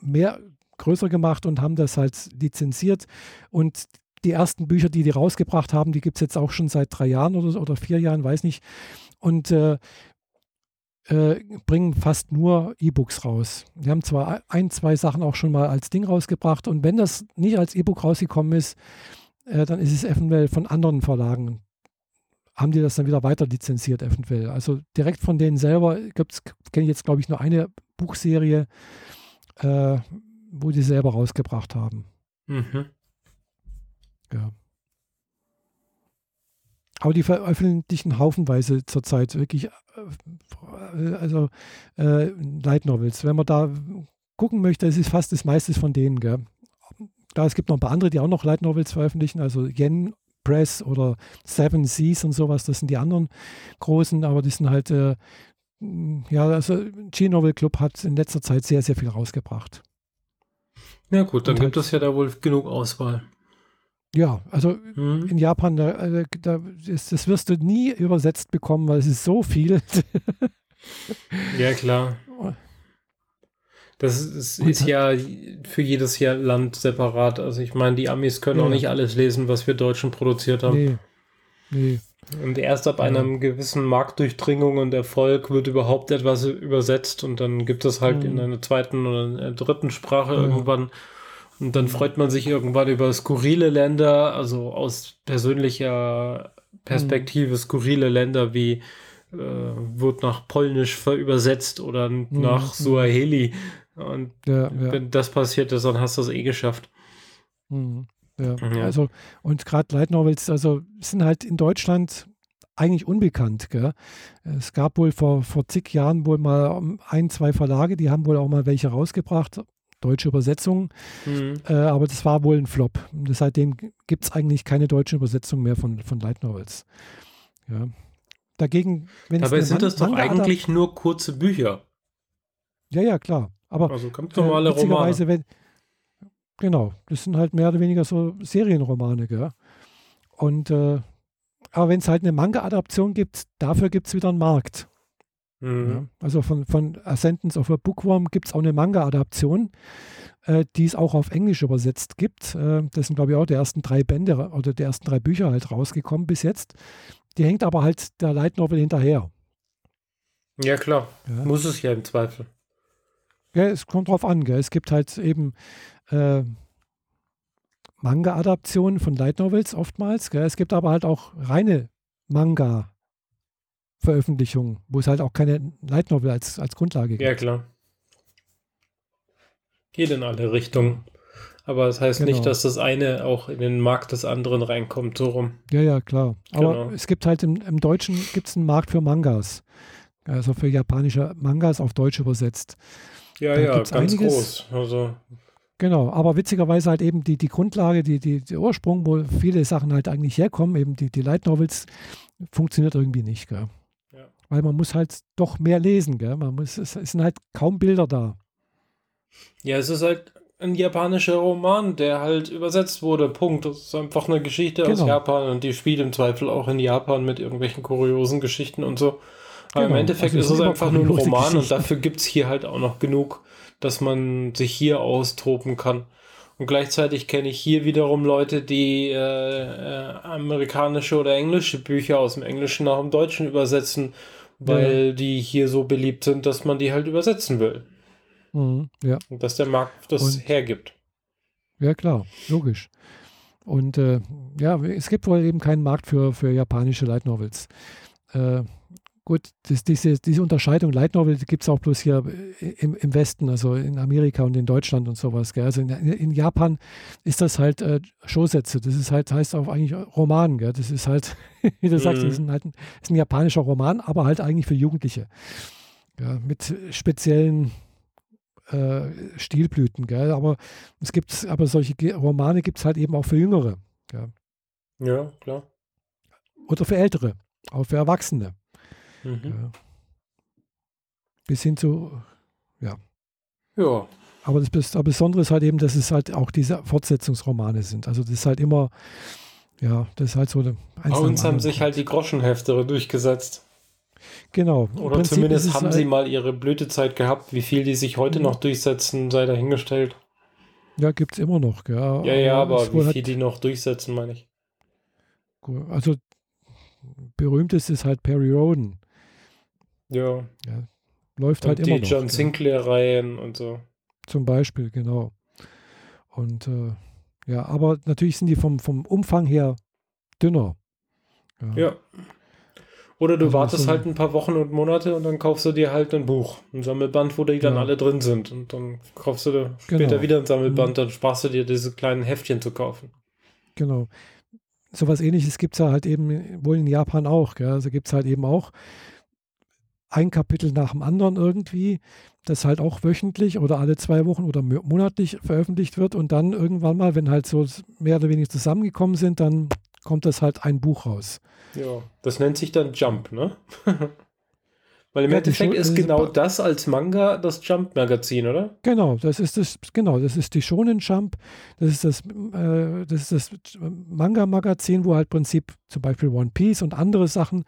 mehr größer gemacht und haben das halt lizenziert. Und die ersten Bücher, die die rausgebracht haben, die gibt es jetzt auch schon seit drei Jahren oder, oder vier Jahren, weiß nicht. Und äh, äh, bringen fast nur E-Books raus. Die haben zwar ein, zwei Sachen auch schon mal als Ding rausgebracht und wenn das nicht als E-Book rausgekommen ist, äh, dann ist es eventuell von anderen Verlagen. Haben die das dann wieder weiter lizenziert, eventuell. Also direkt von denen selber kenne ich jetzt, glaube ich, nur eine Buchserie, äh, wo die selber rausgebracht haben. Mhm. Ja. Aber die veröffentlichen haufenweise zurzeit wirklich, also äh, Light Novels. Wenn man da gucken möchte, es ist fast das meiste von denen. Gell? Klar, es gibt noch ein paar andere, die auch noch Light Novels veröffentlichen, also Yen Press oder Seven Seas und sowas, das sind die anderen großen, aber die sind halt, äh, ja, also G-Novel Club hat in letzter Zeit sehr, sehr viel rausgebracht. Ja gut, dann Und gibt halt- es ja da wohl genug Auswahl. Ja, also Hm? in Japan, da, äh, da ist, das wirst du nie übersetzt bekommen, weil es ist so viel. Ja, klar. Das ist, ist ja für jedes Jahr Land separat. Also ich meine, die Amis können Ja. auch nicht alles lesen, was wir Deutschen produziert haben. nee, nee. Und erst ab Ja. einer gewissen Marktdurchdringung und Erfolg wird überhaupt etwas übersetzt und dann gibt es halt Mhm. in einer zweiten oder einer dritten Sprache Ja. irgendwann. Und dann freut man sich irgendwann über skurrile Länder, also aus persönlicher Perspektive skurrile Länder wie äh, wird nach Polnisch ver- übersetzt oder nach Mhm. Suaheli. Und Ja, ja. wenn das passiert ist, dann hast du es eh geschafft. Mhm. Ja. Ja. Also, und gerade Light Novels, also sind halt in Deutschland eigentlich unbekannt. Gell? Es gab wohl vor, vor zig Jahren wohl mal ein, zwei Verlage, die haben wohl auch mal welche rausgebracht, deutsche Übersetzungen, Mhm. äh, aber das war wohl ein Flop. Und seitdem gibt es eigentlich keine deutsche Übersetzung mehr von, von Light Novels. Ja. Dagegen, wenn es Dabei sind das doch eigentlich nur kurze Bücher. Ja, ja, klar. Aber Also ganz äh, normale Romane. witzigerweise, wenn, genau, das sind halt mehr oder weniger so Serienromane, gell? Und äh, aber wenn es halt eine Manga-Adaption gibt, dafür gibt es wieder einen Markt. Ja? Mhm. Also von, von Ascendance of a Bookworm gibt es auch eine Manga-Adaption, äh, die es auch auf Englisch übersetzt gibt. Äh, das sind, glaube ich, auch die ersten drei Bände oder die ersten drei Bücher halt rausgekommen bis jetzt. Die hängt aber halt der Light Novel hinterher. Ja, klar. Ja? Muss es ja im Zweifel. Ja, es kommt drauf an. Gell? Es gibt halt eben äh, Manga-Adaptionen von Light Novels oftmals. Gell? Es gibt aber halt auch reine Manga-Veröffentlichungen, wo es halt auch keine Light Novel als, als Grundlage gibt. Ja, klar. Geht in alle Richtungen. Aber das heißt Genau. nicht, dass das eine auch in den Markt des anderen reinkommt, so rum. Ja, ja, klar. Aber Genau. es gibt halt im, im Deutschen gibt's einen Markt für Mangas. Also für japanische Mangas auf Deutsch übersetzt. Ja, Da ja, ganz einiges. groß. Also, Genau, aber witzigerweise halt eben die, die Grundlage, die, die, der Ursprung, wo viele Sachen halt eigentlich herkommen, eben die, die Light Novels, funktioniert irgendwie nicht. Gell? Weil man muss halt doch mehr lesen. Gell? Man muss, es, es sind halt kaum Bilder da. ja, es ist halt ein japanischer Roman, der halt übersetzt wurde. Punkt. Das ist einfach eine Geschichte aus Genau. Japan und die spielt im Zweifel auch in Japan mit irgendwelchen kuriosen Geschichten und so. Aber im Genau. Endeffekt Also ist es einfach nur ein Roman und dafür gibt es hier halt auch noch genug, dass man sich hier austoben kann. Und gleichzeitig kenne ich hier wiederum Leute, die äh, äh, amerikanische oder englische Bücher aus dem Englischen nach dem Deutschen übersetzen, weil die hier so beliebt sind, dass man die halt übersetzen will. Mhm, ja. Und dass der Markt das Und- hergibt. ja, klar, logisch. Und äh, ja, es gibt wohl eben keinen Markt für, für japanische Light Novels. Äh, gut, das, diese, diese Unterscheidung Light Novel gibt es auch bloß hier im, im Westen, also in Amerika und in Deutschland und sowas. Gell? Also in, in Japan ist das halt äh, Showsätze. Das ist halt, heißt auch eigentlich Roman. Gell? Das ist halt, wie du sagst, Mhm. das ist, ein, halt ein, ist ein japanischer Roman, aber halt eigentlich für Jugendliche. Ja, mit speziellen äh, Stilblüten. Gell? Aber es gibt, aber solche Romane gibt es halt eben auch für Jüngere. Ja, klar. Oder für Ältere, auch für Erwachsene. Mhm. Ja. Bis hin zu, Ja. aber das Besondere ist halt eben, dass es halt auch diese Fortsetzungsromane sind. Also das ist halt immer, ja, das ist halt so eine Bei uns haben sich halt die Groschenhefte durchgesetzt. Genau. Oder Prinzip zumindest haben halt, sie mal ihre Blütezeit gehabt. Wie viel die sich heute Mhm. noch durchsetzen, sei dahingestellt. Ja, gibt es immer noch. Gell? Ja, ja, aber wie halt- viel die noch durchsetzen, meine ich. Also berühmtest ist halt Perry Roden. Ja. Läuft Und halt die immer noch. John gell? Sinclair-Reihen und so. Zum Beispiel, genau. Und äh, ja, aber natürlich sind die vom, vom Umfang her dünner. Ja. Oder du Also wartest so- halt ein paar Wochen und Monate und dann kaufst du dir halt ein Buch, ein Sammelband, wo die dann Ja. alle drin sind. Und dann kaufst du dir später Genau. wieder ein Sammelband, dann sparst du dir diese kleinen Heftchen zu kaufen. Genau. Sowas ähnliches gibt es ja halt eben wohl in Japan auch. Gell? Also gibt es halt eben auch ein Kapitel nach dem anderen irgendwie, das halt auch wöchentlich oder alle zwei Wochen oder mo- monatlich veröffentlicht wird und dann irgendwann mal, wenn halt so mehr oder weniger zusammengekommen sind, dann kommt das halt ein Buch raus. Ja. Das nennt sich dann Jump, ne? Weil im ja, Endeffekt ist genau das als Manga das Jump-Magazin, oder? Genau, das ist das, genau, das ist die Shonen Jump, das ist das, äh, das, ist das Manga-Magazin, wo halt im Prinzip zum Beispiel One Piece und andere Sachen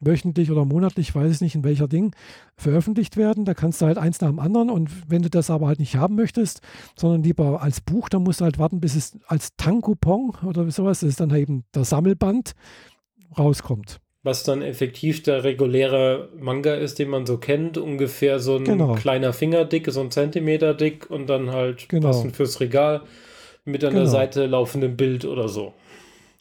wöchentlich oder monatlich, weiß ich nicht in welcher Ding, veröffentlicht werden. Da kannst du halt eins nach dem anderen und wenn du das aber halt nicht haben möchtest, sondern lieber als Buch, dann musst du halt warten, bis es als Tankupon oder sowas, das ist dann halt eben der Sammelband rauskommt was dann effektiv der reguläre Manga ist, den man so kennt, ungefähr so ein genau. kleiner Finger dick, so ein Zentimeter dick und dann halt genau. passend fürs Regal mit an genau. der Seite laufendem Bild oder so.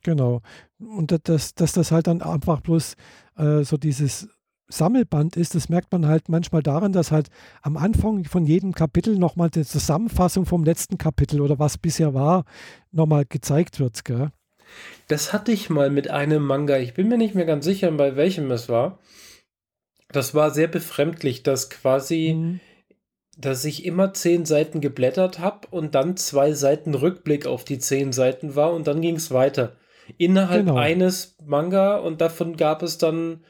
Genau. Und dass, dass das halt dann einfach bloß äh, so dieses Sammelband ist, das merkt man halt manchmal daran, dass halt am Anfang von jedem Kapitel nochmal die Zusammenfassung vom letzten Kapitel oder was bisher war, nochmal gezeigt wird. Gell? Das hatte ich mal mit einem Manga. Ich bin mir nicht mehr ganz sicher, bei welchem es war. Das war sehr befremdlich, dass quasi, mhm. dass ich immer zehn Seiten geblättert habe und dann zwei Seiten Rückblick auf die zehn Seiten war und dann ging es weiter. Innerhalb genau. eines Manga und davon gab es dann,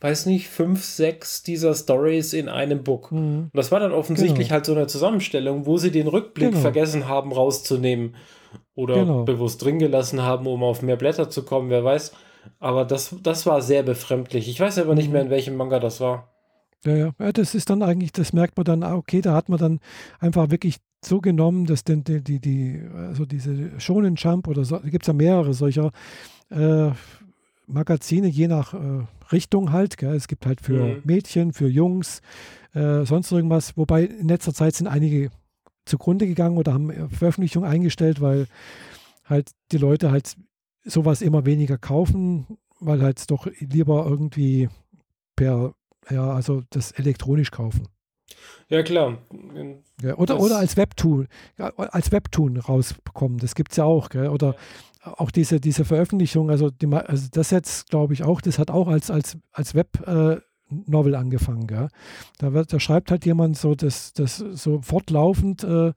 weiß nicht, fünf, sechs dieser Stories in einem Book. Mhm. Und das war dann offensichtlich genau. halt so eine Zusammenstellung, wo sie den Rückblick genau. vergessen haben rauszunehmen oder genau. bewusst drin gelassen haben, um auf mehr Blätter zu kommen, wer weiß. Aber das, das war sehr befremdlich. Ich weiß aber nicht mhm. mehr, in welchem Manga das war. Ja, ja, ja, das ist dann eigentlich, das merkt man dann, ah, okay, da hat man dann einfach wirklich so genommen, dass denn die, die, die also diese Shonen Jump oder so, gibt es ja mehrere solcher äh, Magazine, je nach äh, Richtung halt. Gell? Es gibt halt für mhm. Mädchen, für Jungs, äh, sonst irgendwas. Wobei in letzter Zeit sind einige zugrunde gegangen oder haben Veröffentlichung eingestellt, weil halt die Leute halt sowas immer weniger kaufen, weil halt doch lieber irgendwie per, ja, also das elektronisch kaufen. Ja, klar. Ja, oder, oder als Webtoon, als Webtoon rausbekommen, das gibt es ja auch, gell? Oder auch diese, diese Veröffentlichung, also, die, also das jetzt, glaube ich, auch, das hat auch als, als, als Web äh, Novel angefangen. Gell? Da, wird, da schreibt halt jemand so das, das so fortlaufend, äh,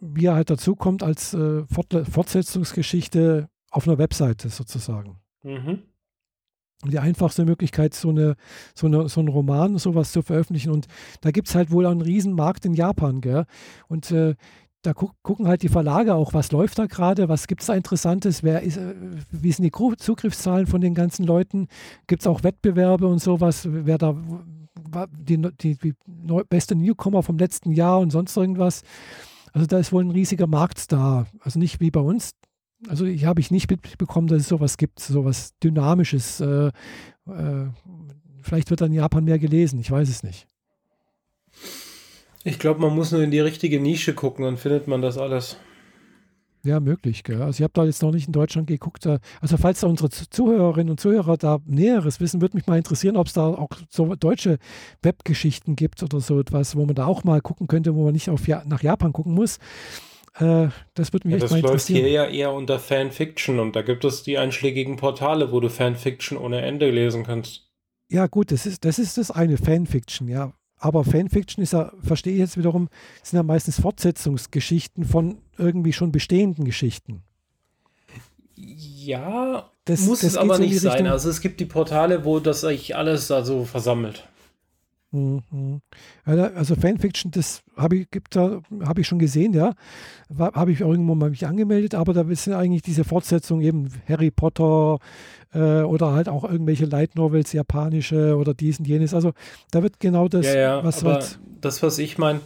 wie er halt dazukommt als äh, Fort, Fortsetzungsgeschichte auf einer Webseite sozusagen. Mhm. Die einfachste Möglichkeit, so, eine, so, eine, so einen Roman, sowas zu veröffentlichen. Und da gibt es halt wohl einen Riesenmarkt in Japan. Gell? Und äh, da gu gucken halt die Verlage auch, was läuft da gerade, was gibt es da Interessantes, wer ist, äh, wie sind die Zugriffszahlen von den ganzen Leuten, gibt es auch Wettbewerbe und sowas, wer da die, die, die beste Newcomer vom letzten Jahr und sonst irgendwas. Also da ist wohl ein riesiger Markt da. Also nicht wie bei uns. Also ich habe ich nicht mitbekommen, dass es sowas gibt, sowas Dynamisches. Äh, äh, vielleicht wird dann Japan mehr gelesen, ich weiß es nicht. Ich glaube, man muss nur in die richtige Nische gucken, dann findet man das alles. Ja, möglich. Gell? Also ich habe da jetzt noch nicht in Deutschland geguckt. Äh, also falls da unsere Zuhörerinnen und Zuhörer da Näheres wissen, würde mich mal interessieren, ob es da auch so deutsche Webgeschichten gibt oder so etwas, wo man da auch mal gucken könnte, wo man nicht auf ja nach Japan gucken muss. Äh, das würde mich ja, echt mal interessieren. Das läuft hier ja eher unter Fanfiction und da gibt es die einschlägigen Portale, wo du Fanfiction ohne Ende lesen kannst. Ja, gut, das ist das, ist das eine Fanfiction, ja. Aber Fanfiction ist ja, verstehe ich jetzt wiederum, sind ja meistens Fortsetzungsgeschichten von irgendwie schon bestehenden Geschichten. Ja, das muss das es aber nicht sein. Also es gibt die Portale, wo das eigentlich alles also versammelt. Mhm. Also Fanfiction, das habe ich, hab ich schon gesehen, ja. Habe ich irgendwo mal mich angemeldet, aber da sind eigentlich diese Fortsetzungen eben Harry Potter äh, oder halt auch irgendwelche Light Novels, japanische oder dies und jenes. Also da wird genau das, ja, ja, was wird. Das, was ich meine,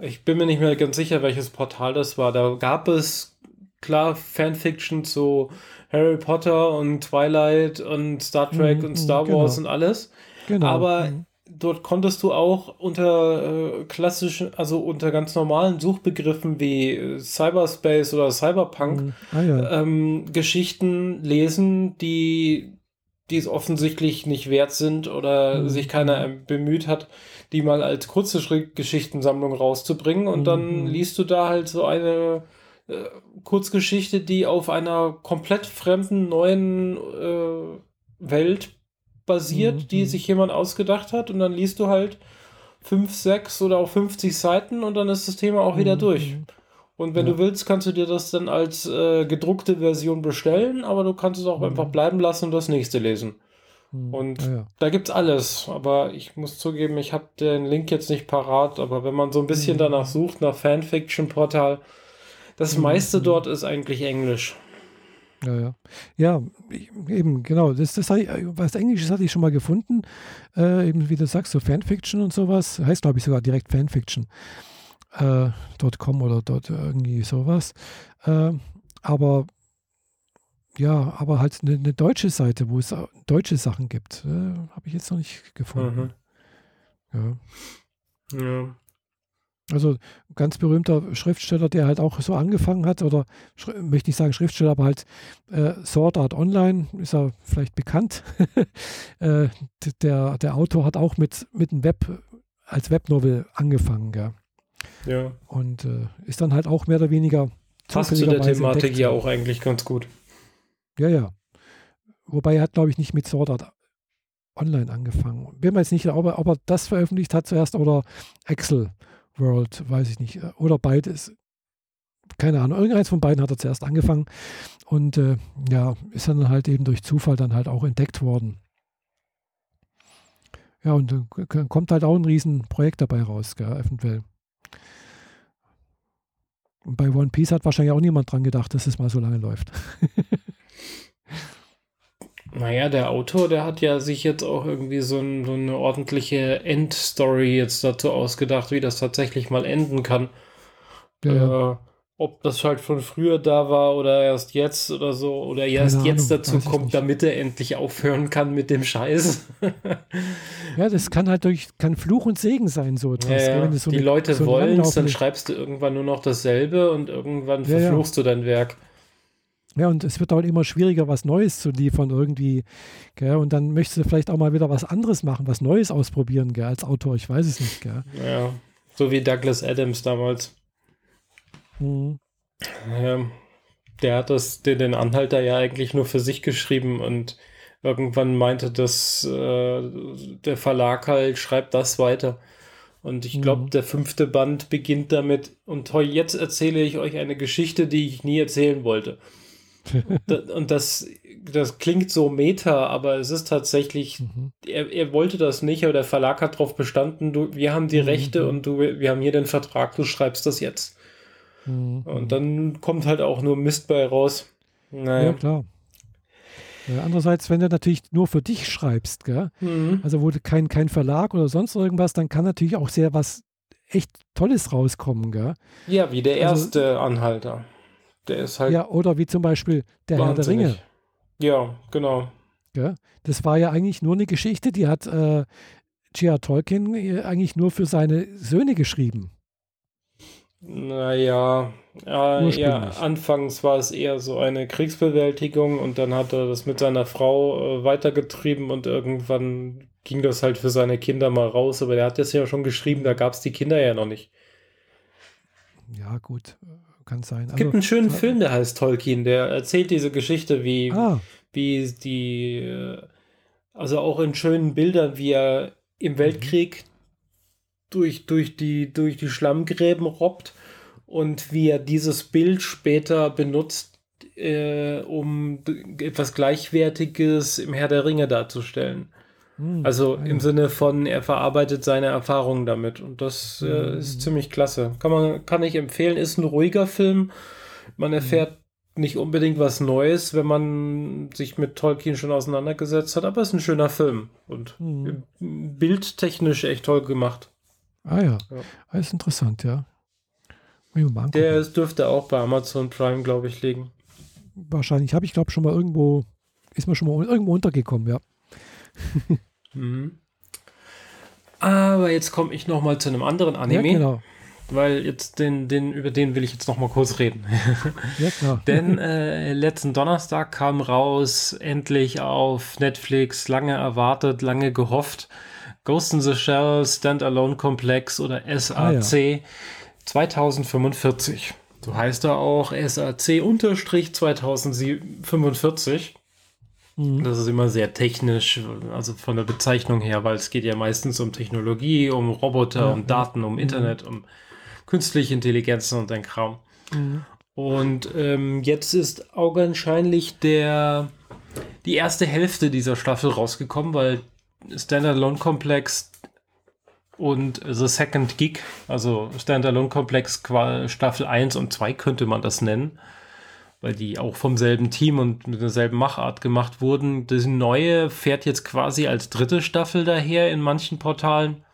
ich bin mir nicht mehr ganz sicher, welches Portal das war. Da gab es klar Fanfiction zu Harry Potter und Twilight und Star Trek mhm, und Star genau. Wars und alles. Genau. Aber mhm dort konntest du auch unter äh, klassischen, also unter ganz normalen Suchbegriffen wie äh, Cyberspace oder Cyberpunk mhm. ah, ja. ähm, Geschichten lesen, die die es offensichtlich nicht wert sind oder mhm. sich keiner bemüht hat, die mal als kurze Geschichtensammlung rauszubringen. Und mhm. dann liest du da halt so eine äh, Kurzgeschichte, die auf einer komplett fremden neuen äh, Welt basiert, mhm. die mhm. sich jemand ausgedacht hat und dann liest du halt fünf, sechs oder auch 50 Seiten und dann ist das Thema auch wieder mhm. durch. Mhm. Und wenn ja. du willst, kannst du dir das dann als äh, gedruckte Version bestellen, aber du kannst es auch mhm. einfach bleiben lassen und das nächste lesen. Hm. Und ja, ja. da gibt's alles. Aber ich muss zugeben, ich habe den Link jetzt nicht parat. Aber wenn man so ein bisschen danach sucht, nach Fanfiction-Portal, das meiste dort ist eigentlich Englisch. Ja, ja. Ja, eben, genau. Das, das ich, was Englisches hatte ich schon mal gefunden. Äh, eben, wie du sagst, so Fanfiction und sowas. Heißt, glaube ich, sogar direkt Fanfiction. Äh, .com oder dort irgendwie sowas. Äh, aber ja, aber halt eine, eine, deutsche Seite, wo es deutsche Sachen gibt, äh, habe ich jetzt noch nicht gefunden. Mhm. Ja. Ja. Also ganz berühmter Schriftsteller, der halt auch so angefangen hat, oder möchte ich sagen Schriftsteller, aber halt äh, Sword Art Online, ist er vielleicht bekannt. äh, der, der Autor hat auch mit, mit einem Web, als Webnovel angefangen, gell? Ja. Und äh, ist dann halt auch mehr oder weniger. Passt zu der Thematik entdeckt. ja auch eigentlich ganz gut. Ja, ja. Wobei er hat, glaube ich, nicht mit Sword Art Online angefangen. Bin mir jetzt nicht, ob er, ob er das veröffentlicht hat zuerst oder Excel World, weiß ich nicht. Oder beides. Keine Ahnung. Irgendeins von beiden hat er zuerst angefangen und äh, ja, ist dann halt eben durch Zufall dann halt auch entdeckt worden. Ja, und dann kommt halt auch ein Riesenprojekt dabei raus, gell, eventuell. Und bei One Piece hat wahrscheinlich auch niemand dran gedacht, dass es mal so lange läuft. Naja, der Autor, der hat ja sich jetzt auch irgendwie so, ein, so eine ordentliche Endstory jetzt dazu ausgedacht, wie das tatsächlich mal enden kann. Ja. Äh, ob das halt von früher da war oder erst jetzt oder so, oder erst Keine jetzt Ahnung, dazu kommt, damit er endlich aufhören kann mit dem Scheiß. ja, das kann halt durch, kann Fluch und Segen sein, so etwas. Ja, ja. So die eine, Leute so wollen es, dann schreibst du irgendwann nur noch dasselbe und irgendwann verfluchst du dein Werk. Ja, und es wird auch immer schwieriger, was Neues zu liefern irgendwie. Gell? Und dann möchtest du vielleicht auch mal wieder was anderes machen, was Neues ausprobieren, gell? als Autor. Ich weiß es nicht. Gell? Ja, so wie Douglas Adams damals. Mhm. Ja, der hat das, den, den Anhalter ja eigentlich nur für sich geschrieben und irgendwann meinte, dass äh, der Verlag halt schreibt das weiter. Und ich glaube, mhm. der fünfte Band beginnt damit, und jetzt erzähle ich euch eine Geschichte, die ich nie erzählen wollte und das, das klingt so meta, aber es ist tatsächlich, mhm. er, er wollte das nicht, aber der Verlag hat darauf bestanden, du, wir haben die mhm. Rechte und du, wir haben hier den Vertrag, du schreibst das jetzt. Mhm. Und dann kommt halt auch nur Mist bei raus. Naja. Ja, klar. Ja, andererseits, wenn du natürlich nur für dich schreibst, gell? Mhm. also wo kein, kein Verlag oder sonst irgendwas, dann kann natürlich auch sehr was echt Tolles rauskommen. Gell? Ja, wie der also erste also, Anhalter. Der ist halt. Ja, oder wie zum Beispiel der wahnsinnig. Herr der Ringe. Ja, genau. Ja, das war ja eigentlich nur eine Geschichte, die hat äh, G.R. Tolkien äh, eigentlich nur für seine Söhne geschrieben. Naja, äh, ja, anfangs war es eher so eine Kriegsbewältigung und dann hat er das mit seiner Frau äh, weitergetrieben und irgendwann ging das halt für seine Kinder mal raus, aber der hat das ja schon geschrieben, da gab es die Kinder ja noch nicht. Ja, gut kann sein. Es gibt also, einen schönen Film, der heißt Tolkien, der erzählt diese Geschichte, wie, ah. wie die, also auch in schönen Bildern, wie er im Weltkrieg durch, durch, die, durch die Schlammgräben robbt und wie er dieses Bild später benutzt, äh, um etwas Gleichwertiges im Herr der Ringe darzustellen. Hm, also ja. im Sinne von, er verarbeitet seine Erfahrungen damit. Und das äh, ist hm. ziemlich klasse. Kann man, kann ich empfehlen, ist ein ruhiger Film. Man hm. erfährt nicht unbedingt was Neues, wenn man sich mit Tolkien schon auseinandergesetzt hat, aber es ist ein schöner Film und mhm. bildtechnisch echt toll gemacht. Ah ja, ja. Ah, ist interessant, ja. Der ist, dürfte auch bei Amazon Prime, glaube ich, liegen. Wahrscheinlich habe ich, glaube schon mal irgendwo, ist mir schon mal irgendwo untergekommen, ja. Mhm. Aber jetzt komme ich noch mal zu einem anderen Anime. Ja, genau. Weil jetzt den, den, über den will ich jetzt noch mal kurz reden. ja, klar. Denn äh, letzten Donnerstag kam raus, endlich auf Netflix, lange erwartet, lange gehofft, Ghost in the Shell Standalone Complex oder SAC ah, ja. 2045. So heißt er auch SAC unterstrich 2045. Mhm. Das ist immer sehr technisch, also von der Bezeichnung her, weil es geht ja meistens um Technologie, um Roboter, ja, um Daten, um mhm. Internet, um künstliche Intelligenz und ein Kram. Mhm. Und ähm, jetzt ist augenscheinlich der die erste Hälfte dieser Staffel rausgekommen, weil Standalone Complex und The Second Gig, also Standalone Complex Staffel 1 und 2 könnte man das nennen, weil die auch vom selben Team und mit derselben Machart gemacht wurden. Das neue fährt jetzt quasi als dritte Staffel daher in manchen Portalen.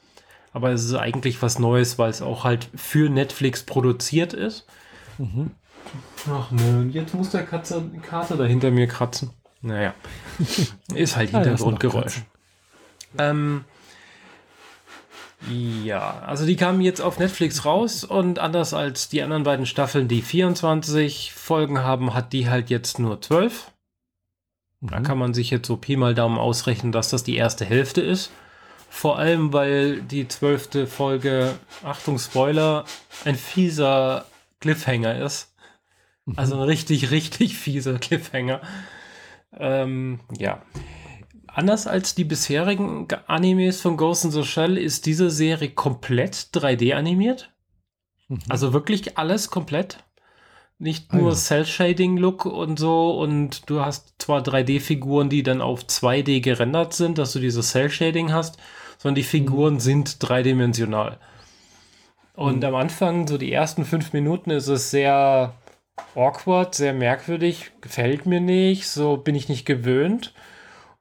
Aber es ist eigentlich was Neues, weil es auch halt für Netflix produziert ist. Mhm. Ach ne, jetzt muss der Katze, Kater da hinter mir kratzen. Naja, ist halt Hintergrundgeräusch. ähm, ja, also die kamen jetzt auf Netflix raus und anders als die anderen beiden Staffeln, die 24 Folgen haben, hat die halt jetzt nur 12. Mhm. Da kann man sich jetzt so Pi mal Daumen ausrechnen, dass das die erste Hälfte ist. Vor allem, weil die zwölfte Folge, Achtung Spoiler, ein fieser Cliffhanger ist. Also ein richtig, richtig fieser Cliffhanger. Ähm, ja. Anders als die bisherigen Animes von Ghost in the Shell ist diese Serie komplett 3D animiert. Mhm. Also wirklich alles komplett. Nicht nur ah, ja. Cell-Shading-Look und so und du hast zwar 3D-Figuren, die dann auf 2D gerendert sind, dass du dieses Cell-Shading hast, sondern die Figuren mhm. sind dreidimensional. Und mhm. am Anfang, so die ersten fünf Minuten, ist es sehr awkward, sehr merkwürdig, gefällt mir nicht, so bin ich nicht gewöhnt.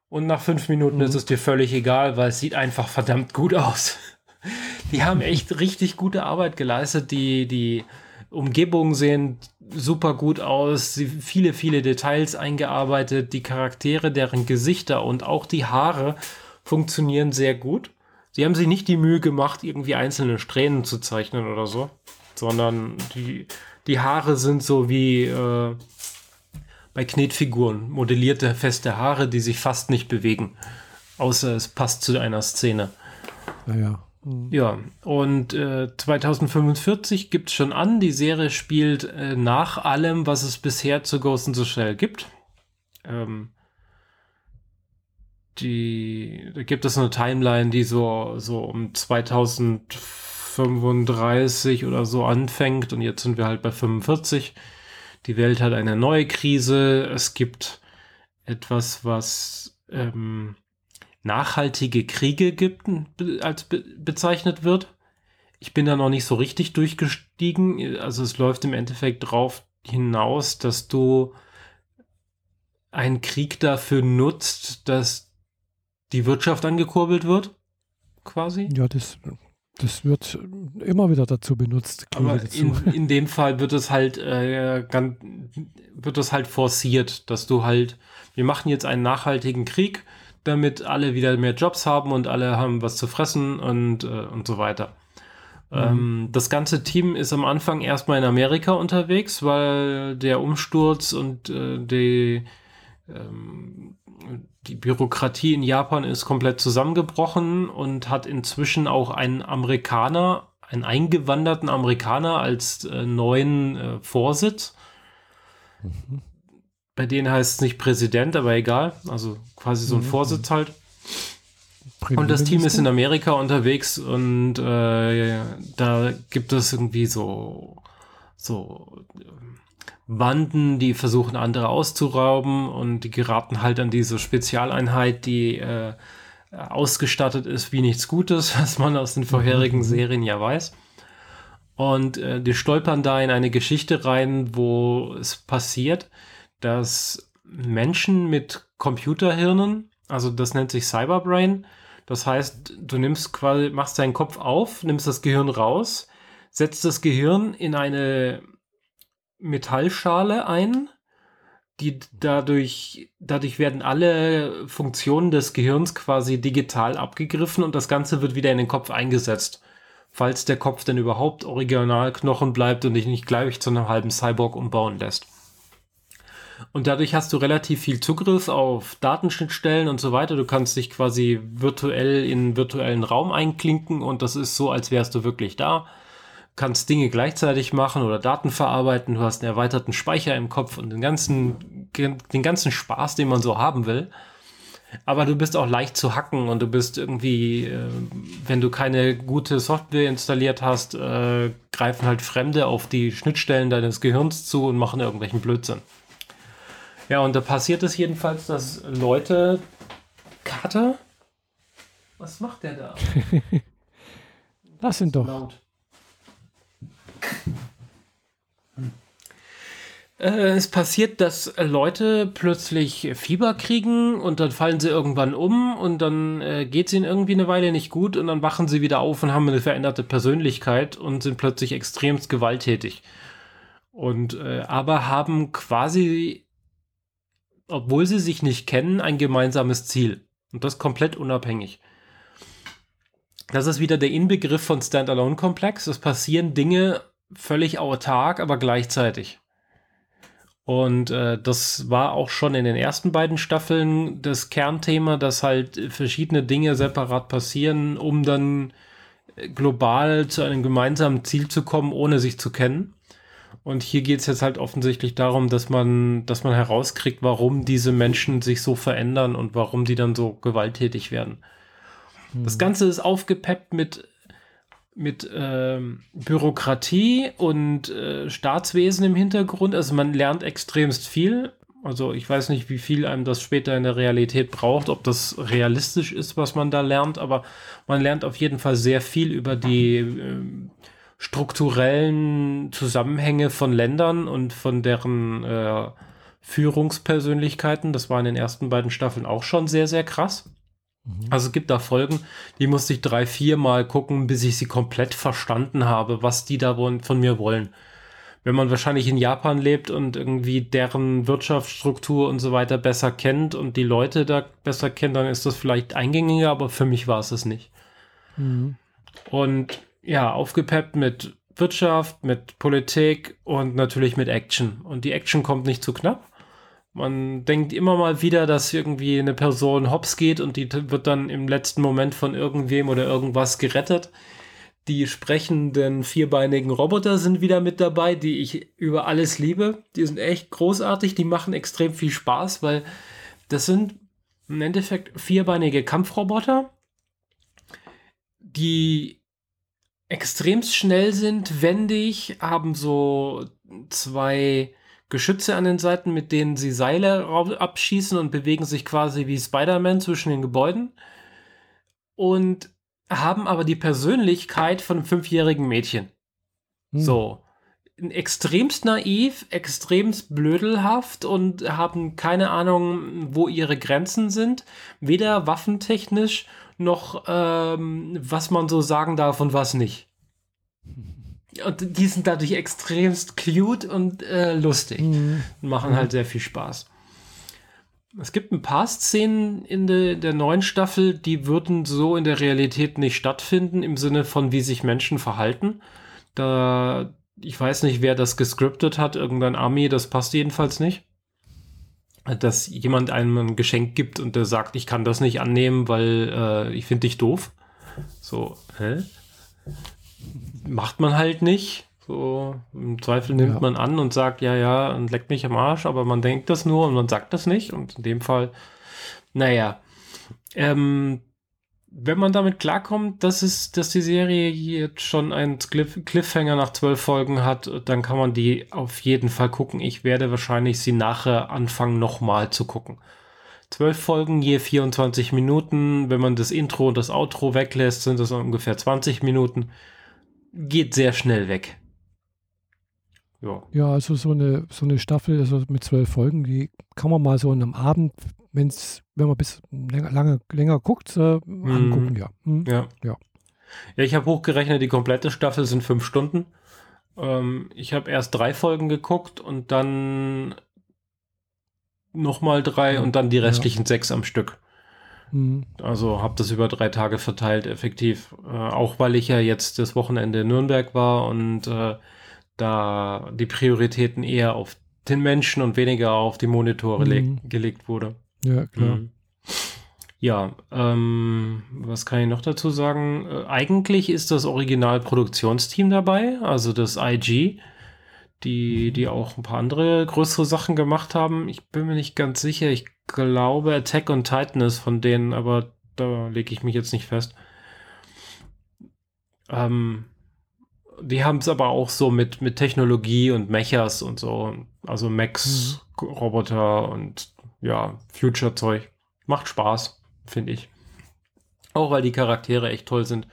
Und nach fünf Minuten mhm. ist es dir völlig egal, weil es sieht einfach verdammt gut aus. Die haben echt richtig gute Arbeit geleistet. Die, die Umgebungen sehen super gut aus. Sie, viele, viele Details eingearbeitet. Die Charaktere, deren Gesichter und auch die Haare funktionieren sehr gut. Sie haben sich nicht die Mühe gemacht, irgendwie einzelne Strähnen zu zeichnen oder so, sondern die, die Haare sind so wie äh, bei Knetfiguren, modellierte feste Haare, die sich fast nicht bewegen. Außer es passt zu einer Szene. Naja. Mhm. Ja, und äh, 2045 gibt es schon an. Die Serie spielt äh, nach allem, was es bisher zu Ghost in the Shell gibt. Ähm, die, da gibt es eine Timeline, die so, so um 2035 oder so anfängt und jetzt sind wir halt bei 45. Die Welt hat eine neue Krise. Es gibt etwas, was ähm, nachhaltige Kriege gibt, als be bezeichnet wird. Ich bin da noch nicht so richtig durchgestiegen. Also es läuft im Endeffekt darauf hinaus, dass du einen Krieg dafür nutzt, dass die Wirtschaft angekurbelt wird, quasi. Ja, das, das wird immer wieder dazu benutzt. Aber in, in, dem Fall wird es halt äh, ganz, wird es halt forciert, dass du halt, wir machen jetzt einen nachhaltigen Krieg, damit alle wieder mehr Jobs haben und alle haben was zu fressen und, äh, und so weiter. Mhm. Ähm, das ganze Team ist am Anfang erstmal in Amerika unterwegs, weil der Umsturz und äh, die ähm, die Bürokratie in Japan ist komplett zusammengebrochen und hat inzwischen auch einen Amerikaner, einen eingewanderten Amerikaner als äh, neuen äh, Vorsitz. Mhm. Bei denen heißt es nicht Präsident, aber egal. Also quasi so ein mhm. Vorsitz halt. Und das Team ist in Amerika unterwegs und äh, da gibt es irgendwie so, so Banden, die versuchen, andere auszurauben und die geraten halt an diese Spezialeinheit, die äh, ausgestattet ist wie nichts Gutes, was man aus den vorherigen mhm. Serien ja weiß. Und äh, die stolpern da in eine Geschichte rein, wo es passiert, dass Menschen mit Computerhirnen, also das nennt sich Cyberbrain, das heißt, du nimmst quasi, machst deinen Kopf auf, nimmst das Gehirn raus, setzt das Gehirn in eine Metallschale ein. Die dadurch, dadurch werden alle Funktionen des Gehirns quasi digital abgegriffen und das Ganze wird wieder in den Kopf eingesetzt. Falls der Kopf denn überhaupt Originalknochen bleibt und dich nicht gleich zu einem halben Cyborg umbauen lässt. Und dadurch hast du relativ viel Zugriff auf Datenschnittstellen und so weiter. Du kannst dich quasi virtuell in virtuellen Raum einklinken und das ist so, als wärst du wirklich da kannst Dinge gleichzeitig machen oder Daten verarbeiten, du hast einen erweiterten Speicher im Kopf und den ganzen, den ganzen Spaß, den man so haben will. Aber du bist auch leicht zu hacken und du bist irgendwie, äh, wenn du keine gute Software installiert hast, äh, greifen halt Fremde auf die Schnittstellen deines Gehirns zu und machen irgendwelchen Blödsinn. Ja, und da passiert es jedenfalls, dass Leute. Kater? Was macht der da? Lass ihn doch. Laut. Äh, es passiert, dass Leute plötzlich Fieber kriegen und dann fallen sie irgendwann um und dann äh, geht es ihnen irgendwie eine Weile nicht gut und dann wachen sie wieder auf und haben eine veränderte Persönlichkeit und sind plötzlich extremst gewalttätig. Und äh, aber haben quasi, obwohl sie sich nicht kennen, ein gemeinsames Ziel. Und das komplett unabhängig. Das ist wieder der Inbegriff von Standalone-Komplex. Es passieren Dinge völlig autark, aber gleichzeitig. Und äh, das war auch schon in den ersten beiden Staffeln das Kernthema, dass halt verschiedene Dinge separat passieren, um dann global zu einem gemeinsamen Ziel zu kommen, ohne sich zu kennen. Und hier geht es jetzt halt offensichtlich darum, dass man, dass man herauskriegt, warum diese Menschen sich so verändern und warum die dann so gewalttätig werden. Mhm. Das Ganze ist aufgepeppt mit mit ähm, Bürokratie und äh, Staatswesen im Hintergrund. Also man lernt extremst viel. Also ich weiß nicht, wie viel einem das später in der Realität braucht, ob das realistisch ist, was man da lernt, aber man lernt auf jeden Fall sehr viel über die äh, strukturellen Zusammenhänge von Ländern und von deren äh, Führungspersönlichkeiten. Das war in den ersten beiden Staffeln auch schon sehr, sehr krass. Mhm. Also es gibt da Folgen, die musste ich drei, vier Mal gucken, bis ich sie komplett verstanden habe, was die da von mir wollen. Wenn man wahrscheinlich in Japan lebt und irgendwie deren Wirtschaftsstruktur und so weiter besser kennt und die Leute da besser kennt, dann ist das vielleicht eingängiger, aber für mich war es es nicht. Mhm. Und ja, aufgepeppt mit Wirtschaft, mit Politik und natürlich mit Action. Und die Action kommt nicht zu knapp. Man denkt immer mal wieder, dass irgendwie eine Person hops geht und die wird dann im letzten Moment von irgendwem oder irgendwas gerettet. Die sprechenden vierbeinigen Roboter sind wieder mit dabei, die ich über alles liebe. Die sind echt großartig, die machen extrem viel Spaß, weil das sind im Endeffekt vierbeinige Kampfroboter, die extremst schnell sind, wendig, haben so zwei Geschütze an den Seiten, mit denen sie Seile abschießen und bewegen sich quasi wie Spider-Man zwischen den Gebäuden. Und haben aber die Persönlichkeit von einem fünfjährigen Mädchen. Hm. So. Extremst naiv, extremst blödelhaft und haben keine Ahnung, wo ihre Grenzen sind. Weder waffentechnisch noch, ähm, was man so sagen darf und was nicht. Und die sind dadurch extremst cute und äh, lustig. Mhm. Machen mhm. halt sehr viel Spaß. Es gibt ein paar Szenen in de, der neuen Staffel, die würden so in der Realität nicht stattfinden, im Sinne von, wie sich Menschen verhalten. Da, ich weiß nicht, wer das gescriptet hat, irgendein Army, das passt jedenfalls nicht. Dass jemand einem ein Geschenk gibt und der sagt, ich kann das nicht annehmen, weil äh, ich finde dich doof. So, hä? Macht man halt nicht. So, im Zweifel nimmt ja. man an und sagt, ja, ja, und leckt mich am Arsch, aber man denkt das nur und man sagt das nicht. Und in dem Fall, naja, ähm, wenn man damit klarkommt, dass es, dass die Serie jetzt schon einen Cliff Cliffhanger nach zwölf Folgen hat, dann kann man die auf jeden Fall gucken. Ich werde wahrscheinlich sie nachher anfangen, nochmal zu gucken. Zwölf Folgen, je 24 Minuten. Wenn man das Intro und das Outro weglässt, sind das ungefähr 20 Minuten geht sehr schnell weg. Ja. ja, also so eine, so eine Staffel also mit zwölf Folgen, die kann man mal so an einem Abend, wenn's, wenn man bis länger, lange, länger guckt, äh, mhm. angucken, ja. Mhm. ja. Ja. Ja, ich habe hochgerechnet, die komplette Staffel sind fünf Stunden. Ähm, ich habe erst drei Folgen geguckt und dann nochmal drei und dann die restlichen ja. sechs am Stück. Mhm. Also habe das über drei Tage verteilt, effektiv. Äh, auch weil ich ja jetzt das Wochenende in Nürnberg war und äh, da die Prioritäten eher auf den Menschen und weniger auf die Monitore mhm. gelegt wurde. Ja, klar. Mhm. Ja, ähm, was kann ich noch dazu sagen? Äh, eigentlich ist das Originalproduktionsteam dabei, also das IG, die, die auch ein paar andere größere Sachen gemacht haben. Ich bin mir nicht ganz sicher. Ich glaube, Attack on Titan ist von denen, aber da lege ich mich jetzt nicht fest. Ähm, die haben es aber auch so mit, mit Technologie und Mechas und so. Also Max, mhm. Roboter und ja, Future-Zeug. Macht Spaß, finde ich. Auch weil die Charaktere echt toll sind.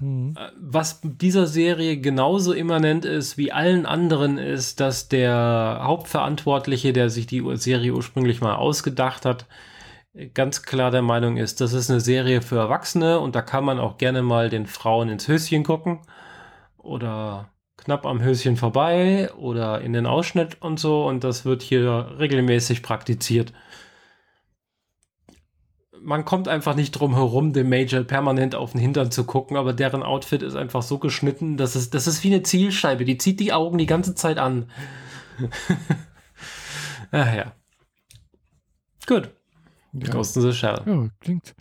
Mhm. Äh, was dieser Serie genauso immanent ist wie allen anderen, ist, dass der Hauptverantwortliche, der sich die Serie ursprünglich mal ausgedacht hat, ganz klar der Meinung ist, das ist eine Serie für Erwachsene und da kann man auch gerne mal den Frauen ins Höschen gucken oder knapp am Höschen vorbei oder in den Ausschnitt und so und das wird hier regelmäßig praktiziert. Man kommt einfach nicht drum herum, dem Major permanent auf den Hintern zu gucken, aber deren Outfit ist einfach so geschnitten, dass es, das ist wie eine Zielscheibe, die zieht die Augen die ganze Zeit an. Ach ja. Gut. Ja. Ghost in the Shell. Ja, klingt.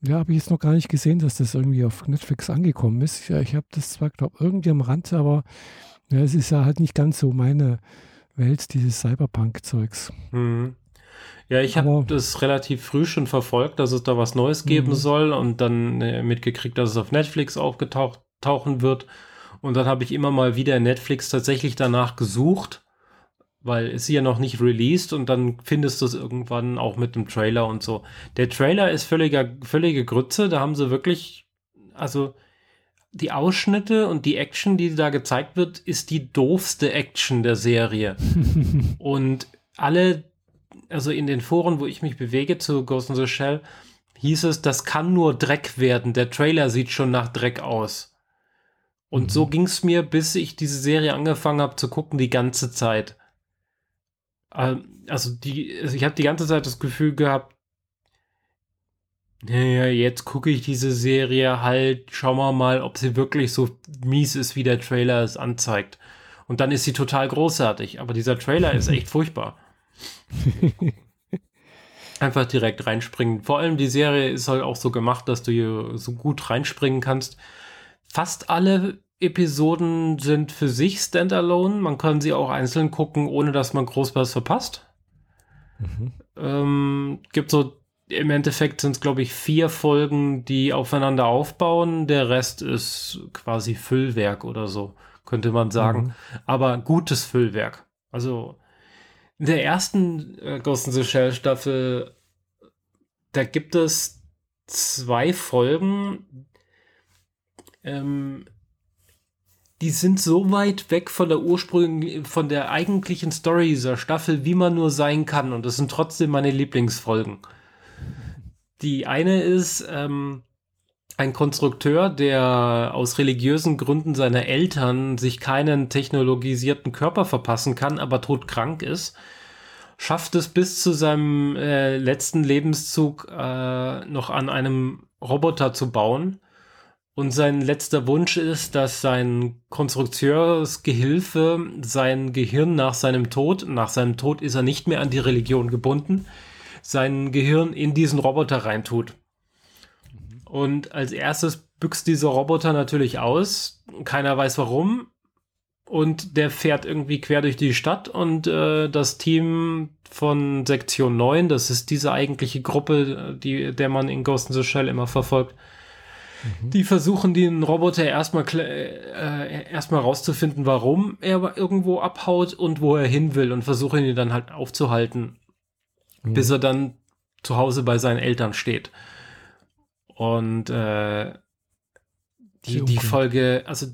Ja, habe ich jetzt noch gar nicht gesehen, dass das irgendwie auf Netflix angekommen ist. Ja, ich habe das zwar, glaube ich, irgendwie am Rand, aber ja, es ist ja halt nicht ganz so meine Welt, dieses Cyberpunk-Zeugs. Mhm. Ja, ich habe das relativ früh schon verfolgt, dass es da was Neues geben mhm. soll und dann äh, mitgekriegt, dass es auf Netflix aufgetauchen wird. Und dann habe ich immer mal wieder Netflix tatsächlich danach gesucht weil ist ja noch nicht released und dann findest du es irgendwann auch mit dem Trailer und so. Der Trailer ist völliger, völlige Grütze, da haben sie wirklich, also die Ausschnitte und die Action, die da gezeigt wird, ist die doofste Action der Serie. und alle, also in den Foren, wo ich mich bewege zu Ghost in the Shell, hieß es, das kann nur Dreck werden. Der Trailer sieht schon nach Dreck aus. Und mhm. so ging es mir, bis ich diese Serie angefangen habe zu gucken, die ganze Zeit. Ähm, also die, also ich habe die ganze Zeit das Gefühl gehabt, naja, jetzt gucke ich diese Serie halt, schauen wir mal, ob sie wirklich so mies ist, wie der Trailer es anzeigt. Und dann ist sie total großartig, aber dieser Trailer ist echt furchtbar. Einfach direkt reinspringen. Vor allem die Serie ist halt auch so gemacht, dass du hier so gut reinspringen kannst. Fast alle Episoden sind für sich standalone. Man kann sie auch einzeln gucken, ohne dass man groß was verpasst. Mhm. Ähm, gibt so, im Endeffekt sind es, glaube ich, vier Folgen, die aufeinander aufbauen. Der Rest ist quasi Füllwerk oder so, könnte man sagen. Mhm. Aber gutes Füllwerk. Also in der ersten äh, Ghost in the Shell Staffel, da gibt es zwei Folgen, ähm, die sind so weit weg von der ursprünglichen, von der eigentlichen Story dieser Staffel, wie man nur sein kann. Und das sind trotzdem meine Lieblingsfolgen. Die eine ist ähm, ein Konstrukteur, der aus religiösen Gründen seiner Eltern sich keinen technologisierten Körper verpassen kann, aber todkrank ist, schafft es bis zu seinem äh, letzten Lebenszug äh, noch an einem Roboter zu bauen und sein letzter Wunsch ist, dass sein Konstrukteursgehilfe sein Gehirn nach seinem Tod, nach seinem Tod ist er nicht mehr an die Religion gebunden, sein Gehirn in diesen Roboter reintut. Und als erstes büxt dieser Roboter natürlich aus. Keiner weiß warum. Und der fährt irgendwie quer durch die Stadt und äh, das Team von Sektion 9, das ist diese eigentliche Gruppe, die, der man in Ghost in the Shell immer verfolgt, Mhm. Die versuchen den Roboter erstmal äh, erstmal rauszufinden, warum er irgendwo abhaut und wo er hin will und versuchen ihn dann halt aufzuhalten, mhm. bis er dann zu Hause bei seinen Eltern steht. Und äh, die, die Folge, also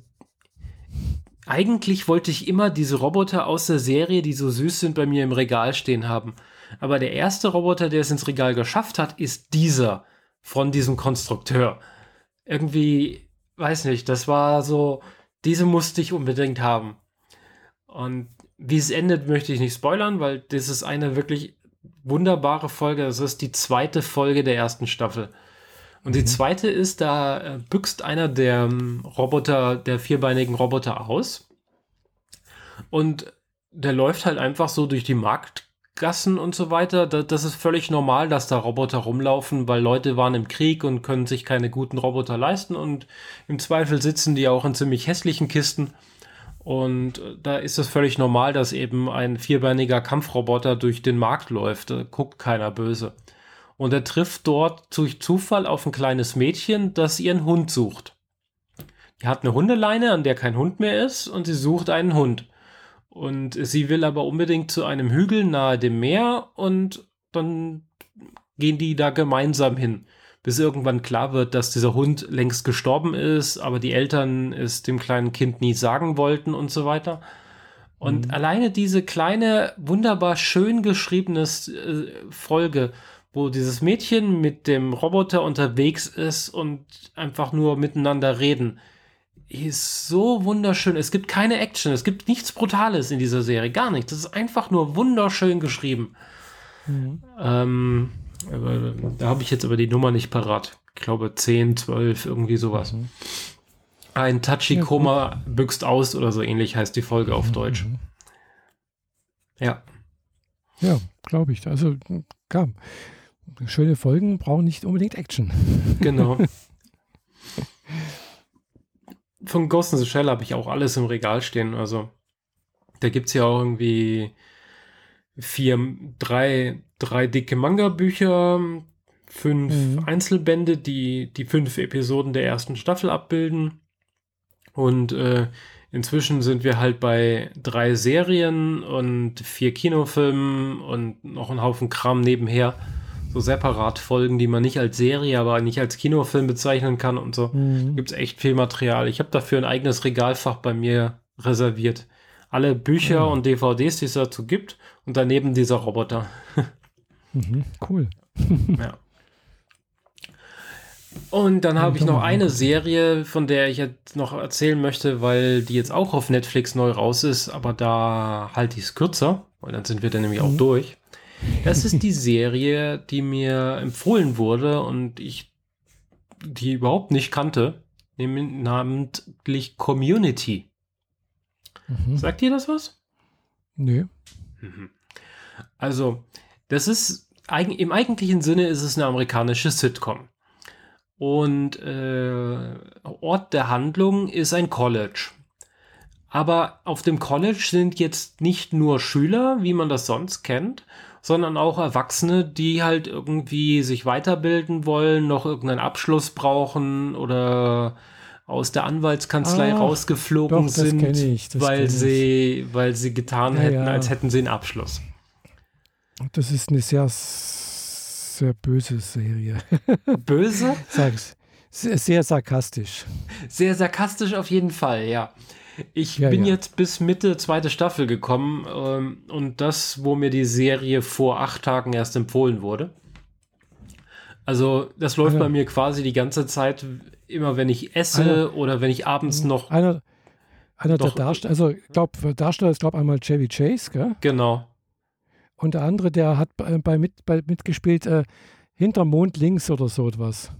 eigentlich wollte ich immer diese Roboter aus der Serie, die so süß sind, bei mir im Regal stehen haben. Aber der erste Roboter, der es ins Regal geschafft hat, ist dieser von diesem Konstrukteur irgendwie, weiß nicht, das war so, diese musste ich unbedingt haben. Und wie es endet, möchte ich nicht spoilern, weil das ist eine wirklich wunderbare Folge. Das ist die zweite Folge der ersten Staffel. Und mhm. die zweite ist, da äh, büxt einer der ähm, Roboter, der vierbeinigen Roboter aus. Und der läuft halt einfach so durch die Markt, Gassen und so weiter, da, das ist völlig normal, dass da Roboter rumlaufen, weil Leute waren im Krieg und können sich keine guten Roboter leisten und im Zweifel sitzen die auch in ziemlich hässlichen Kisten. Und äh, da ist es völlig normal, dass eben ein vierbeiniger Kampfroboter durch den Markt läuft. Da guckt keiner böse. Und er trifft dort durch Zufall auf ein kleines Mädchen, das ihren Hund sucht. Die hat eine Hundeleine, an der kein Hund mehr ist und sie sucht einen Hund. Und sie will aber unbedingt zu einem Hügel nahe dem Meer und dann gehen die da gemeinsam hin, bis irgendwann klar wird, dass dieser Hund längst gestorben ist, aber die Eltern es dem kleinen Kind nie sagen wollten und so weiter. Und mhm. alleine diese kleine, wunderbar schön geschriebene äh, Folge, wo dieses Mädchen mit dem Roboter unterwegs ist und einfach nur miteinander reden, ist so wunderschön. Es gibt keine Action, es gibt nichts Brutales in dieser Serie, gar nichts. Das ist einfach nur wunderschön geschrieben. Mhm. Ähm, aber, da habe ich jetzt aber die Nummer nicht parat. Ich glaube 10, 12, irgendwie sowas. Mhm. Ein Tachikoma ja, büxt aus oder so ähnlich heißt die Folge auf mhm. Deutsch. Ja. Ja, glaube ich. Also, kam. Schöne Folgen brauchen nicht unbedingt Action. Genau. Von Ghost in the Shell habe ich auch alles im Regal stehen. Also, da gibt es ja auch irgendwie vier, drei, drei dicke Manga-Bücher, fünf mhm. Einzelbände, die die fünf Episoden der ersten Staffel abbilden. Und äh, inzwischen sind wir halt bei drei Serien und vier Kinofilmen und noch einen Haufen Kram nebenher. So separat Folgen, die man nicht als Serie, aber nicht als Kinofilm bezeichnen kann und so. Mhm. Gibt es echt viel Material. Ich habe dafür ein eigenes Regalfach bei mir reserviert. Alle Bücher mhm. und DVDs, die es dazu gibt und daneben dieser Roboter. mhm, cool. ja. Und dann habe ich noch eine Serie, von der ich jetzt noch erzählen möchte, weil die jetzt auch auf Netflix neu raus ist, aber da halte ich es kürzer, weil dann sind wir dann nämlich auch mhm. durch. Das ist die Serie, die mir empfohlen wurde und ich die überhaupt nicht kannte, namentlich Community. Mhm. Sagt ihr das was? Nö. Mhm. Also, das ist im eigentlichen Sinne ist es eine amerikanische Sitcom. Und äh, Ort der Handlung ist ein College. Aber auf dem College sind jetzt nicht nur Schüler, wie man das sonst kennt, sondern auch Erwachsene, die halt irgendwie sich weiterbilden wollen, noch irgendeinen Abschluss brauchen oder aus der Anwaltskanzlei ah, rausgeflogen doch, sind, ich, weil sie, weil sie getan ja, hätten, ja. als hätten sie einen Abschluss. Das ist eine sehr sehr böse Serie. Böse? Sag's. Sehr, sehr sarkastisch. Sehr sarkastisch auf jeden Fall, ja. Ich ja, bin ja. jetzt bis Mitte zweite Staffel gekommen ähm, und das, wo mir die Serie vor acht Tagen erst empfohlen wurde. Also, das läuft einer, bei mir quasi die ganze Zeit, immer wenn ich esse einer, oder wenn ich abends noch. Einer, einer der Darsteller, also ich glaube, Darsteller ist, glaube ich, einmal Chevy Chase, gell? Genau. Und der andere, der hat bei, bei, mit, bei mitgespielt, äh, hinter Mond links oder so etwas.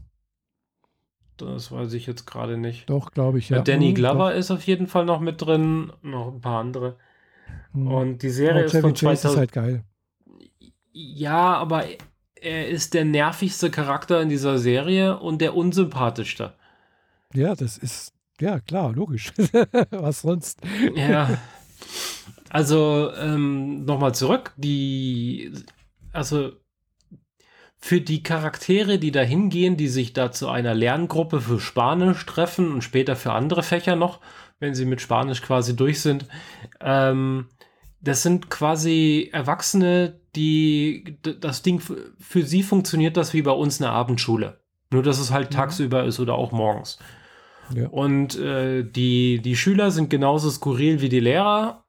Das weiß ich jetzt gerade nicht. Doch, glaube ich, ja. Danny mhm, Glover doch. ist auf jeden Fall noch mit drin, noch ein paar andere. Mhm. Und die Serie oh, ist von 2000. ist halt geil. Ja, aber er ist der nervigste Charakter in dieser Serie und der unsympathischste. Ja, das ist, ja, klar, logisch. Was sonst? Ja. Also, ähm, nochmal zurück. Die, also, für die Charaktere, die da hingehen, die sich da zu einer Lerngruppe für Spanisch treffen und später für andere Fächer noch, wenn sie mit Spanisch quasi durch sind, ähm, das sind quasi Erwachsene, die das Ding für sie funktioniert das wie bei uns eine Abendschule. Nur dass es halt mhm. tagsüber ist oder auch morgens. Ja. Und äh, die, die Schüler sind genauso skurril wie die Lehrer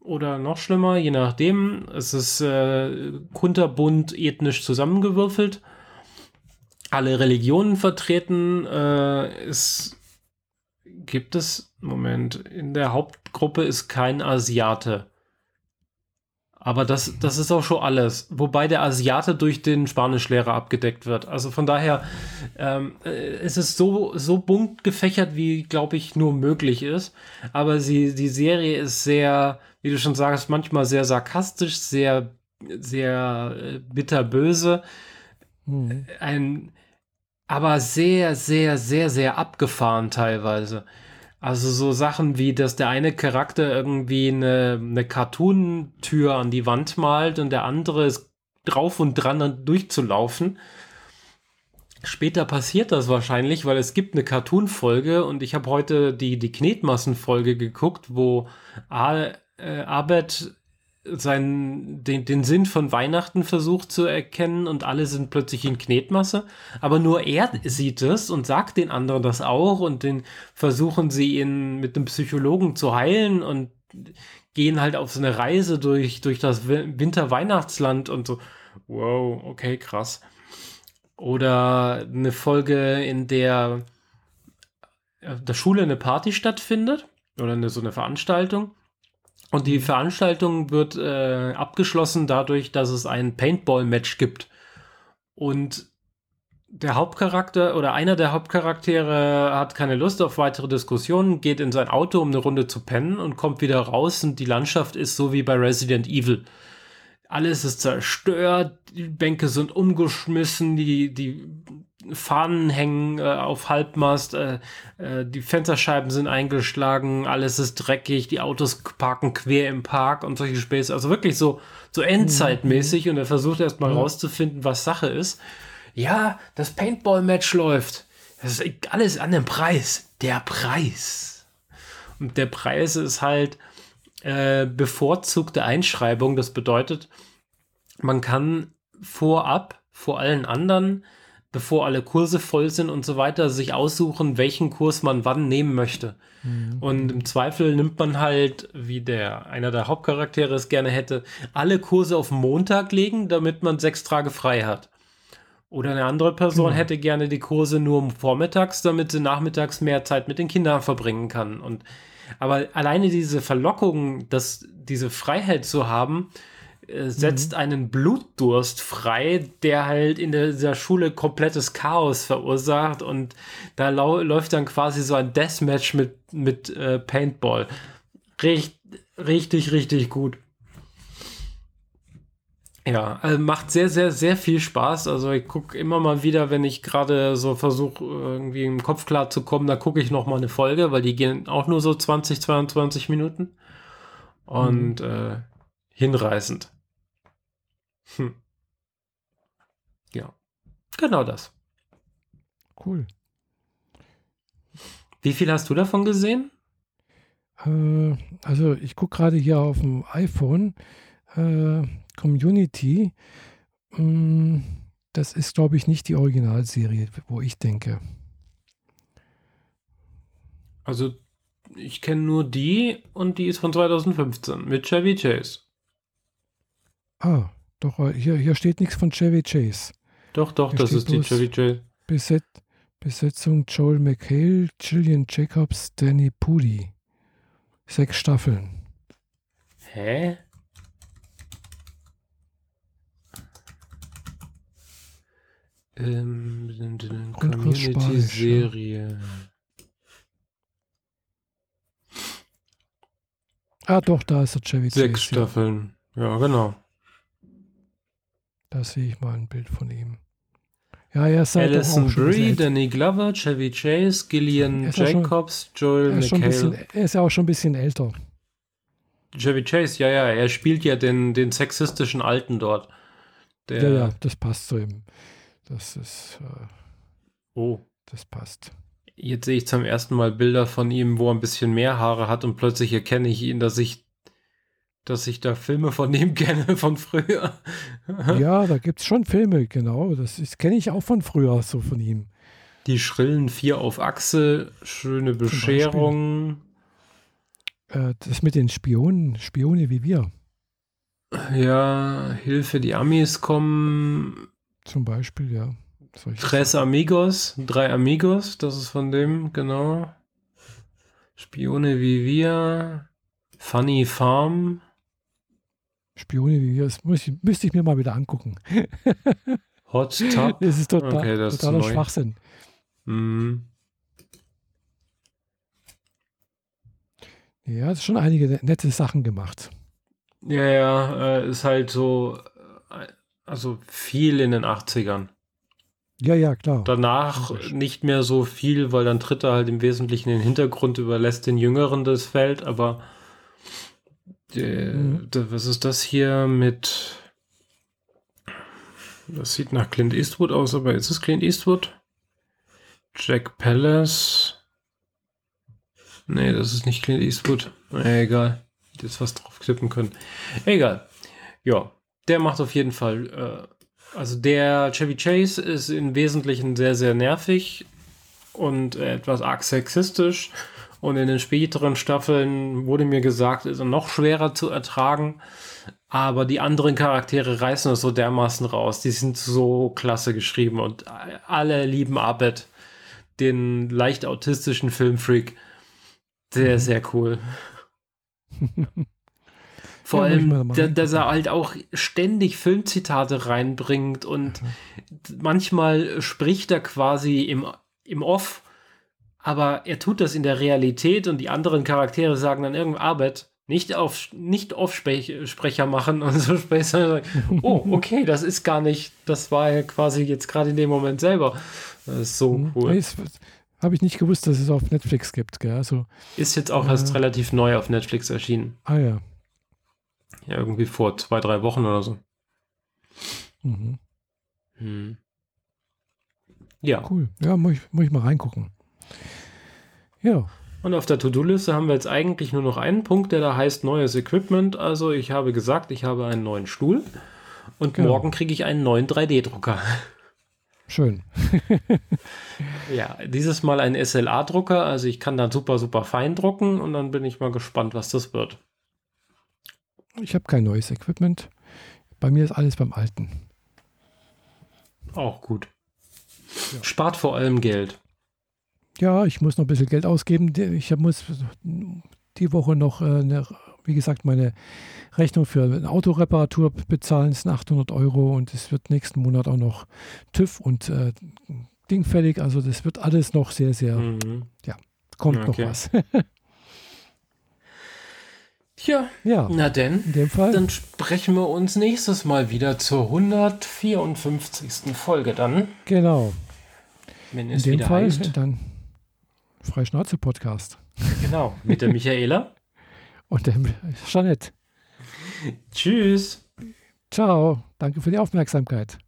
oder noch schlimmer, je nachdem. Es ist äh, kunterbunt ethnisch zusammengewürfelt. Alle Religionen vertreten. Äh, es gibt es, Moment, in der Hauptgruppe ist kein Asiate. Aber das, das ist auch schon alles. Wobei der Asiate durch den Spanischlehrer abgedeckt wird. Also von daher ähm, äh, es ist so, so bunt gefächert, wie, glaube ich, nur möglich ist. Aber sie, die Serie ist sehr, wie du schon sagst, manchmal sehr sarkastisch, sehr, sehr äh, bitterböse. Mhm. Ein, aber sehr, sehr, sehr, sehr abgefahren teilweise. Also so Sachen wie, dass der eine Charakter irgendwie eine, eine Cartoon-Tür an die Wand malt und der andere ist drauf und dran durchzulaufen. Später passiert das wahrscheinlich, weil es gibt eine Cartoon-Folge und ich habe heute die, die Knetmassen-Folge geguckt, wo Al, äh, Abed seinen, den, den Sinn von Weihnachten versucht zu erkennen und alle sind plötzlich in Knetmasse. Aber nur er sieht es und sagt den anderen das auch und den versuchen sie ihn mit einem Psychologen zu heilen und gehen halt auf so eine Reise durch, durch das Winter-Weihnachtsland und so. Wow, okay, krass. Oder eine Folge, in der der Schule eine Party stattfindet oder eine, so eine Veranstaltung. Und die Veranstaltung wird äh, abgeschlossen dadurch, dass es ein Paintball-Match gibt. Und der Hauptcharakter oder einer der Hauptcharaktere hat keine Lust auf weitere Diskussionen, geht in sein Auto, um eine Runde zu pennen und kommt wieder raus und die Landschaft ist so wie bei Resident Evil. Alles ist zerstört, die Bänke sind umgeschmissen, die, die Fahnen hängen äh, auf Halbmast, äh, äh, die Fensterscheiben sind eingeschlagen, alles ist dreckig, die Autos parken quer im Park und solche Späße. Also wirklich so, so endzeitmäßig mhm. und er versucht erstmal ja. rauszufinden, was Sache ist. Ja, das Paintball-Match läuft. Das ist alles an dem Preis. Der Preis. Und der Preis ist halt äh, bevorzugte Einschreibung. Das bedeutet, man kann vorab vor allen anderen, bevor alle Kurse voll sind und so weiter, sich aussuchen, welchen Kurs man wann nehmen möchte. Mhm. Und im Zweifel nimmt man halt, wie der einer der Hauptcharaktere es gerne hätte, alle Kurse auf Montag legen, damit man sechs Tage frei hat. Oder eine andere Person genau. hätte gerne die Kurse nur vormittags, damit sie nachmittags mehr Zeit mit den Kindern verbringen kann. Und aber alleine diese Verlockung, dass diese Freiheit zu haben, äh, setzt mhm. einen Blutdurst frei, der halt in der, dieser Schule komplettes Chaos verursacht und da läuft dann quasi so ein Deathmatch mit, mit äh, Paintball. Richt richtig, richtig gut. Ja, also macht sehr, sehr, sehr viel Spaß. Also ich gucke immer mal wieder, wenn ich gerade so versuche, irgendwie im Kopf klar zu kommen, da gucke ich noch mal eine Folge, weil die gehen auch nur so 20, 22 Minuten. Und mhm. äh, hinreißend. Hm. Ja, genau das. Cool. Wie viel hast du davon gesehen? Äh, also ich gucke gerade hier auf dem iPhone. Äh, Community, mm, das ist, glaube ich, nicht die Originalserie, wo ich denke. Also, ich kenne nur die und die ist von 2015 mit Chevy Chase. Ah, doch, äh, hier, hier steht nichts von Chevy Chase. Doch, doch, hier das ist die Chevy Chase. Beset Besetzung Joel McHale, Gillian Jacobs, Danny Pudi. Sechs Staffeln. Hä? Ähm, Community-Serie. Ah, doch, da ist der Chevy Sechs Staffeln. Ja, genau. Da sehe ich mal ein Bild von ihm. Ja, er ist halt Alison Brie, Danny Glover, Chevy Chase, Gillian Jacobs, schon, Joel McHale. Er ist ja auch schon ein bisschen älter. Chevy Chase, ja, ja, er spielt ja den, den sexistischen Alten dort. Der, ja, ja, das passt zu ihm. Das ist. Äh, oh. Das passt. Jetzt sehe ich zum ersten Mal Bilder von ihm, wo er ein bisschen mehr Haare hat und plötzlich erkenne ich ihn, dass ich, dass ich da Filme von ihm kenne von früher. ja, da gibt es schon Filme, genau. Das kenne ich auch von früher, so von ihm. Die schrillen vier auf Achse, schöne Bescherung. Äh, das mit den Spionen, Spione wie wir. Ja, Hilfe, die Amis kommen. Zum Beispiel, ja. Tres Amigos, drei Amigos, das ist von dem, genau. Spione wie wir, Funny Farm. Spione wie wir, das muss müsste ich mir mal wieder angucken. Hot Tub. Das ist total, okay, das totaler ist Schwachsinn. Mhm. Ja, es ist schon einige ne-, nette Sachen gemacht. Ja, ja, äh, ist halt so, äh, also viel in den 80ern. Ja, ja, klar. Danach nicht mehr so viel, weil dann tritt er halt im Wesentlichen in den Hintergrund, überlässt den Jüngeren das Feld, aber äh, mhm. was ist das hier mit Das sieht nach Clint Eastwood aus, aber ist es Clint Eastwood? Jack Palance. Nee, das ist nicht Clint Eastwood. Egal. Jetzt was drauf klippen können. Egal. Ja, der macht auf jeden Fall. Äh, also der Chevy Chase ist im Wesentlichen sehr, sehr nervig und etwas arg sexistisch. Und in den späteren Staffeln wurde mir gesagt, ist er noch schwerer zu ertragen. Aber die anderen Charaktere reißen es so dermaßen raus. Die sind so klasse geschrieben und alle lieben Abed, den leicht autistischen Filmfreak. Sehr, mhm. sehr cool. Vor ja, allem, dass er halt auch ständig Filmzitate reinbringt und mhm. manchmal spricht er quasi im, im Off, aber er tut das in der Realität und die anderen Charaktere sagen dann irgendeine Arbeit, nicht auf nicht auf Sprecher machen und so später. Oh, okay, das ist gar nicht, das war quasi jetzt gerade in dem Moment selber. Das ist so mhm. cool. Habe ich nicht gewusst, dass es auf Netflix gibt. Gell? Also, ist jetzt auch äh, erst relativ neu auf Netflix erschienen. Ah ja. Ja, irgendwie vor zwei, drei Wochen oder so. Mhm. Hm. Ja. Cool. Ja, muss ich, muss ich mal reingucken. Ja. Und auf der To-Do-Liste haben wir jetzt eigentlich nur noch einen Punkt, der da heißt neues Equipment. Also ich habe gesagt, ich habe einen neuen Stuhl und genau. morgen kriege ich einen neuen 3D-Drucker. Schön. ja, dieses Mal ein SLA-Drucker, also ich kann dann super, super fein drucken und dann bin ich mal gespannt, was das wird. Ich habe kein neues Equipment. Bei mir ist alles beim Alten. Auch gut. Ja. Spart vor allem Geld. Ja, ich muss noch ein bisschen Geld ausgeben. Ich muss die Woche noch, eine, wie gesagt, meine Rechnung für eine Autoreparatur bezahlen. Das sind 800 Euro und es wird nächsten Monat auch noch TÜV und äh, Ding fällig. Also das wird alles noch sehr, sehr, mhm. ja, kommt okay. noch was. Tja, ja, na denn, in dem Fall. dann sprechen wir uns nächstes Mal wieder zur 154. Folge dann. Genau. Wenn es in dem Fall heißt. dann Freischnauze-Podcast. Genau, mit der Michaela. Und der Jeanette. Tschüss. Ciao. Danke für die Aufmerksamkeit.